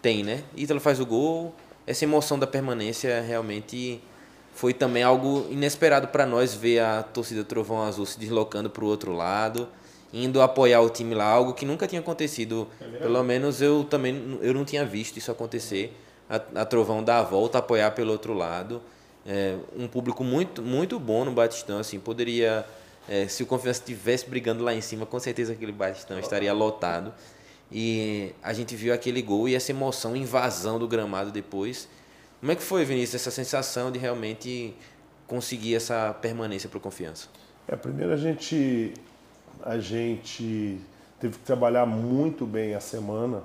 tem, né? Ítalo faz o gol, essa emoção da permanência realmente foi também algo inesperado para nós ver a torcida Trovão Azul se deslocando para o outro lado, indo apoiar o time lá, algo que nunca tinha acontecido. Pelo menos eu também eu não tinha visto isso acontecer. A, a Trovão dar a volta, apoiar pelo outro lado. É, um público muito muito bom no Batistão, assim, poderia é, se o Confiança estivesse brigando lá em cima, com certeza aquele Batistão estaria lotado. E a gente viu aquele gol e essa emoção, invasão do gramado depois. Como é que foi, Vinícius, essa sensação de realmente conseguir essa permanência para o Confiança?
É, primeiro a gente, a gente teve que trabalhar muito bem a semana,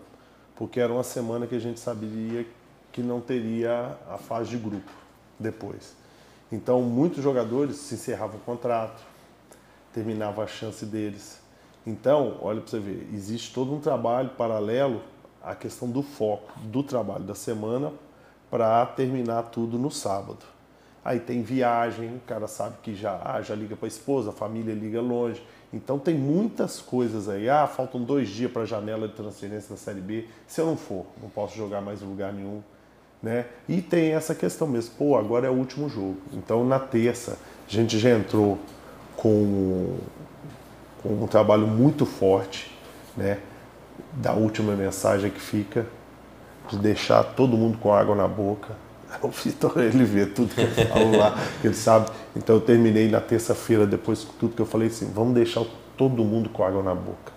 porque era uma semana que a gente sabia que não teria a fase de grupo depois. Então, muitos jogadores se encerravam o contrato, terminava a chance deles. Então, olha para você ver, existe todo um trabalho paralelo à questão do foco do trabalho da semana para terminar tudo no sábado. Aí tem viagem, o cara sabe que já, ah, já liga para a esposa, a família liga longe. Então tem muitas coisas aí. Ah, faltam dois dias para a janela de transferência da Série B. Se eu não for, não posso jogar mais em lugar nenhum. Né? E tem essa questão mesmo, pô, agora é o último jogo. Então na terça a gente já entrou com, com um trabalho muito forte, né? Da última mensagem que fica, de deixar todo mundo com água na boca. O Vitor, ele vê tudo que eu falo lá, ele sabe. Então eu terminei na terça-feira, depois de tudo que eu falei assim, vamos deixar todo mundo com água na boca.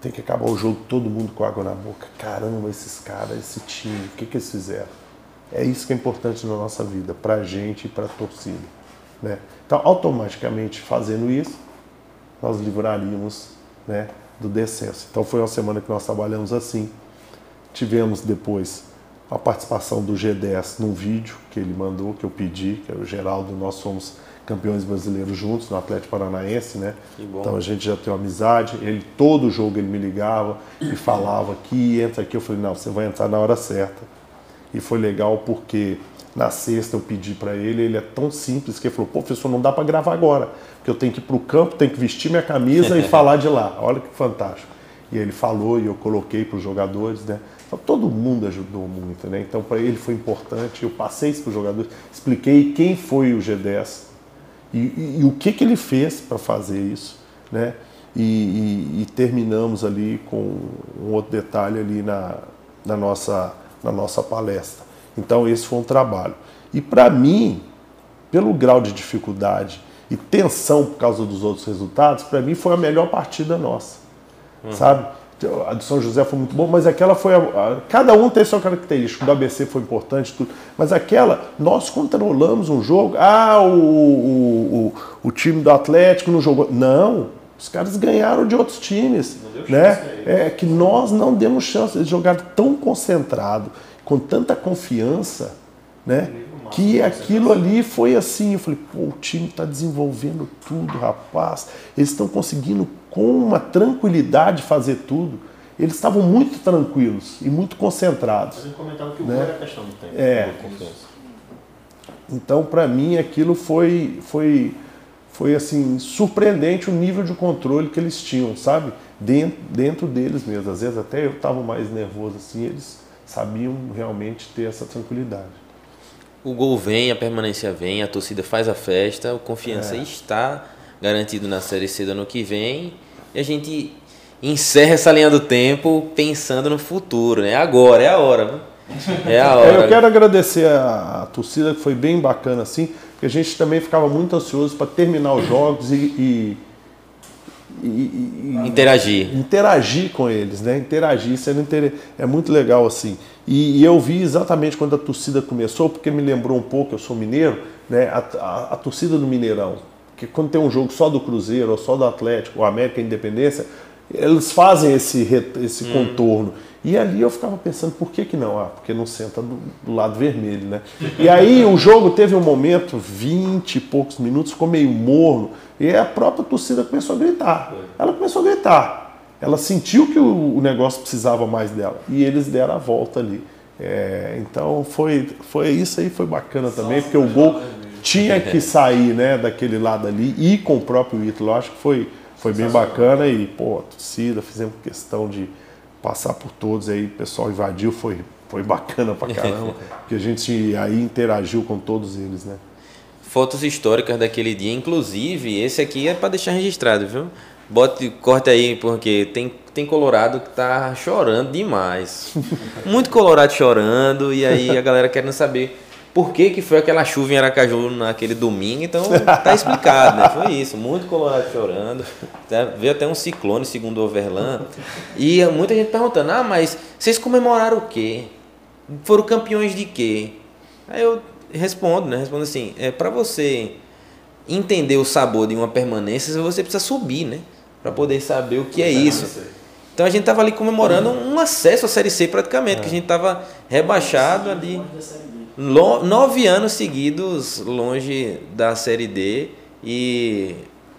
Tem que acabar o jogo, todo mundo com água na boca. Caramba, esses caras, esse time, o que, que eles fizeram? É isso que é importante na nossa vida, pra gente e pra torcida. Né? Então, automaticamente fazendo isso, nós livraríamos né, do descenso. Então, foi uma semana que nós trabalhamos assim. Tivemos depois a participação do G10 num vídeo que ele mandou, que eu pedi, que é o Geraldo, nós somos campeões brasileiros juntos no Atlético Paranaense, né? Então a gente já tem uma amizade. Ele todo jogo ele me ligava e falava que entra aqui. Eu falei não, você vai entrar na hora certa. E foi legal porque na sexta eu pedi para ele, ele é tão simples que ele falou: professor, não dá para gravar agora, porque eu tenho que ir para o campo, tenho que vestir minha camisa e falar de lá. Olha que fantástico. E ele falou e eu coloquei para os jogadores, né? Então, todo mundo ajudou muito, né? Então para ele foi importante. Eu passei isso para os jogadores, expliquei quem foi o G10 e, e, e o que, que ele fez para fazer isso, né? E, e, terminamos ali com um outro detalhe ali na, na, nossa, na nossa palestra. Então esse foi um trabalho. E para mim, pelo grau de dificuldade e tensão por causa dos outros resultados, para mim foi a melhor partida nossa, uhum. sabe? A de São José foi muito boa, mas aquela foi. A, a, cada um tem sua característica. O do ABC foi importante, tudo. Mas aquela, nós controlamos um jogo. Ah, o, o, o, o time do Atlético não jogou. Não, os caras ganharam de outros times. né? É que nós não demos chance. Eles jogaram tão concentrado, com tanta confiança, né? Que aquilo ali foi assim. Eu falei, pô, o time está desenvolvendo tudo, rapaz. Eles estão conseguindo com uma tranquilidade fazer tudo. Eles estavam muito tranquilos e muito concentrados.
Você comentava que o né? era questão do tempo.
É. Então, para mim, aquilo foi, foi, foi assim surpreendente o nível de controle que eles tinham, sabe? Dentro, dentro deles mesmo. Às vezes até eu estava mais nervoso assim, eles sabiam realmente ter essa tranquilidade.
O gol vem, a permanência vem, a torcida faz a festa, o confiança é. está garantido na Série C do ano que vem. E a gente encerra essa linha do tempo pensando no futuro, né? Agora, é a hora. É a hora.
Eu quero agradecer a, a torcida, que foi bem bacana assim, porque a gente também ficava muito ansioso para terminar os jogos e, e e, e,
interagir.
Interagir com eles, né? Interagir, isso é, é muito legal assim. E, e, eu vi exatamente quando a torcida começou, porque me lembrou um pouco, eu sou mineiro, né? A, a, a torcida do Mineirão que quando tem um jogo só do Cruzeiro, ou só do Atlético, ou América Independência, eles fazem esse, esse hum. contorno. E ali eu ficava pensando, por que, que não? Ah, porque não senta do, do, lado vermelho, né? E aí o jogo teve um momento, 20 e poucos minutos, ficou meio morno, e a própria torcida começou a gritar. Ela começou a gritar. Ela sentiu que o, o negócio precisava mais dela. E eles deram a volta ali. É, então foi, foi isso aí, foi bacana também, porque o gol, tinha que sair né, daquele lado ali e com o próprio Ítalo. Acho que foi, foi bem bacana e, pô, torcida, fizemos questão de passar por todos aí, o pessoal invadiu, foi, foi bacana pra caramba, que a gente aí interagiu com todos eles, né?
Fotos históricas daquele dia, inclusive, esse aqui é para deixar registrado, viu? Bote, corte aí, porque tem, tem Colorado que tá chorando demais. Muito Colorado chorando, e aí a galera querendo saber por que, que foi aquela chuva em Aracaju naquele domingo, então tá explicado, né? Foi isso, muito colorado chorando. Tá? Veio até um ciclone, segundo o Overland. E muita gente perguntando, ah, mas vocês comemoraram o quê? Foram campeões de quê? Aí eu respondo, né? Respondo assim, é para você entender o sabor de uma permanência, você precisa subir, né? Para poder saber o que é isso. Então a gente tava ali comemorando um acesso à Série C praticamente, que a gente tava rebaixado ali nove anos seguidos longe da Série D e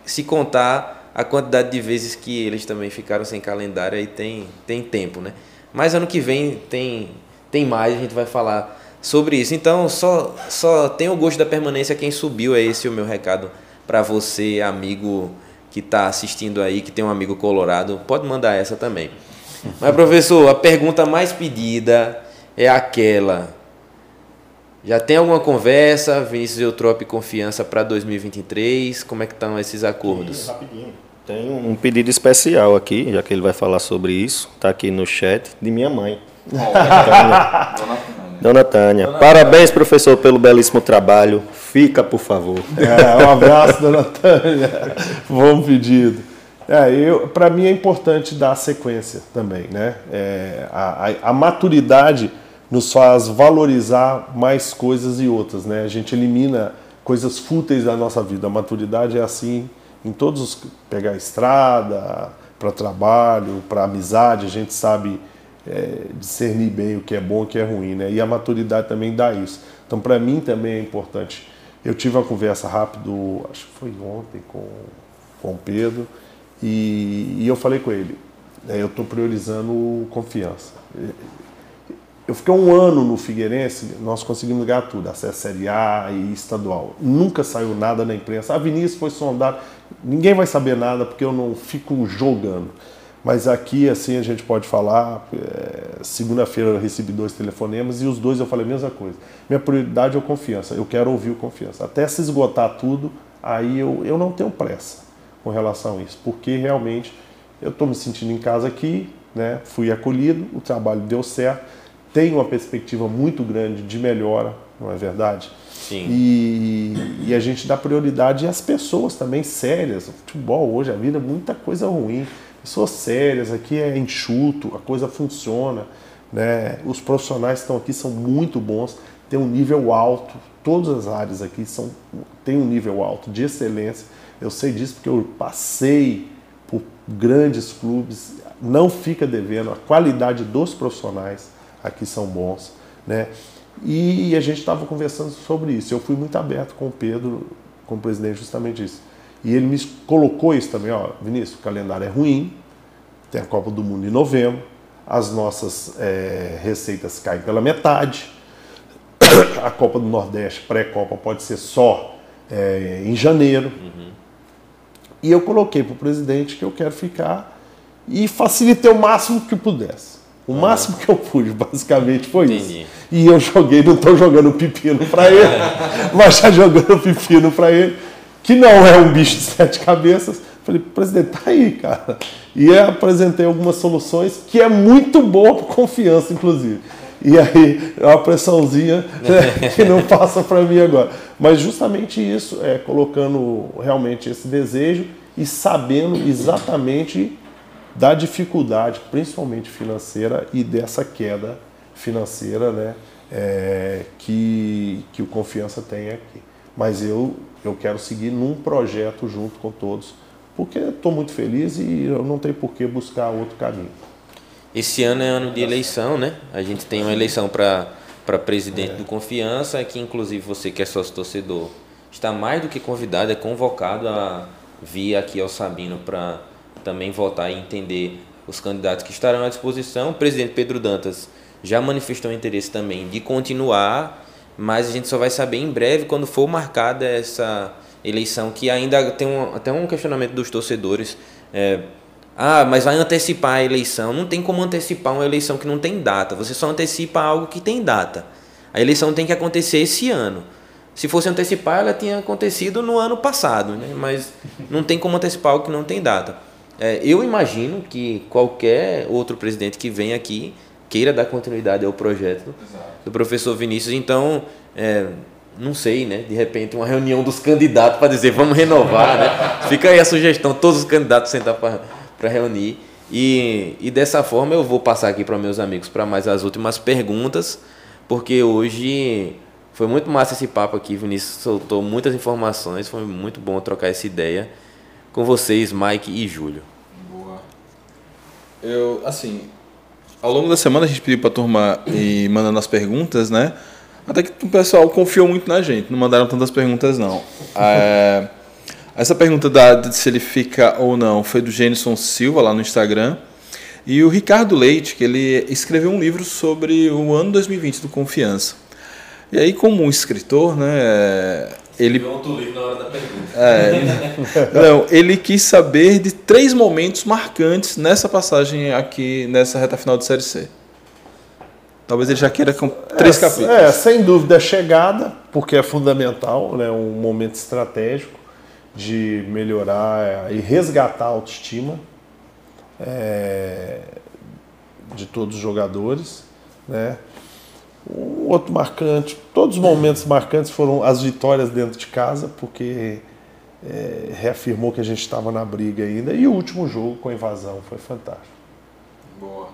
se contar a quantidade de vezes que eles também ficaram sem calendário aí tem, tem tempo, né? Mas ano que vem tem, tem mais, a gente vai falar sobre isso. Então só, só tem o gosto da permanência quem subiu, é esse o meu recado para você, amigo que está assistindo aí, que tem um amigo colorado, pode mandar essa também. Mas professor, a pergunta mais pedida é aquela já tem alguma conversa, Vinícius Eutrope confiança para 2023? Como é que estão esses acordos?
Sim, rapidinho. Tem um pedido especial aqui, já que ele vai falar sobre isso, está aqui no chat, de minha mãe. Dona Tânia. Dona Tânia. Parabéns, professor, pelo belíssimo trabalho. Fica, por favor.
É, um abraço, dona Tânia. Bom pedido. É, eu, para mim é importante dar sequência também, né? É, a, a, a maturidade nos faz valorizar mais coisas e outras, né? A gente elimina coisas fúteis da nossa vida. A maturidade é assim em todos os pegar a estrada, para trabalho, para amizade, a gente sabe é, discernir bem o que é bom e o que é ruim, né? E a maturidade também dá isso. Então, para mim também é importante. Eu tive uma conversa rápida, acho que foi ontem com com o Pedro, e, e eu falei com ele, é, eu estou priorizando confiança. Eu fiquei um ano no Figueirense, nós conseguimos ganhar tudo, acesso Série A e estadual. Nunca saiu nada na imprensa. A Vinícius foi sondado, ninguém vai saber nada porque eu não fico jogando. Mas aqui, assim, a gente pode falar. É, Segunda-feira eu recebi dois telefonemas e os dois eu falei a mesma coisa. Minha prioridade é o confiança, eu quero ouvir o confiança. Até se esgotar tudo, aí eu, eu não tenho pressa com relação a isso, porque realmente eu estou me sentindo em casa aqui, né? fui acolhido, o trabalho deu certo tem uma perspectiva muito grande de melhora, não é verdade?
Sim.
E, e a gente dá prioridade às pessoas também sérias. O futebol hoje, a vida é muita coisa ruim. Pessoas sérias, aqui é enxuto, a coisa funciona. Né? Os profissionais que estão aqui são muito bons, tem um nível alto, todas as áreas aqui são, têm um nível alto de excelência. Eu sei disso porque eu passei por grandes clubes, não fica devendo a qualidade dos profissionais aqui são bons, né? E a gente estava conversando sobre isso. Eu fui muito aberto com o Pedro, com o presidente, justamente isso. E ele me colocou isso também, ó, Vinícius, o calendário é ruim, tem a Copa do Mundo em novembro, as nossas é, receitas caem pela metade, a Copa do Nordeste, pré-Copa, pode ser só é, em janeiro. Uhum. E eu coloquei para o presidente que eu quero ficar e facilitei o máximo que pudesse. O máximo que eu pude, basicamente, foi Entendi. isso. E eu joguei, não estou jogando pepino para ele, mas já jogando pepino para ele, que não é um bicho de sete cabeças. Falei, presidente, tá aí, cara. E apresentei algumas soluções que é muito boa para confiança, inclusive. E aí, é uma pressãozinha né, que não passa para mim agora. Mas justamente isso, é colocando realmente esse desejo e sabendo exatamente da dificuldade, principalmente financeira, e dessa queda financeira né, é, que, que o Confiança tem aqui. Mas eu, eu quero seguir num projeto junto com todos, porque estou muito feliz e eu não tenho por que buscar outro caminho.
Esse ano é ano de eleição, né? A gente tem uma eleição para presidente é. do Confiança, que inclusive você que é sócio torcedor está mais do que convidado, é convocado a vir aqui ao Sabino para também votar e entender os candidatos que estarão à disposição. O presidente Pedro Dantas já manifestou interesse também de continuar, mas a gente só vai saber em breve quando for marcada essa eleição, que ainda tem um, até um questionamento dos torcedores. É, ah, mas vai antecipar a eleição. Não tem como antecipar uma eleição que não tem data. Você só antecipa algo que tem data. A eleição tem que acontecer esse ano. Se fosse antecipar, ela tinha acontecido no ano passado, né? mas não tem como antecipar algo que não tem data. É, eu imagino que qualquer outro presidente que vem aqui queira dar continuidade ao projeto
Exato.
do professor Vinícius. Então, é, não sei, né? De repente, uma reunião dos candidatos para dizer vamos renovar, né? Fica aí a sugestão, todos os candidatos sentar para reunir. E, e dessa forma eu vou passar aqui para meus amigos para mais as últimas perguntas, porque hoje foi muito massa esse papo aqui. Vinícius soltou muitas informações, foi muito bom trocar essa ideia com vocês, Mike e Júlio.
Eu, assim, ao longo da semana a gente pediu pra turma ir mandando as perguntas, né? Até que o pessoal confiou muito na gente, não mandaram tantas perguntas, não. É, essa pergunta da, de se ele fica ou não foi do Jenison Silva, lá no Instagram. E o Ricardo Leite, que ele escreveu um livro sobre o ano 2020 do Confiança. E aí, como um escritor, né, ele
livro na hora da pergunta.
é, não, ele quis saber de três momentos marcantes nessa passagem aqui, nessa reta final de Série C. Talvez ele já queira com três
é,
capítulos.
É, sem dúvida a chegada, porque é fundamental, né, um momento estratégico de melhorar e resgatar a autoestima é, de todos os jogadores. Né. Um outro marcante, todos os momentos marcantes foram as vitórias dentro de casa, porque é, reafirmou que a gente estava na briga ainda. E o último jogo com a invasão foi fantástico.
Boa.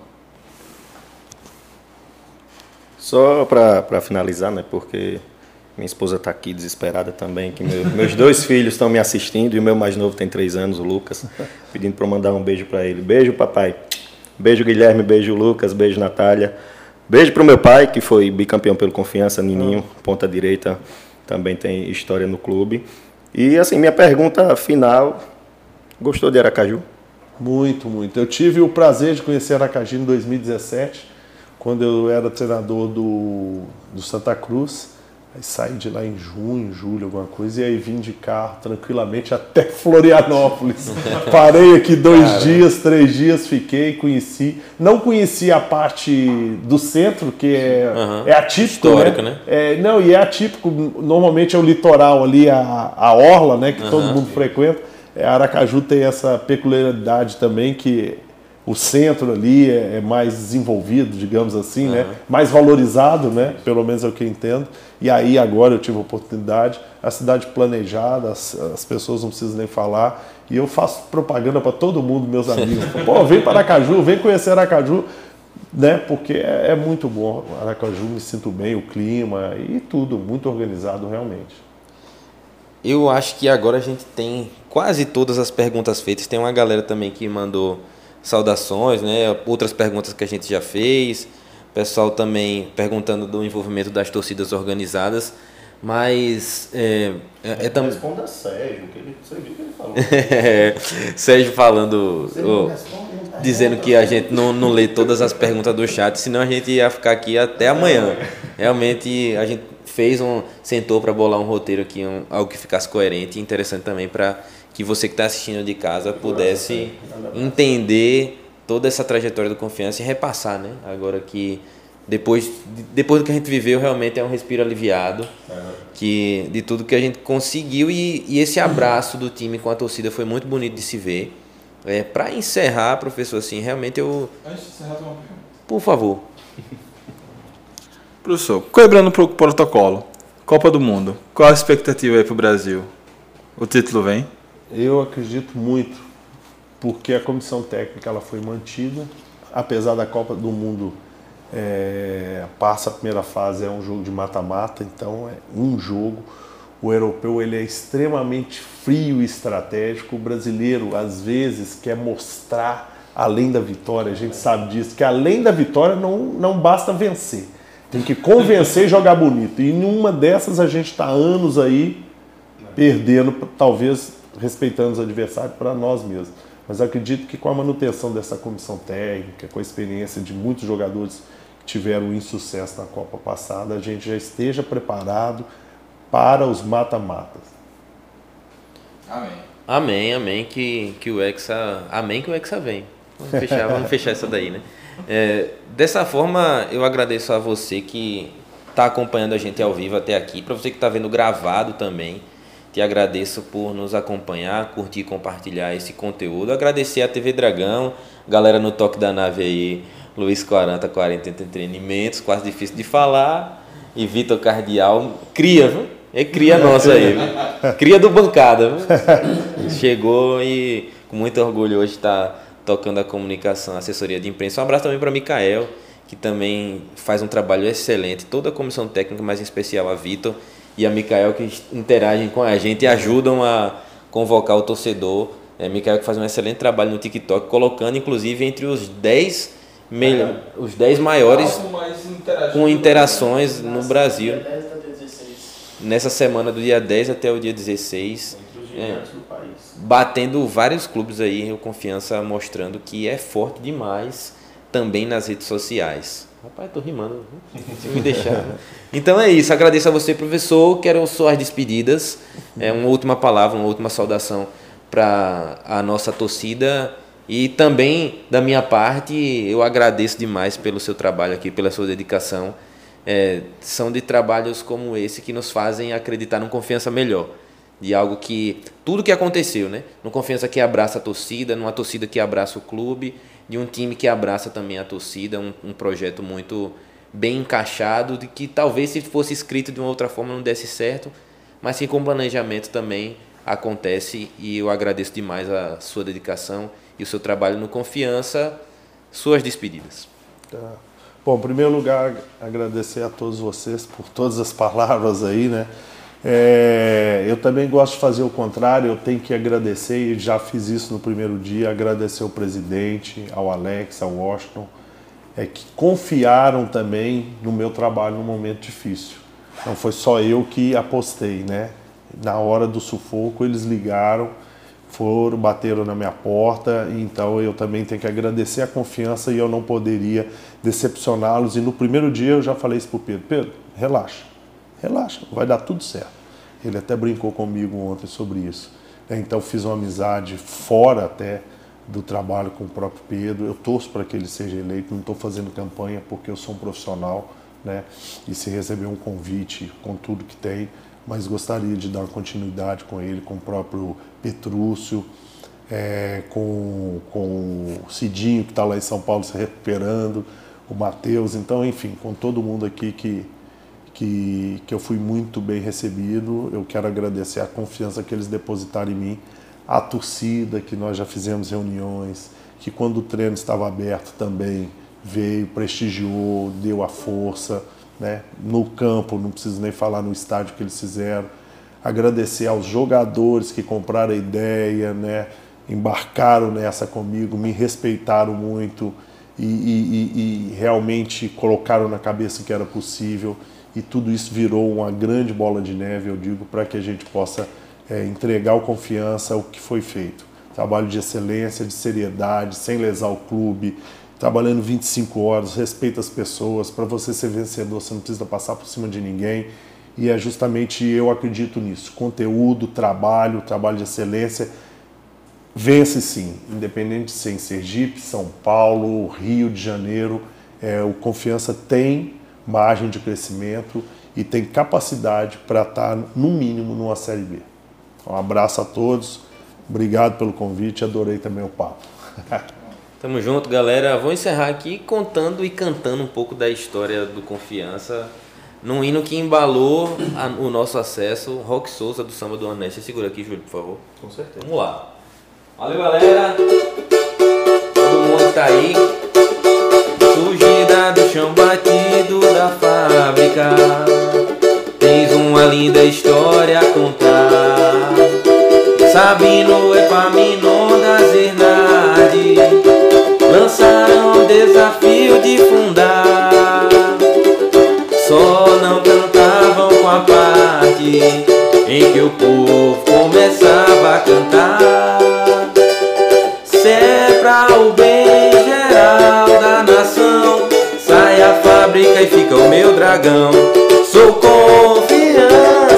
Só para finalizar, né? Porque minha esposa está aqui desesperada também, que meu- meus dois filhos estão me assistindo e o meu mais novo tem três anos, o Lucas, pedindo para eu mandar um beijo para ele. Beijo, papai. Beijo, Guilherme. Beijo, Lucas. Beijo, Natália. Beijo para o meu pai, que foi bicampeão pelo Confiança, Nininho, ponta direita, também tem história no clube. E assim, minha pergunta final: gostou de Aracaju?
Muito, muito. Eu tive o prazer de conhecer Aracaju em 2017, quando eu era treinador do, do Santa Cruz. Aí saí de lá em junho, julho, alguma coisa, e aí vim de carro tranquilamente até Florianópolis. Parei aqui dois dias, três dias, fiquei, conheci. Não conheci a parte do centro, que é,
Aham.
é atípico,
Histórica,
né?
né?
É, não, e é atípico. Normalmente é o litoral ali, a, a orla, né? Que todo mundo frequenta. É, Aracaju tem essa peculiaridade também que o centro ali é, é mais desenvolvido, digamos assim, né? Mais valorizado, né? Pelo menos é o que eu entendo. E aí agora eu tive a oportunidade, a cidade planejada, as, as pessoas não precisam nem falar. E eu faço propaganda para todo mundo, meus amigos. Pô, vem para Aracaju, vem conhecer Aracaju né? Porque é, é muito bom. Aracaju me sinto bem, o clima e tudo, muito organizado realmente.
Eu acho que agora a gente tem quase todas as perguntas feitas. Tem uma galera também que mandou saudações, né? Outras perguntas que a gente já fez. Pessoal também perguntando do envolvimento das torcidas organizadas. Mas é, é, é.
Responda Sérgio, que ele, você viu que ele falou.
Sérgio falando, dizendo que a gente não, não lê todas as perguntas do chat, senão a gente ia ficar aqui até amanhã. Realmente a gente fez um, sentou para bolar um roteiro aqui, um, algo que ficasse coerente e interessante também para que você que está assistindo de casa pudesse entender toda essa trajetória do confiança e repassar, né? Agora que depois, depois do que a gente viveu, realmente é um respiro aliviado que de tudo que a gente conseguiu e, e esse abraço do time com a torcida foi muito bonito de se ver. É, para encerrar, professor, assim, realmente eu,
Antes de encerrar, uma pergunta.
por favor,
Professor, quebrando o protocolo. Copa do Mundo. Qual a expectativa aí pro Brasil? O título vem?
Eu acredito muito, porque a comissão técnica ela foi mantida, apesar da Copa do Mundo é, passa a primeira fase é um jogo de mata-mata, então é um jogo. O europeu ele é extremamente frio e estratégico. O brasileiro às vezes quer mostrar além da vitória. A gente sabe disso que além da vitória não, não basta vencer. Tem que convencer e jogar bonito. E em uma dessas a gente está anos aí perdendo, talvez respeitando os adversários para nós mesmos. Mas acredito que com a manutenção dessa comissão técnica, com a experiência de muitos jogadores que tiveram insucesso na Copa passada, a gente já esteja preparado para os mata-matas.
Amém.
amém, amém, que, que o Hexa, amém que o Hexa vem. Vamos fechar, vamos fechar essa daí, né? É, dessa forma, eu agradeço a você que está acompanhando a gente ao vivo até aqui, para você que está vendo gravado também, te agradeço por nos acompanhar, curtir e compartilhar esse conteúdo. Agradecer a TV Dragão, galera no Toque da Nave aí, Luiz 40, 40 Entretenimentos, quase difícil de falar. E Vitor Cardial, cria, viu? É cria nossa aí, viu? Cria do bancada, viu? Chegou e com muito orgulho hoje está tocando a comunicação, a assessoria de imprensa. Um abraço também para Mikael, que também faz um trabalho excelente. Toda a comissão técnica, mas em especial a Vitor e a Mikael, que interagem com a gente e ajudam a convocar o torcedor. É, Mikael que faz um excelente trabalho no TikTok, colocando inclusive entre os 10 melhor, os 10 maiores com interações no Brasil. Nessa semana do dia 10 até o dia 16. É, batendo vários clubes aí, o Confiança mostrando que é forte demais também nas redes sociais. Rapaz, tô rimando, se me deixar. Então é isso, agradeço a você, professor. Quero suas despedidas. É uma última palavra, uma última saudação para a nossa torcida e também, da minha parte, eu agradeço demais pelo seu trabalho aqui, pela sua dedicação. É, são de trabalhos como esse que nos fazem acreditar numa confiança melhor. De algo que. Tudo que aconteceu, né? Numa confiança que abraça a torcida, numa torcida que abraça o clube, de um time que abraça também a torcida, um, um projeto muito bem encaixado, de que talvez se fosse escrito de uma outra forma não desse certo, mas que com planejamento também acontece e eu agradeço demais a sua dedicação e o seu trabalho no Confiança. Suas despedidas.
Tá. Bom, em primeiro lugar, agradecer a todos vocês por todas as palavras aí, né? É, eu também gosto de fazer o contrário, eu tenho que agradecer, e já fiz isso no primeiro dia, agradecer ao presidente, ao Alex, ao Washington, é, que confiaram também no meu trabalho num momento difícil. Não foi só eu que apostei, né? Na hora do sufoco, eles ligaram foram, bateram na minha porta, então eu também tenho que agradecer a confiança e eu não poderia decepcioná-los. E no primeiro dia eu já falei isso para o Pedro: Pedro, relaxa, relaxa, vai dar tudo certo. Ele até brincou comigo ontem sobre isso. Então fiz uma amizade fora até do trabalho com o próprio Pedro. Eu torço para que ele seja eleito, não estou fazendo campanha porque eu sou um profissional, né? E se receber um convite com tudo que tem, mas gostaria de dar continuidade com ele, com o próprio Petrúcio, é, com, com o Cidinho, que está lá em São Paulo se recuperando, o Matheus, então, enfim, com todo mundo aqui que, que, que eu fui muito bem recebido. Eu quero agradecer a confiança que eles depositaram em mim, a torcida, que nós já fizemos reuniões, que quando o treino estava aberto também veio, prestigiou, deu a força né? no campo, não preciso nem falar no estádio que eles fizeram. Agradecer aos jogadores que compraram a ideia, né? embarcaram nessa comigo, me respeitaram muito e, e, e, realmente colocaram na cabeça que era possível. E tudo isso virou uma grande bola de neve, eu digo, para que a gente possa é, entregar o confiança o que foi feito. Trabalho de excelência, de seriedade, sem lesar o clube, trabalhando 25 horas, respeita as pessoas. Para você ser vencedor, você não precisa passar por cima de ninguém. E é justamente eu acredito nisso. Conteúdo, trabalho, trabalho de excelência. Vence sim, independente de ser em Sergipe, São Paulo, Rio de Janeiro. É, o Confiança tem margem de crescimento e tem capacidade para estar, no mínimo, numa Série B. Um abraço a todos, obrigado pelo convite, adorei também o papo.
Tamo junto, galera. Vou encerrar aqui contando e cantando um pouco da história do Confiança. Num hino que embalou a, o nosso acesso, Rock Souza do Samba do Aneste. Segura aqui, Júlio, por favor.
Com certeza.
Vamos lá. Valeu, galera. Todo mundo tá aí. Surgida do chão batido da fábrica. Tens uma linda história a contar. Sabino Epaminondas das Hernandes lançaram o desafio de fundar. Só não cantavam com a parte em que o povo começava a cantar. Se é pra o bem a fábrica e fica o meu dragão. Sou confiança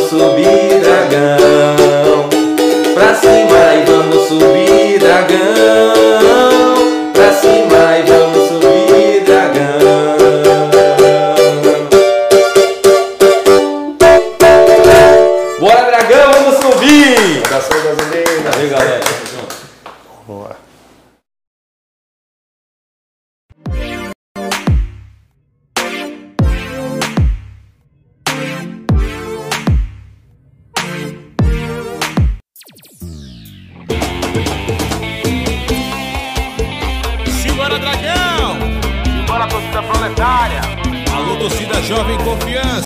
そう